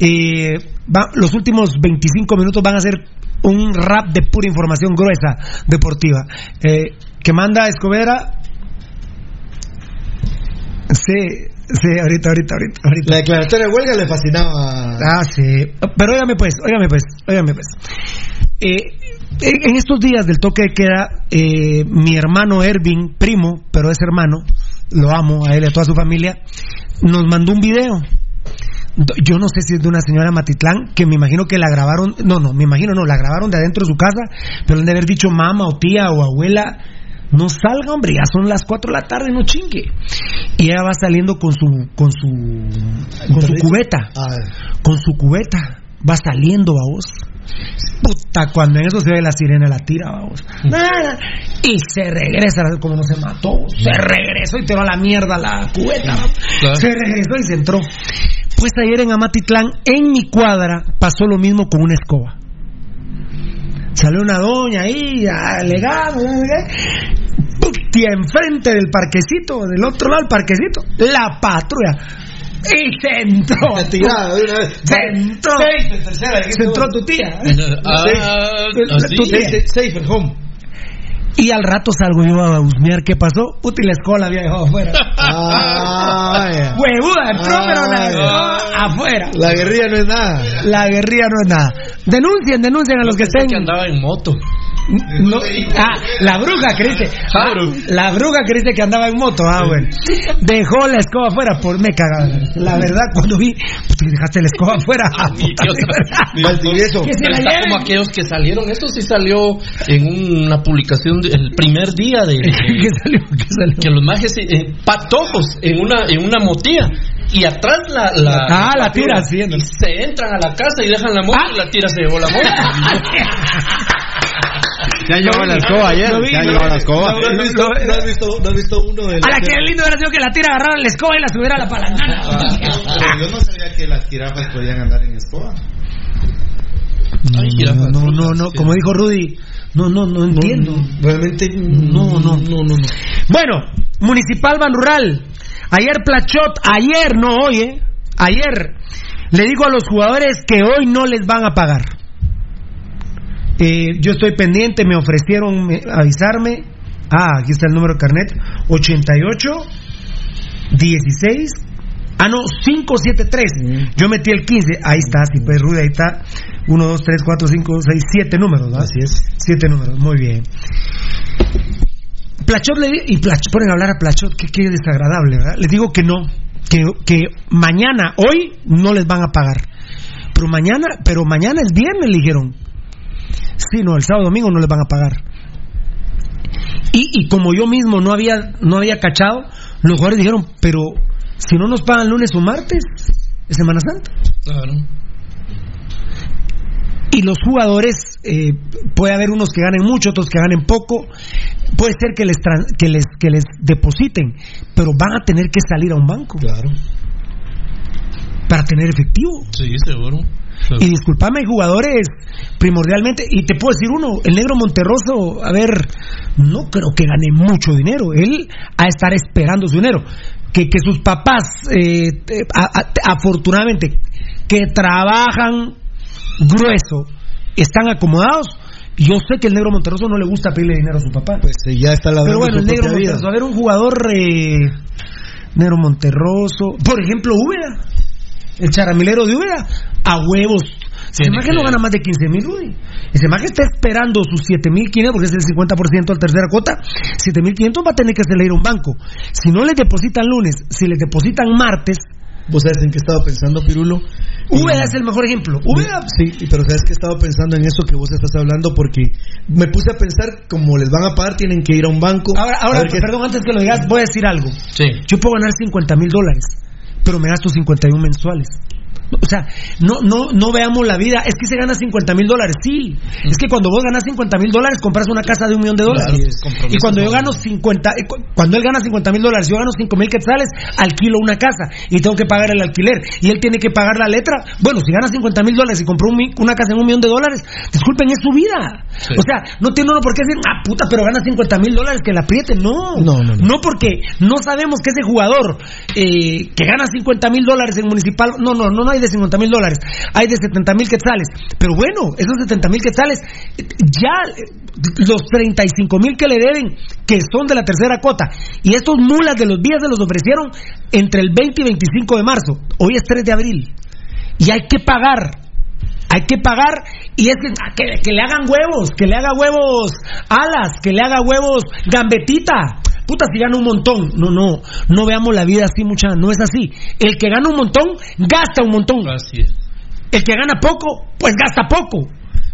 Eh, va- los últimos 25 minutos van a ser un rap de pura información gruesa deportiva. Eh, que manda Escobera. Sí, sí, ahorita, ahorita, ahorita. ahorita. La declaratoria de huelga le fascinaba. Ah, sí. Pero óigame pues, óigame pues, óigame pues. Eh, en estos días del toque de queda, eh, mi hermano Ervin, primo, pero es hermano, lo amo a él y a toda su familia, nos mandó un video. Yo no sé si es de una señora Matitlán, que me imagino que la grabaron, no, no, me imagino no, la grabaron de adentro de su casa, pero han de haber dicho mamá o tía o abuela, no salga hombre, ya son las 4 de la tarde, no chingue. Y ella va saliendo con su, con su, con su cubeta, con su cubeta, va saliendo a vos. Puta, cuando en eso se ve la sirena, la tira, vamos. Nada. Y se regresa, como no se mató, se regresó y tiró a la mierda la cubeta. Claro. Se regresó y se entró. Pues ayer en Amatitlán, en mi cuadra, pasó lo mismo con una escoba. Salió una doña ahí, qué. Puta, enfrente del parquecito, del otro lado del parquecito, la patrulla. Y se entró. Tirada de una vez. Se entró. Se entró tu tía. Ah, Tu así. tía. Safe at home. Y al rato salgo yo a husmear qué pasó. Puta, y la escoba la había dejado afuera. Ah. Huevuda, entró, Ah, pero la ya. dejó afuera. La guerrilla no es nada. La guerrilla no es nada. Denuncien, denuncien a los que Pensé estén. que andaba en moto. No, ah, la bruja creíste. Ah, la bruja creíste que andaba en moto. Ah, bueno. Dejó la escoba afuera por me cagaba. La verdad, cuando vi, puta, dejaste la escoba afuera. Se la Está como aquellos que salieron. Esto sí salió en una publicación de- el primer día de, ¿Qué salió? ¿Qué salió? que los majes eh, patojos en una en una motilla y atrás la, la Ah, la tira haciendo. se entran a la casa y dejan la moto Ah. y la tira se llevó la moto. Ya llevaba la escoba ayer. Ya vi. la escoba. ¿No has visto, uno de A la que lindo hubiera sido que la tira agarrara la escoba y la subiera a la palangana. Pero yo no sabía que las jirafas podían andar en escoba. Ay, No, no, no, no, como dijo Rudy, no, no, no entiendo. Realmente. No, no. no, no. no. Bueno, Municipal Ban Rural. Ayer Plachot, ayer, no hoy, ¿eh? Ayer, le digo a los jugadores que hoy no les van a pagar. Eh, yo estoy pendiente, me ofrecieron avisarme. Ah, aquí está el número de carnet: 88 16. Ah, no, 573. Yo metí el 15. Ahí está, sí, pues Rudy, ahí está. 1, 2, 3, 4, 5, 6, 7 números, ¿verdad? Así es. 7 números, muy bien. Plachot le y Plach- ponen a hablar a Plachot, que qué desagradable, ¿verdad? Les digo que no, que, que mañana, hoy no les van a pagar. Pero mañana, pero mañana es viernes, le dijeron. Sí, no, el sábado domingo no les van a pagar. Y, y como yo mismo no había, no había cachado, los jugadores dijeron, pero si no nos pagan lunes o martes, es Semana Santa. Claro. Y los jugadores, eh, puede haber unos que ganen mucho, otros que ganen poco, puede ser que les, que les, que les depositen, pero van a tener que salir a un banco Claro. para tener efectivo. Sí, seguro. Y disculpame, hay jugadores primordialmente, y te puedo decir uno, el negro Monterroso, a ver, no creo que gane mucho dinero, él a estar esperando su dinero. Que, que sus papás, eh, a- a- afortunadamente, que trabajan grueso, están acomodados, yo sé que el negro Monterroso no le gusta pedirle dinero a su papá. Pues eh, ya está la Pero bueno, el negro Monterroso, a ver, un jugador eh, negro Monterroso, por ejemplo, Úbeda, el charamilero de Úbeda, a huevos. Ese maje no que- gana más de 15 mil, Rudy. Ese maje está esperando sus 7.500, porque es el 50% de la tercera cuota. 7.500 va a tener que hacerle ir a un banco. Si no les depositan lunes, si les depositan martes, ¿Vos sabes en qué estaba pensando, Pirulo? Úbeda es el mejor ejemplo. Úbeda, Sí, pero sabes que estaba pensando en eso que vos estás hablando porque me puse a pensar como les van a pagar tienen que ir a un banco. ahora, ahora perdón, antes que lo digas, voy a decir algo. Sí. Yo puedo ganar 50 mil dólares, pero me gasto 51 mensuales. O sea, no, no, no veamos la vida. Es que se gana 50 mil dólares, sí. Es que cuando vos ganas 50 mil dólares, compras una casa de un millón de dólares. Claro, y cuando yo gano 50, eh, cu- cuando él gana 50 mil dólares, yo gano 5 mil quetzales, alquilo una casa y tengo que pagar el alquiler. Y él tiene que pagar la letra. Bueno, si gana 50 mil dólares y compró un una casa en un millón de dólares, disculpen, es su vida. Sí. O sea, no tiene uno por qué decir, ah, puta, pero gana 50 mil dólares, que la apriete. No. No, no, no. No porque no sabemos que ese jugador eh, que gana 50 mil dólares en municipal, no, no, no, no hay de 50 mil dólares, hay de 70 mil quetzales. Pero bueno, esos 70 mil quetzales, ya eh, los 35 mil que le deben, que son de la tercera cuota, y estos mulas de los días se los ofrecieron entre el 20 y 25 de marzo. Hoy es 3 de abril. Y hay que pagar. Hay que pagar y es que, que le hagan huevos, que le haga huevos alas, que le haga huevos gambetita. Puta, si gana un montón. No, no, no veamos la vida así, mucha, no es así. El que gana un montón, gasta un montón. Así es. El que gana poco, pues gasta poco.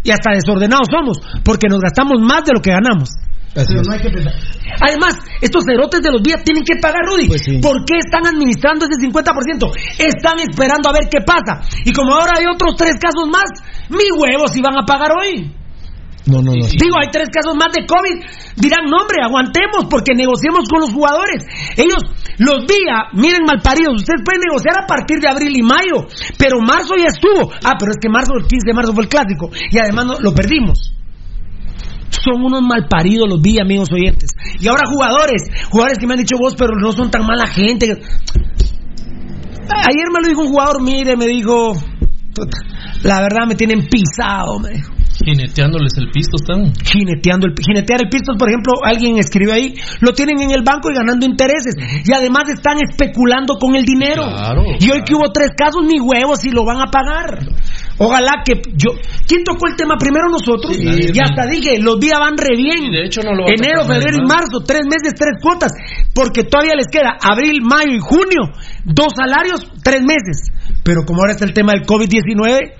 Y hasta desordenados somos, porque nos gastamos más de lo que ganamos. Pero no hay que pensar. Además, estos cerotes de los días tienen que pagar, Rudy. ¿Por qué están administrando ese 50%? Están esperando a ver qué pasa. Y como ahora hay otros tres casos más, mi huevos si van a pagar hoy. No, no, no. Digo, hay tres casos más de COVID. Dirán, no, hombre, aguantemos porque negociemos con los jugadores. Ellos, los días, miren malparidos, ustedes pueden negociar a partir de abril y mayo, pero marzo ya estuvo. Ah, pero es que marzo, el 15 de marzo fue el clásico y además no- lo perdimos. Son unos malparidos los días, amigos oyentes. Y ahora jugadores, jugadores que me han dicho vos, pero no son tan mala gente. Ayer me lo dijo un jugador, mire, me dijo, "Puta, la verdad me tienen pisado, me dijo Jineteándoles el pisto están. jineteando el jinetear el pisto, por ejemplo, alguien escribe ahí, lo tienen en el banco y ganando intereses y además están especulando con el dinero. Claro, y hoy que hubo tres casos, ni huevos si lo van a pagar. Ojalá que yo ¿Quién tocó el tema primero nosotros? Sí, y hasta dije, los días van re bien. de hecho no lo Enero, febrero y marzo, tres meses, tres cuotas, porque todavía les queda abril, mayo y junio, dos salarios, tres meses. Pero como ahora está el tema del COVID-19,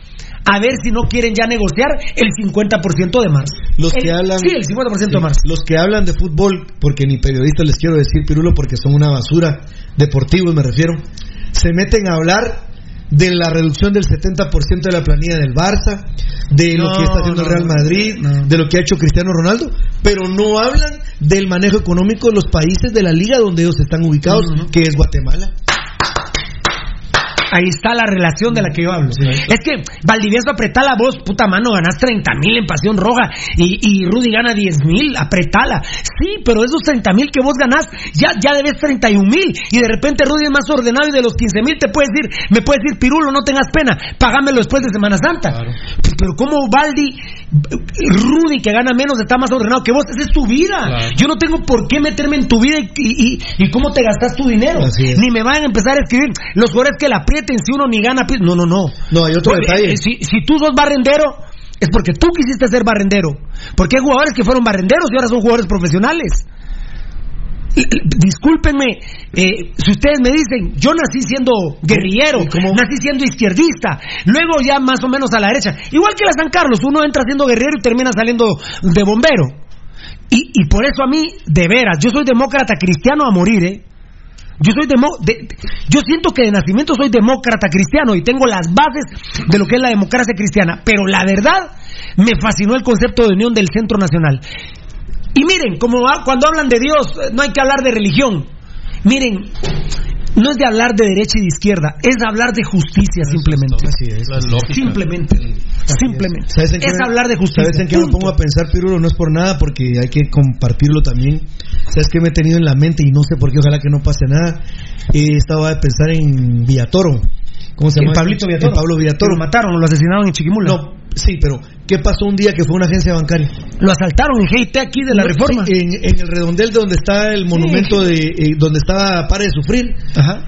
a ver si no quieren ya negociar el 50% de marzo. Los El- que hablan. Sí, el 50% Sí, de marzo. Los que hablan de fútbol, porque ni periodistas les quiero decir, Pirulo, porque son una basura, deportivos me refiero, se meten a hablar de la reducción del 70% de la planilla del Barça, de lo que está haciendo el Real Madrid, no. de lo que ha hecho Cristiano Ronaldo, pero no hablan del manejo económico de los países de la liga donde ellos están ubicados, que es Guatemala. Ahí está la relación de la que yo hablo. Es que Valdivieso apretala vos, puta mano, ganás 30 mil en Pasión Roja y, y Rudy gana 10 mil, apretala. Sí, pero esos 30 mil que vos ganás, ya, ya debes 31 mil y de repente Rudy es más ordenado y de los 15 mil te puede decir, me puede decir, Pirulo, no tengas pena, pagámelo después de Semana Santa. Pero como Valdi, Rudy que gana menos está más ordenado que vos, esa es tu vida. Claro. Yo no tengo por qué meterme en tu vida y, y- y cómo te gastas tu dinero. Ni me van a empezar a escribir los jugadores que la si uno ni gana. No, no, no. No, hay otro Porque, detalle. eh, Si, si tú sos barrendero, es porque tú quisiste ser barrendero. Porque hay jugadores que fueron barrenderos y ahora son jugadores profesionales. Discúlpenme, eh, si ustedes me dicen, yo nací siendo guerrillero, nací siendo izquierdista, luego ya más o menos a la derecha, igual que la San Carlos, uno entra siendo guerrero y termina saliendo de bombero. Y, y por eso a mí, de veras, yo soy demócrata cristiano a morir, ¿eh? Yo soy demo- de- de- yo siento que de nacimiento soy demócrata cristiano y tengo las bases de lo que es la democracia cristiana, pero la verdad me fascinó el concepto de unión del Centro Nacional. Y miren, cuando hablan de Dios, eh, no hay que hablar de religión. Miren, no es de hablar de derecha y de izquierda, es de hablar de justicia simplemente. Simplemente. Simplemente. ¿Sabes en qué Es me- hablar de justicia. ¿Sabes en qué me pongo a pensar, Pirulo? No es por nada, porque hay que compartirlo también. ¿Sabes qué me he tenido en la mente? Y no sé por qué, ojalá que no pase nada. He estado a pensar en Villatoro. ¿Cómo se llama? Pablito Villatoro. En Pablo Villatoro. Lo mataron, lo asesinaron en Chiquimula. No, sí, pero ¿qué pasó un día que fue una agencia bancaria? Lo asaltaron en GIT aquí de la No, reforma. sí, en, en el redondel de donde está el monumento de eh, donde estaba Pare de Sufrir.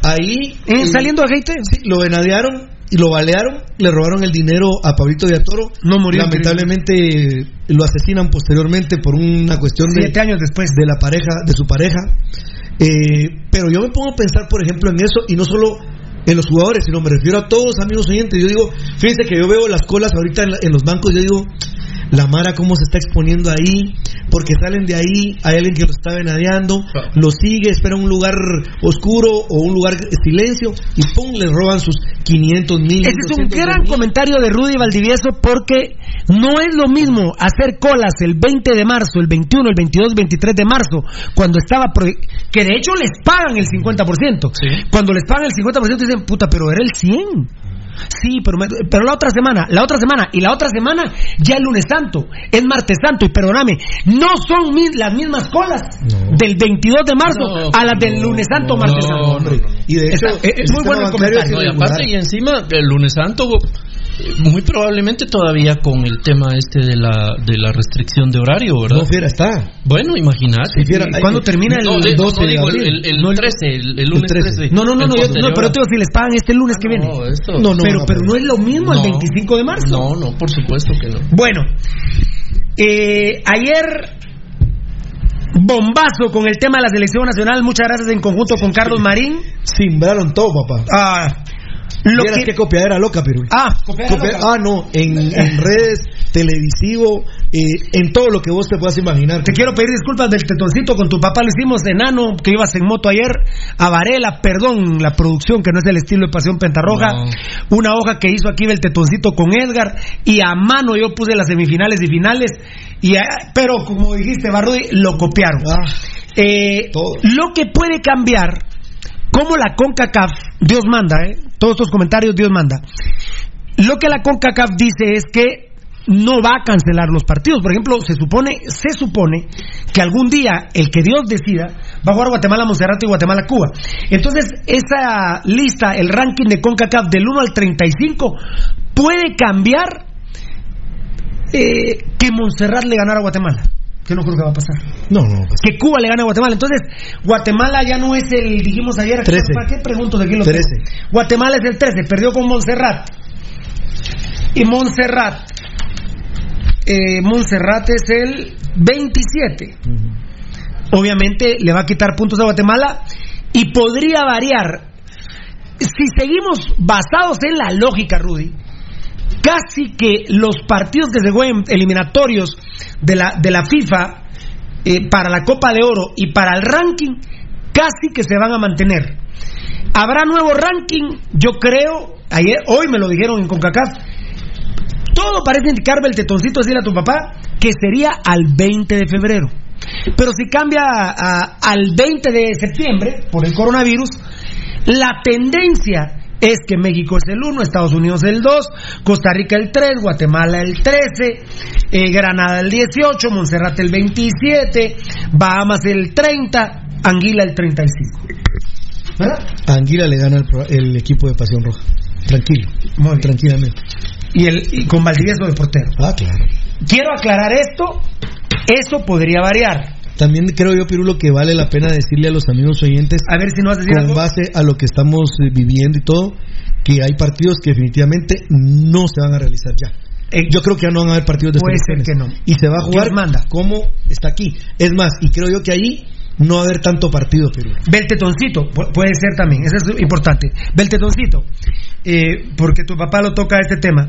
Ahí. Eh, saliendo de GIT. Sí, lo venadearon y lo balearon. Le robaron el dinero a Pablito Villatoro. No murió. Lamentablemente lo asesinan posteriormente por una cuestión de. Siete años después. De la pareja, de su pareja. Eh, pero yo me pongo a pensar, por ejemplo, en eso y no solo en los jugadores, sino me refiero a todos amigos oyentes. Yo digo, fíjense que yo veo las colas ahorita en, en los bancos, yo digo, la Mara cómo se está exponiendo ahí, porque salen de ahí, hay alguien que lo está venadeando, lo sigue, espera un lugar oscuro o un lugar de silencio y pum, le roban sus 500 mil. Ese es un gran comentario de Rudy Valdivieso porque no es lo mismo hacer colas el 20 de marzo, el 21, el 22, 23 de marzo, cuando estaba... pro- que de hecho les pagan el 50%. Cuando les pagan el 50% dicen, puta, pero era el 100. Sí, pero, me- pero la otra semana, la otra semana y la otra semana ya es lunes santo, es martes santo y perdóname, no son mi- las mismas colas del 22 de marzo No, a las del lunes santo, martes santo. Y de hecho, Está- es muy bueno el comentario. No, y aparte, y encima, el lunes santo, eh, muy probablemente todavía con el tema este de la, de la restricción de horario, ¿verdad? No, fiera, está. Bueno, imagínate. Sí, fiera, ¿Cuándo termina el No, no, 12 no digo el, abril? el- el No, el- 13, el, el lunes el 13. 13. No, no, no, el no, yo- no, pero te digo, si les pagan este lunes que viene. No, esto- No, no, pero, no, pero no. es lo mismo el No. 25 de marzo. No, no, por supuesto que no. Bueno, eh, ayer bombazo con el tema de la selección nacional. Muchas gracias en conjunto con Carlos Marín. Simbraron todo, papá. Ah, lo que- qué copiadera loca, Pirul. Ah, copiadera Copia- loca. ah, no, en, en redes, televisivo, eh, en todo lo que vos te puedas imaginar. Te quiero pedir disculpas del tetoncito con tu papá. Lo hicimos enano, que ibas en moto ayer. A Varela, perdón, la producción, que no es el estilo de Pasión Pentarroja. No. Una hoja que hizo aquí del tetoncito con Edgar. Y a mano yo puse las semifinales y finales. Y, pero como dijiste, Barruy, lo copiaron. Ah, Eh, Todo. lo que puede cambiar, como la CONCACAF, Dios manda, ¿eh? Todos estos comentarios Dios manda. Lo que la CONCACAF dice es que no va a cancelar los partidos. Por ejemplo, se supone, se supone que algún día el que Dios decida va a jugar Guatemala, Monserrate y Guatemala, Cuba. Entonces, esa lista, el ranking de CONCACAF del 1 al 35, puede cambiar eh, que Montserrat le ganara a Guatemala. Que no creo que va a pasar no, no. pues, que Cuba le gane a Guatemala. Entonces, Guatemala ya no es el, dijimos ayer, 13. ¿para qué pregunto de aquí lo 13. tengo? Guatemala es el 13, perdió con Montserrat. Y Montserrat, eh, Montserrat es el 27. Obviamente le va a quitar puntos a Guatemala y podría variar. Si seguimos basados en la lógica, Rudy, casi que los partidos que se jueguen eliminatorios de la, de la FIFA eh, para la Copa de Oro y para el ranking, casi que se van a mantener. Habrá nuevo ranking, yo creo, ayer, hoy me lo dijeron en CONCACAF, todo parece indicarme el tetoncito decirle a tu papá que sería al 20 de febrero. Pero si cambia al 20 de septiembre por el coronavirus, la tendencia es que México es el 1, Estados Unidos el 2, Costa Rica el 3, Guatemala el 13, eh, Granada el 18, Montserrat el 27, Bahamas el 30, Anguila el 35. ¿Verdad? A Anguila le gana el, pro- el equipo de Pasión Roja. Tranquilo. Muy. Tranquilamente. Y, el, y con Valdivieso de portero. Ah, claro. Quiero aclarar esto, eso podría variar. También creo yo, Pirulo, que vale la pena decirle a los amigos oyentes, A ver si no con algo. base a lo que estamos eh, viviendo y todo, que hay partidos que definitivamente no se van a realizar ya. Eh, Yo creo que ya no van a haber partidos de Puede ser que no. Y se va a jugar manda. como está aquí. Es más, y creo yo que ahí no va a haber tanto partido, Pirulo. Beltetoncito, pu- puede ser también, eso es importante. Beltetoncito, eh, porque tu papá lo toca este tema.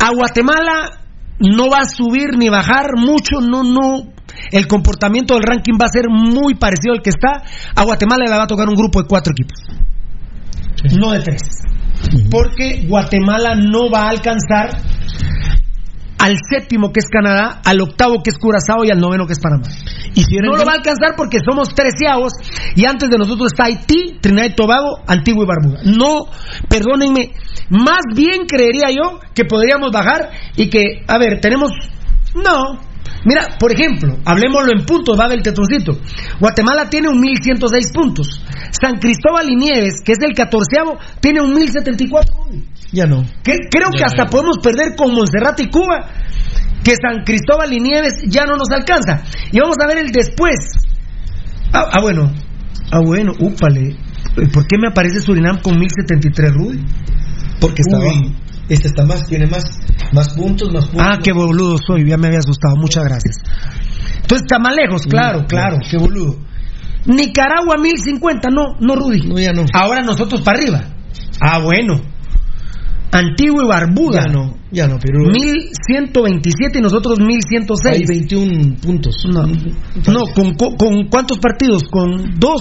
A Guatemala no va a subir ni bajar mucho, no, no. El comportamiento del ranking va a ser muy parecido al que está. A Guatemala le va a tocar un grupo de cuatro equipos, no de tres. Porque Guatemala no va a alcanzar al séptimo que es Canadá, al octavo que es Curazao y al noveno que es Panamá. Y si No el lo va a alcanzar porque somos treceavos y antes de nosotros está Haití, Trinidad y Tobago, Antigua y Barbuda. No, perdónenme, más bien creería yo que podríamos bajar y que, a ver, tenemos... No. Mira, por ejemplo, hablemoslo en puntos, va del tetroncito. Guatemala tiene un 1106 puntos. San Cristóbal y Nieves, que es el catorceavo, tiene un 1074. Ya no. Que- creo que hasta podemos perder con Monserrat y Cuba, que San Cristóbal y Nieves ya no nos alcanza. Y vamos a ver el después. Ah, ah, bueno. Ah, bueno, úpale. ¿Por qué me aparece Surinam con 1073, Rudy? Porque está Uy. abajo. Este está más, tiene más, más puntos, más puntos. Ah, qué boludo soy, ya me había asustado, muchas gracias. Entonces está más lejos, claro, claro, qué boludo. Nicaragua 1050, no, no, Rudy. No, ya no. Ahora nosotros para arriba. Ah, bueno. Antigua y Barbuda. Ya no, ya no, Pirulo. 1127 y nosotros 1106. Hay 21 puntos. No, no con, con, con cuántos partidos? Con dos.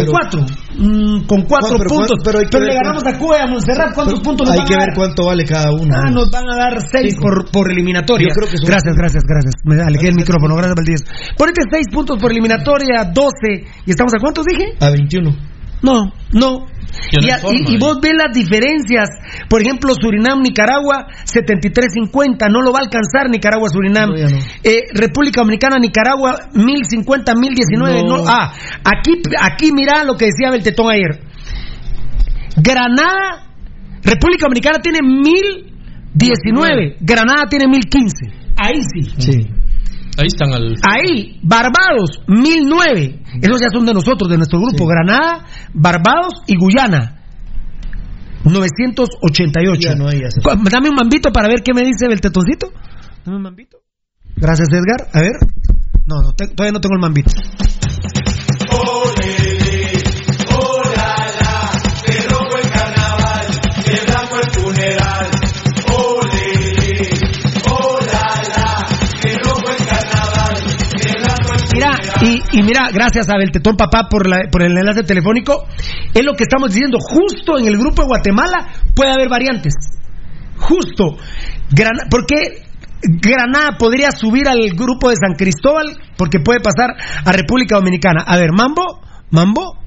Con Pero- cuatro. Mm, con cuatro pero puntos. pero ver le ganamos a Cuba y a Montserrat. ¿Cuántos puntos nos Hay van que a ver cuánto vale cada uno. Ah, nos van a dar seis por, por eliminatoria. Yo creo que son- Gracias, gracias, gracias. Me alejé el micrófono. Gracias, Valdés. Ponete seis puntos por eliminatoria, 12. ¿Y estamos a cuántos dije? A 21. No, no. Y, hay a- forma, y- y vos ves las diferencias. Por ejemplo, Surinam, Nicaragua, 73-50. No lo va a alcanzar Nicaragua, Surinam. No, ya no. Eh, República Dominicana, Nicaragua, 1050, 1019. No. No. Ah, aquí, aquí mira lo que decía Beltetón ayer. Granada, República Dominicana tiene 1019. Granada tiene 1015. Ahí sí. Sí. Ahí están al. Ahí, Barbados, 1009. Esos ya son de nosotros, de nuestro grupo. Granada, Barbados y Guyana. 988. Ya no Dame un mambito para ver qué me dice el tetoncito. Dame un mambito. Gracias, Edgar. A ver. No, no todavía no tengo el mambito. Y, mira, gracias a Beltetón Papá por, la- por el enlace telefónico. Es lo que estamos diciendo. Justo en el grupo de Guatemala puede haber variantes. Justo. Gran- ¿Por qué Granada podría subir al grupo de San Cristóbal? Porque puede pasar a República Dominicana. A ver, Mambo, Mambo.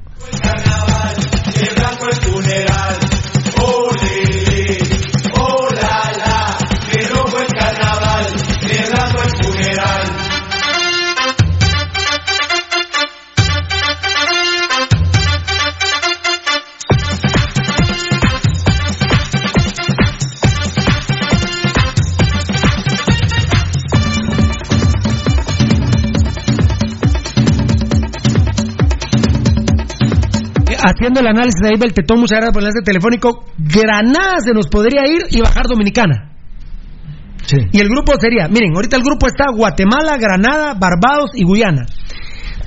Haciendo el análisis de ahí, Beltetón, muchas gracias por el enlace telefónico. Granada se nos podría ir y bajar Dominicana. Y el grupo sería, miren, ahorita el grupo está Guatemala, Granada, Barbados y Guyana.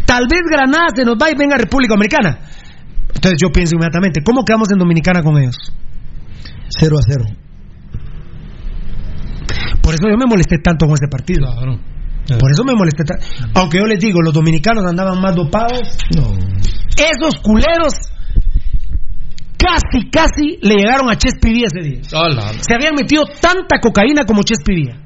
Tal vez Granada se nos va y venga República Dominicana. Entonces yo pienso inmediatamente, ¿cómo quedamos en Dominicana con ellos? 0 a 0. Por eso yo me molesté tanto con ese partido. Por eso me molesté tanto. Aunque yo les digo, los dominicanos andaban más dopados. Esos culeros casi, casi le llegaron a Chespi Vía ese día. Se habían metido tanta cocaína como Chespi Vía.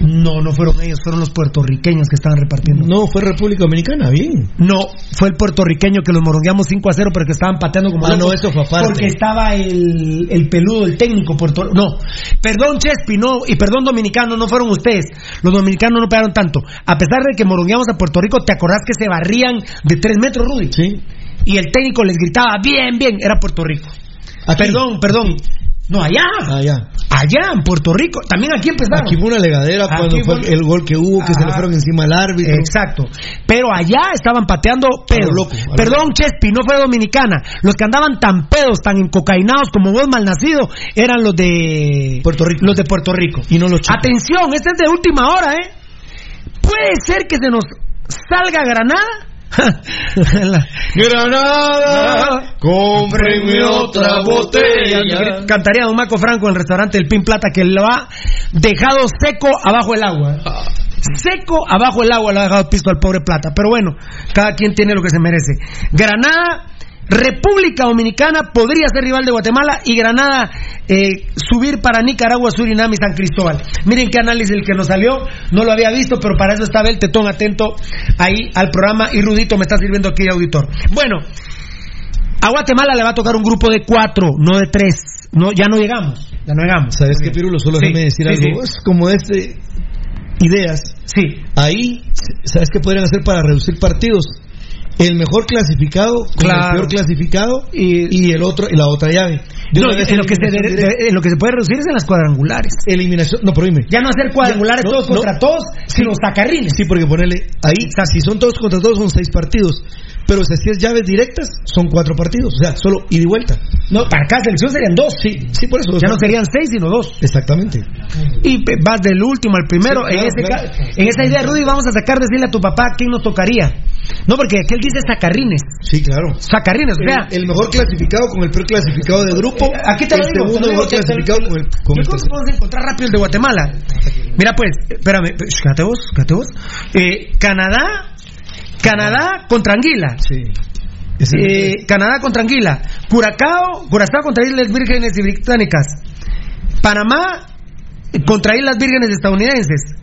No, no fueron ellos, fueron los puertorriqueños que estaban repartiendo. No, fue República Dominicana, bien. No, fue el puertorriqueño que los morongueamos 5 a 0 pero que estaban pateando como Ah, no, eso fue aparte. Porque estaba el, el peludo, el técnico puerto No, perdón Chespi, no, y perdón Dominicano, no fueron ustedes. Los dominicanos no pegaron tanto. A pesar de que morongueamos a Puerto Rico, ¿te acordás que se barrían de 3 metros, Rudy? Sí. Y el técnico les gritaba, bien, bien, era Puerto Rico. Perdón, perdón. No, allá. Allá. Allá, en Puerto Rico. También aquí empezaron. Aquí fue una legadera Aquí cuando fue el gol que hubo, que se le fueron encima al árbitro. Exacto. Pero allá estaban pateando pedos. loco, Perdón, Chespi, no fue dominicana. Los que andaban tan pedos, tan encocainados como vos malnacido, eran los de Puerto Rico. Los de Puerto Rico. Y no los chicos. Atención, este es de última hora, ¿eh? Puede ser que se nos salga Granada. La- Granada, cómpreme otra botella. Cantaría Don Marco Franco en el restaurante El Pin Plata que lo ha dejado seco abajo del agua. Seco abajo del agua lo ha dejado pisto al pobre Plata. Pero bueno, cada quien tiene lo que se merece. Granada, República Dominicana podría ser rival de Guatemala y Granada eh, subir para Nicaragua, Surinam y San Cristóbal. Miren qué análisis el que nos salió. No lo había visto, pero para eso estaba el tetón atento ahí al programa y Rudito me está sirviendo aquí de auditor. Bueno, a Guatemala le va a tocar un grupo de cuatro, no de tres. No, ya no llegamos. Ya no llegamos. ¿Sabes qué, Pirulo? Solo Sí, déjame decir sí, algo. sí. Es como este. Ideas. Sí. Ahí, ¿sabes qué podrían hacer para reducir partidos? El mejor clasificado con Claro. el peor clasificado y, el otro y la otra llave. No, en, lo que se, de- en lo que se puede reducir es en las cuadrangulares. Eliminación, no, pero dime. Ya no hacer cuadrangulares Ya, todos no. contra todos, sino sacarrines. Sí, porque ponerle ahí, si son todos contra todos, son seis partidos. Pero si es llaves directas, son cuatro partidos. O sea, solo ida y vuelta. No, para cada selección serían dos. Sí, sí, por eso. Ya no serían seis, sino dos. Exactamente. Y vas del último al primero. Sí, claro, en, ese claro. ca- en esa idea, Rudy, vamos a sacar, decirle a tu papá quién nos tocaría. No, porque aquel dice sacarrines. Sí, claro. Sacarrines, o sea. El, el mejor clasificado con el peor clasificado de grupo. Eh, Aquí te lo el digo, segundo mejor clasificado con el, con el que tercero. podemos encontrar rápido el de Guatemala. Mira, pues, espérame, quédate vos, quédate vos. Eh, Canadá, Canadá contra Anguila. Sí. Eh, Canadá contra Anguila. Curacao, Curazao contra Islas Vírgenes y Británicas. Panamá eh, contra Islas Vírgenes estadounidenses.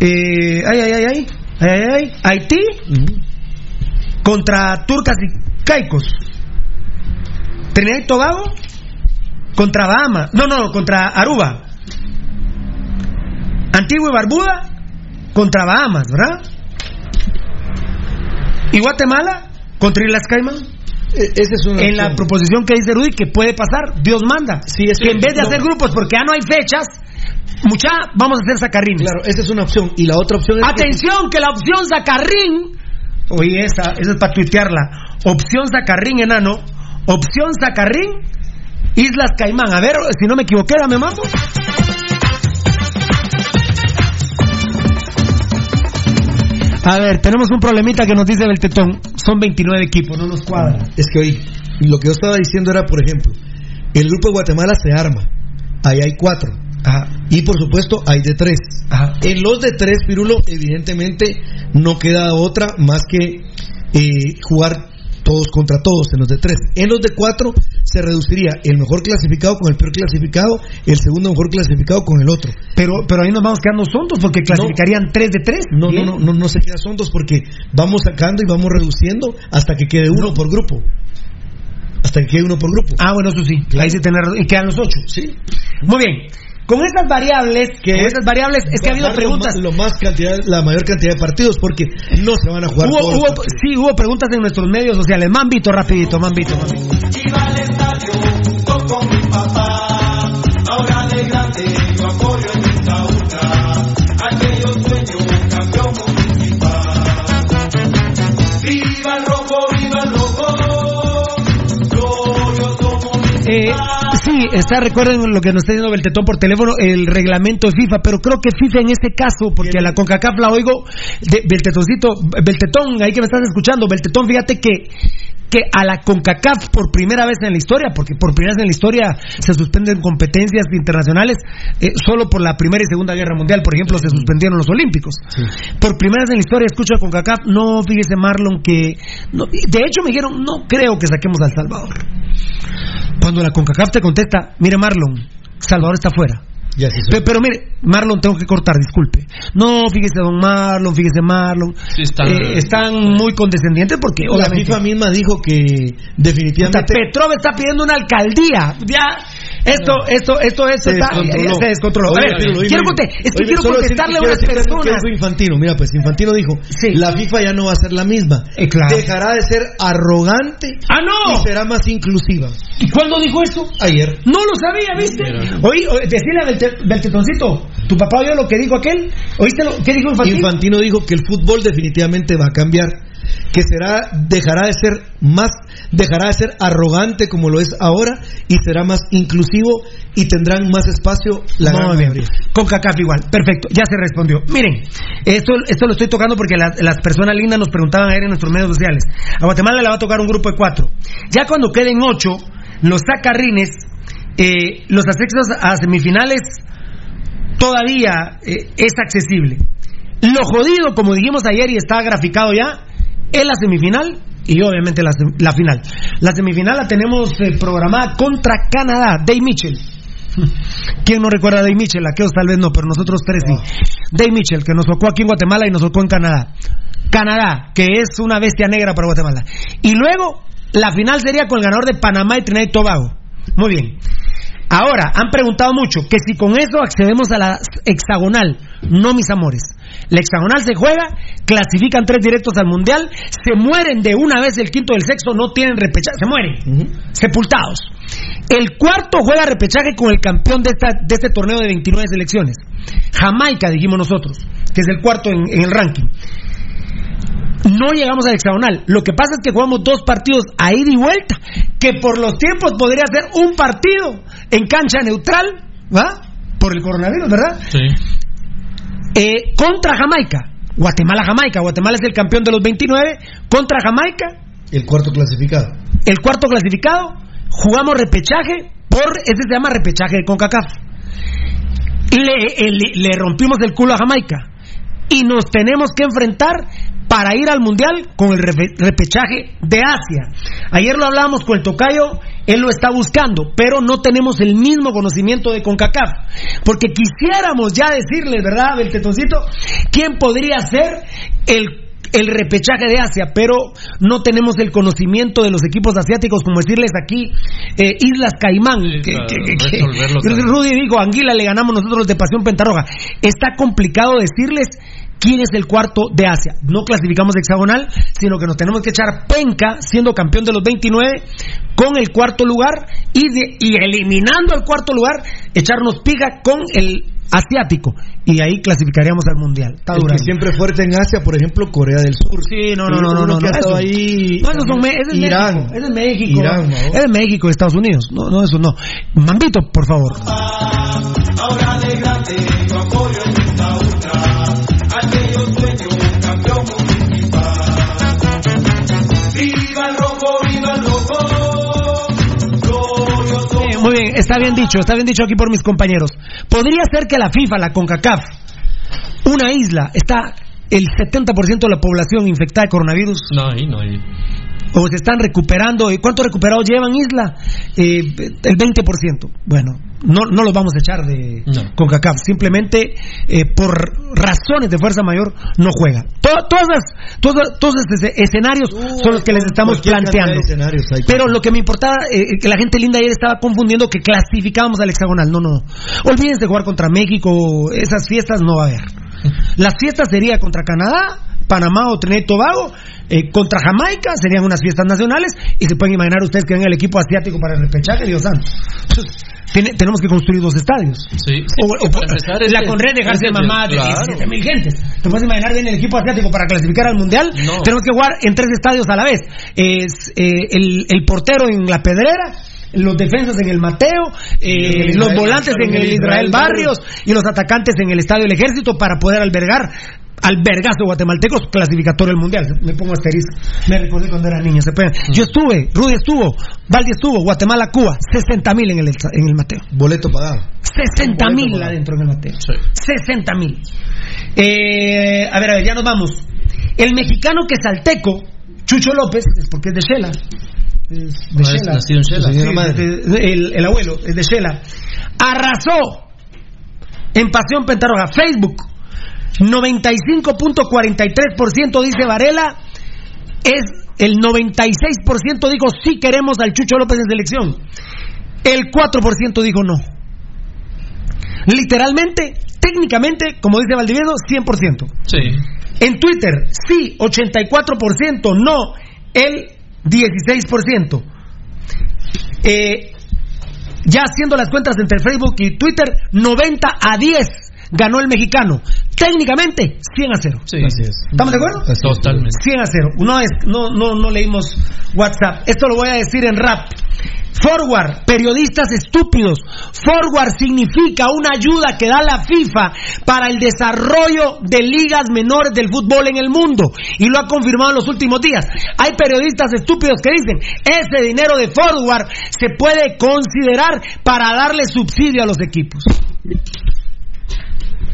Eh, ay, ay, ay, ay, ay, ay, ay. Haití contra Turcas y Caicos. Trinidad y Tobago contra Bahamas. No, no, contra Aruba. Antigua y Barbuda contra Bahamas, ¿verdad? Y Guatemala contra Islas Caimán. E, Esa es una en la proposición que dice Rudy que puede pasar, Dios manda. Sí, es que en vez de no. hacer grupos, porque ya no hay fechas, mucha, vamos a hacer sacarrines. Claro, esa es una opción. Y la otra opción es. que- Atención, que la opción sacarrín, oye, esa, esa es para tuitearla. Opción sacarrín, enano. Opción sacarrín, Islas Caimán. A ver, si no me equivoqué, dame mambo. A ver, tenemos un problemita que nos dice Beltetón. Son 29 equipos, no nos cuadra. Es que hoy, lo que yo estaba diciendo era, por ejemplo, el grupo de Guatemala se arma. Ahí hay cuatro. Y por supuesto hay de tres. En los de tres, Pirulo, evidentemente no queda otra más que eh, jugar todos contra todos en los de tres. En los de cuatro se reduciría el mejor clasificado con el peor clasificado, el segundo mejor clasificado con el otro. Pero, pero ahí nos vamos quedando sondos porque clasificarían tres de tres. No, no, no, no, no se queda sondos porque vamos sacando y vamos reduciendo hasta que quede uno por grupo. Hasta que quede uno por grupo. Ah, bueno, eso sí. Ahí sí tener. Y quedan los ocho. Sí. Muy bien. Con esas variables, con esas variables, es que ha habido lo preguntas. más- Lo más cantidad, la mayor cantidad de partidos porque no se van a jugar Hubo, todos hubo- sí, hubo preguntas en nuestros medios sociales. Mambito, rapidito, mambito, mambito. Iba al estadio junto con mi papá. Ahora de grande yo apoyo Eh, sí, está, recuerden lo que nos está diciendo Beltetón por teléfono, el reglamento FIFA, pero creo que FIFA en este caso, porque a la CONCACAF la oigo, de, Beltetoncito, Beltetón, ahí que me estás escuchando, Beltetón, fíjate que que a la CONCACAF por primera vez en la historia, porque por primera vez en la historia se suspenden competencias internacionales, eh, solo por la Primera y Segunda Guerra Mundial, por ejemplo, se suspendieron los Olímpicos. Por primera vez en la historia escucho a CONCACAF, no, fíjese Marlon, que... no, de hecho me dijeron, no creo que saquemos a El Salvador. Cuando la CONCACAF te contesta, mire Marlon, Salvador está fuera. Pe- pero, mire, Marlon, tengo que cortar, disculpe. No, fíjese, don Marlon, fíjese, Marlon. están- Eh, están muy condescendientes porque, La. FIFA misma dijo que definitivamente Petrov está pidiendo una alcaldía. Ya, esto, esto, esto, esto se está, descontroló. se descontroló. A Oye, ver, quiero, conte- es que quiero contestarle a unas personas. Infantino, mira, pues Infantino dijo, la FIFA ya no va a ser la misma. Eh, claro. Dejará de ser arrogante ¡Ah, no! y será más inclusiva. ¿Y cuándo dijo eso? Ayer. No lo sabía, ¿viste? Oí, o- decirle a Belte- Beltetoncito, tu papá oyó lo que dijo aquel. ¿Oíste lo que dijo Infantino? Infantino dijo que el fútbol definitivamente va a cambiar, que será dejará de ser más dejará de ser arrogante como lo es ahora y será más inclusivo y tendrán más espacio la gran Muy bien. mayoría. Con CACAF igual. Perfecto, ya se respondió. Miren, esto, esto lo estoy tocando porque las, las personas lindas nos preguntaban ayer en nuestros medios sociales. A Guatemala le va a tocar un grupo de cuatro. Ya cuando queden ocho, los sacarrines, eh, los accesos a semifinales todavía eh, es accesible. Lo jodido, como dijimos ayer y está graficado ya, es la semifinal y obviamente la, la final. La semifinal la tenemos eh, programada contra Canadá, Dave Mitchell. ¿Quién no recuerda a Dave Mitchell? Aquellos tal vez no, pero nosotros tres sí. Dave Mitchell, que nos tocó aquí en Guatemala y nos tocó en Canadá. Canadá, que es una bestia negra para Guatemala. Y luego, la final sería con el ganador de Panamá y Trinidad y Tobago. Muy bien. Ahora, han preguntado mucho que si con eso accedemos a la hexagonal. No, mis amores. La hexagonal se juega, clasifican tres directos al mundial, se mueren de una vez el quinto del sexto, no tienen repechaje, se mueren, sepultados. El cuarto juega repechaje con el campeón de, esta, de este torneo de 29 selecciones. Jamaica, dijimos nosotros, que es el cuarto en, en el ranking. No llegamos al hexagonal. Lo que pasa es que jugamos dos partidos a ida y vuelta, que por los tiempos podría ser un partido en cancha neutral, ¿va? Por el coronavirus, ¿verdad? Sí. Eh, contra Jamaica. Guatemala-Jamaica. Guatemala es el campeón de los 29. Contra Jamaica, El cuarto clasificado. el cuarto clasificado. Jugamos repechaje por, ese se llama repechaje de CONCACAF. Le, eh, le- le rompimos el culo a Jamaica. Y nos tenemos que enfrentar para ir al mundial con el repe- repechaje de Asia. Ayer lo hablábamos con el tocayo, él lo está buscando, pero no tenemos el mismo conocimiento de CONCACAF. Porque quisiéramos ya decirles, ¿verdad, Beltetoncito? ¿Quién podría ser el, el repechaje de Asia, pero no tenemos el conocimiento de los equipos asiáticos, como decirles aquí, eh, Islas Caimán. que- que- que- también. Rudy dijo, Anguila le ganamos nosotros de Pasión Pentarroja. Está complicado decirles quién es el cuarto de Asia. No clasificamos de hexagonal, sino que nos tenemos que echar penca, siendo campeón de los 29, con el cuarto lugar y, de- y eliminando el cuarto lugar, echarnos piga con el asiático. Y ahí clasificaríamos al mundial. Está El dura. que siempre fuerte en Asia, por ejemplo, Corea del Sur. Sí, no, no, no, no, no, no, eso- ahí. No, son es Irán. México, es México. Irán, ¿no? Es de México y Estados Unidos. No, no, eso no. Mambito, por favor. Ahora está bien dicho, está bien dicho aquí por mis compañeros. Podría ser que la FIFA, la CONCACAF, una isla, está el 70% de la población infectada de coronavirus No, ahí no hay. O se están recuperando. ¿Y cuántos recuperados llevan isla? Eh, el 20%. Bueno, no, no los vamos a echar de No. CONCACAF. Simplemente eh, por razones de fuerza mayor no juega. To- todas las- todos, todos estos escenarios son los que les estamos cualquier cantidad planteando. Pero lo que me importaba, eh, que la gente linda ayer estaba confundiendo que clasificábamos al hexagonal. No, no. Olvídense de jugar contra México. Esas fiestas no va a haber. Las fiestas sería contra Canadá, Panamá o Trinidad y Tobago, eh, contra Jamaica, serían unas fiestas nacionales, y se pueden imaginar ustedes que venga el equipo asiático para el repechaje, Dios santo. Entonces, tiene- tenemos que construir dos estadios. Sí, sí, O- la que- Conred dejarse que- mamá de claro. 17 mil gentes. ¿Te puedes imaginar viene el equipo asiático para clasificar al mundial? No. Tenemos que jugar en tres estadios a la vez. Es, eh, el, el portero en la pedrera. Los defensas en el Mateo, eh, los volantes en el Israel Israel Barrios y los atacantes en el Estadio del Ejército para poder albergar albergazo guatemaltecos clasificatorio del mundial. Me pongo asterisco. Me recordé cuando era niño. Se Yo estuve, Rudy estuvo, Valdi estuvo, Guatemala, Cuba, 60 mil en el, en el Mateo. Boleto pagado. 60 Boleto mil adentro en el Mateo. Sí. 60 mil. Eh, a ver, a ver, ya nos vamos. El mexicano que es salteco, Chucho López, es porque es de Shela. Es de Shela. nacido en Shela. Sí, de- el, el abuelo es de Shela. Arrasó en Pasión Pentarroja. Facebook, 95.43% dice Varela. Es el 96% dijo sí queremos al Chucho López en selección. El 4% dijo no. Literalmente, técnicamente, como dice Valdivieso, 100%. Sí. En Twitter, sí, 84%, no, el 16%. Eh, ya haciendo las cuentas entre Facebook y Twitter, 90 a 10 ganó el mexicano. Técnicamente, 100 a 0. Sí. Así es. ¿Estamos de acuerdo? Totalmente. 100 a 0. No, es, no, no, no leímos WhatsApp. Esto lo voy a decir en rap. Forward, periodistas estúpidos. Forward significa una ayuda que da la FIFA para el desarrollo de ligas menores del fútbol en el mundo. Y lo ha confirmado en los últimos días. Hay periodistas estúpidos que dicen, ese dinero de Forward se puede considerar para darle subsidio a los equipos.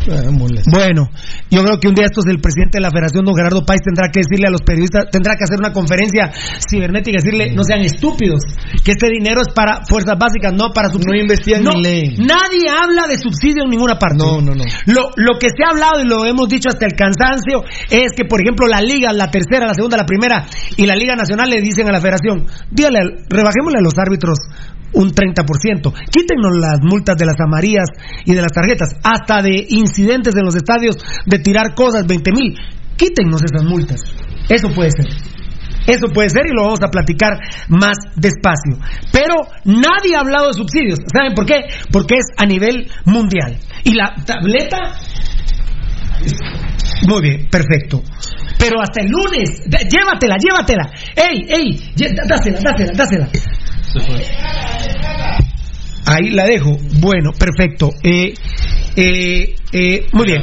Molesto. Bueno, yo creo que un día estos el presidente de la Federación, don Gerardo Páez, tendrá que decirle a los periodistas, tendrá que hacer una conferencia cibernética y decirle, no sean estúpidos, que este dinero es para fuerzas básicas, no para subsidio. No investigan No, ni leen. Nadie habla de subsidio en ninguna parte. No, no, no. Lo, lo que se ha hablado y lo hemos dicho hasta el cansancio es que, por ejemplo, la liga, la tercera, la segunda, la primera y la liga nacional le dicen a la federación, dígale, al- rebajémosle a los árbitros un 30%, quítenos las multas de las amarillas y de las tarjetas, hasta de incidentes en los estadios de tirar cosas, 20 mil, quítenos esas multas. Eso puede ser. Eso puede ser y lo vamos a platicar más despacio. Pero nadie ha hablado de subsidios. ¿Saben por qué? Porque es a nivel mundial. Y la tableta... Muy bien, perfecto. Pero hasta el lunes, llévatela, llévatela. ¡Ey, ey! Dásela, dásela, dásela. Fue. Ahí la dejo. Bueno, perfecto. Eh, eh, eh, muy bien.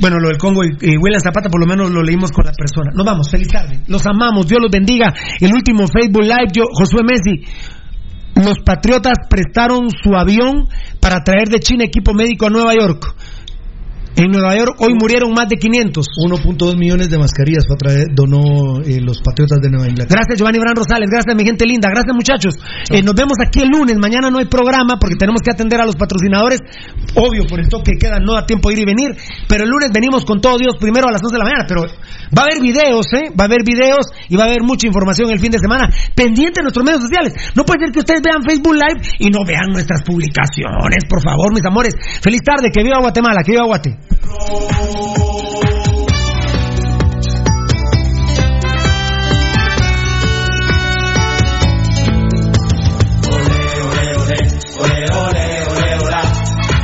Bueno, lo del Congo y, y Zapata por lo menos lo leímos con la persona. Nos vamos, feliz tarde. Los amamos, Dios los bendiga. El último Facebook Live, yo, Josué Messi. Los Patriotas prestaron su avión para traer de China equipo médico a Nueva York. En Nueva York hoy murieron más de 500. 1.2 millones de mascarillas fue a traer, donó eh, los Patriotas de Nueva Inglaterra. Gracias Giovanni Bran Rosales, gracias mi gente linda, gracias muchachos. Eh, nos vemos aquí el lunes, mañana no hay programa porque tenemos que atender a los patrocinadores. Obvio, por el toque que queda no da tiempo de ir y venir, pero el lunes venimos con todo Dios primero a las 11 de la mañana, pero va a haber videos, ¿eh? Va a haber videos y va a haber mucha información el fin de semana. Pendiente de nuestros medios sociales. No puede ser que ustedes vean Facebook Live y no vean nuestras publicaciones, por favor, mis amores. Feliz tarde, que viva Guatemala, que viva Guate. Ole, ole, ole, ole, ole.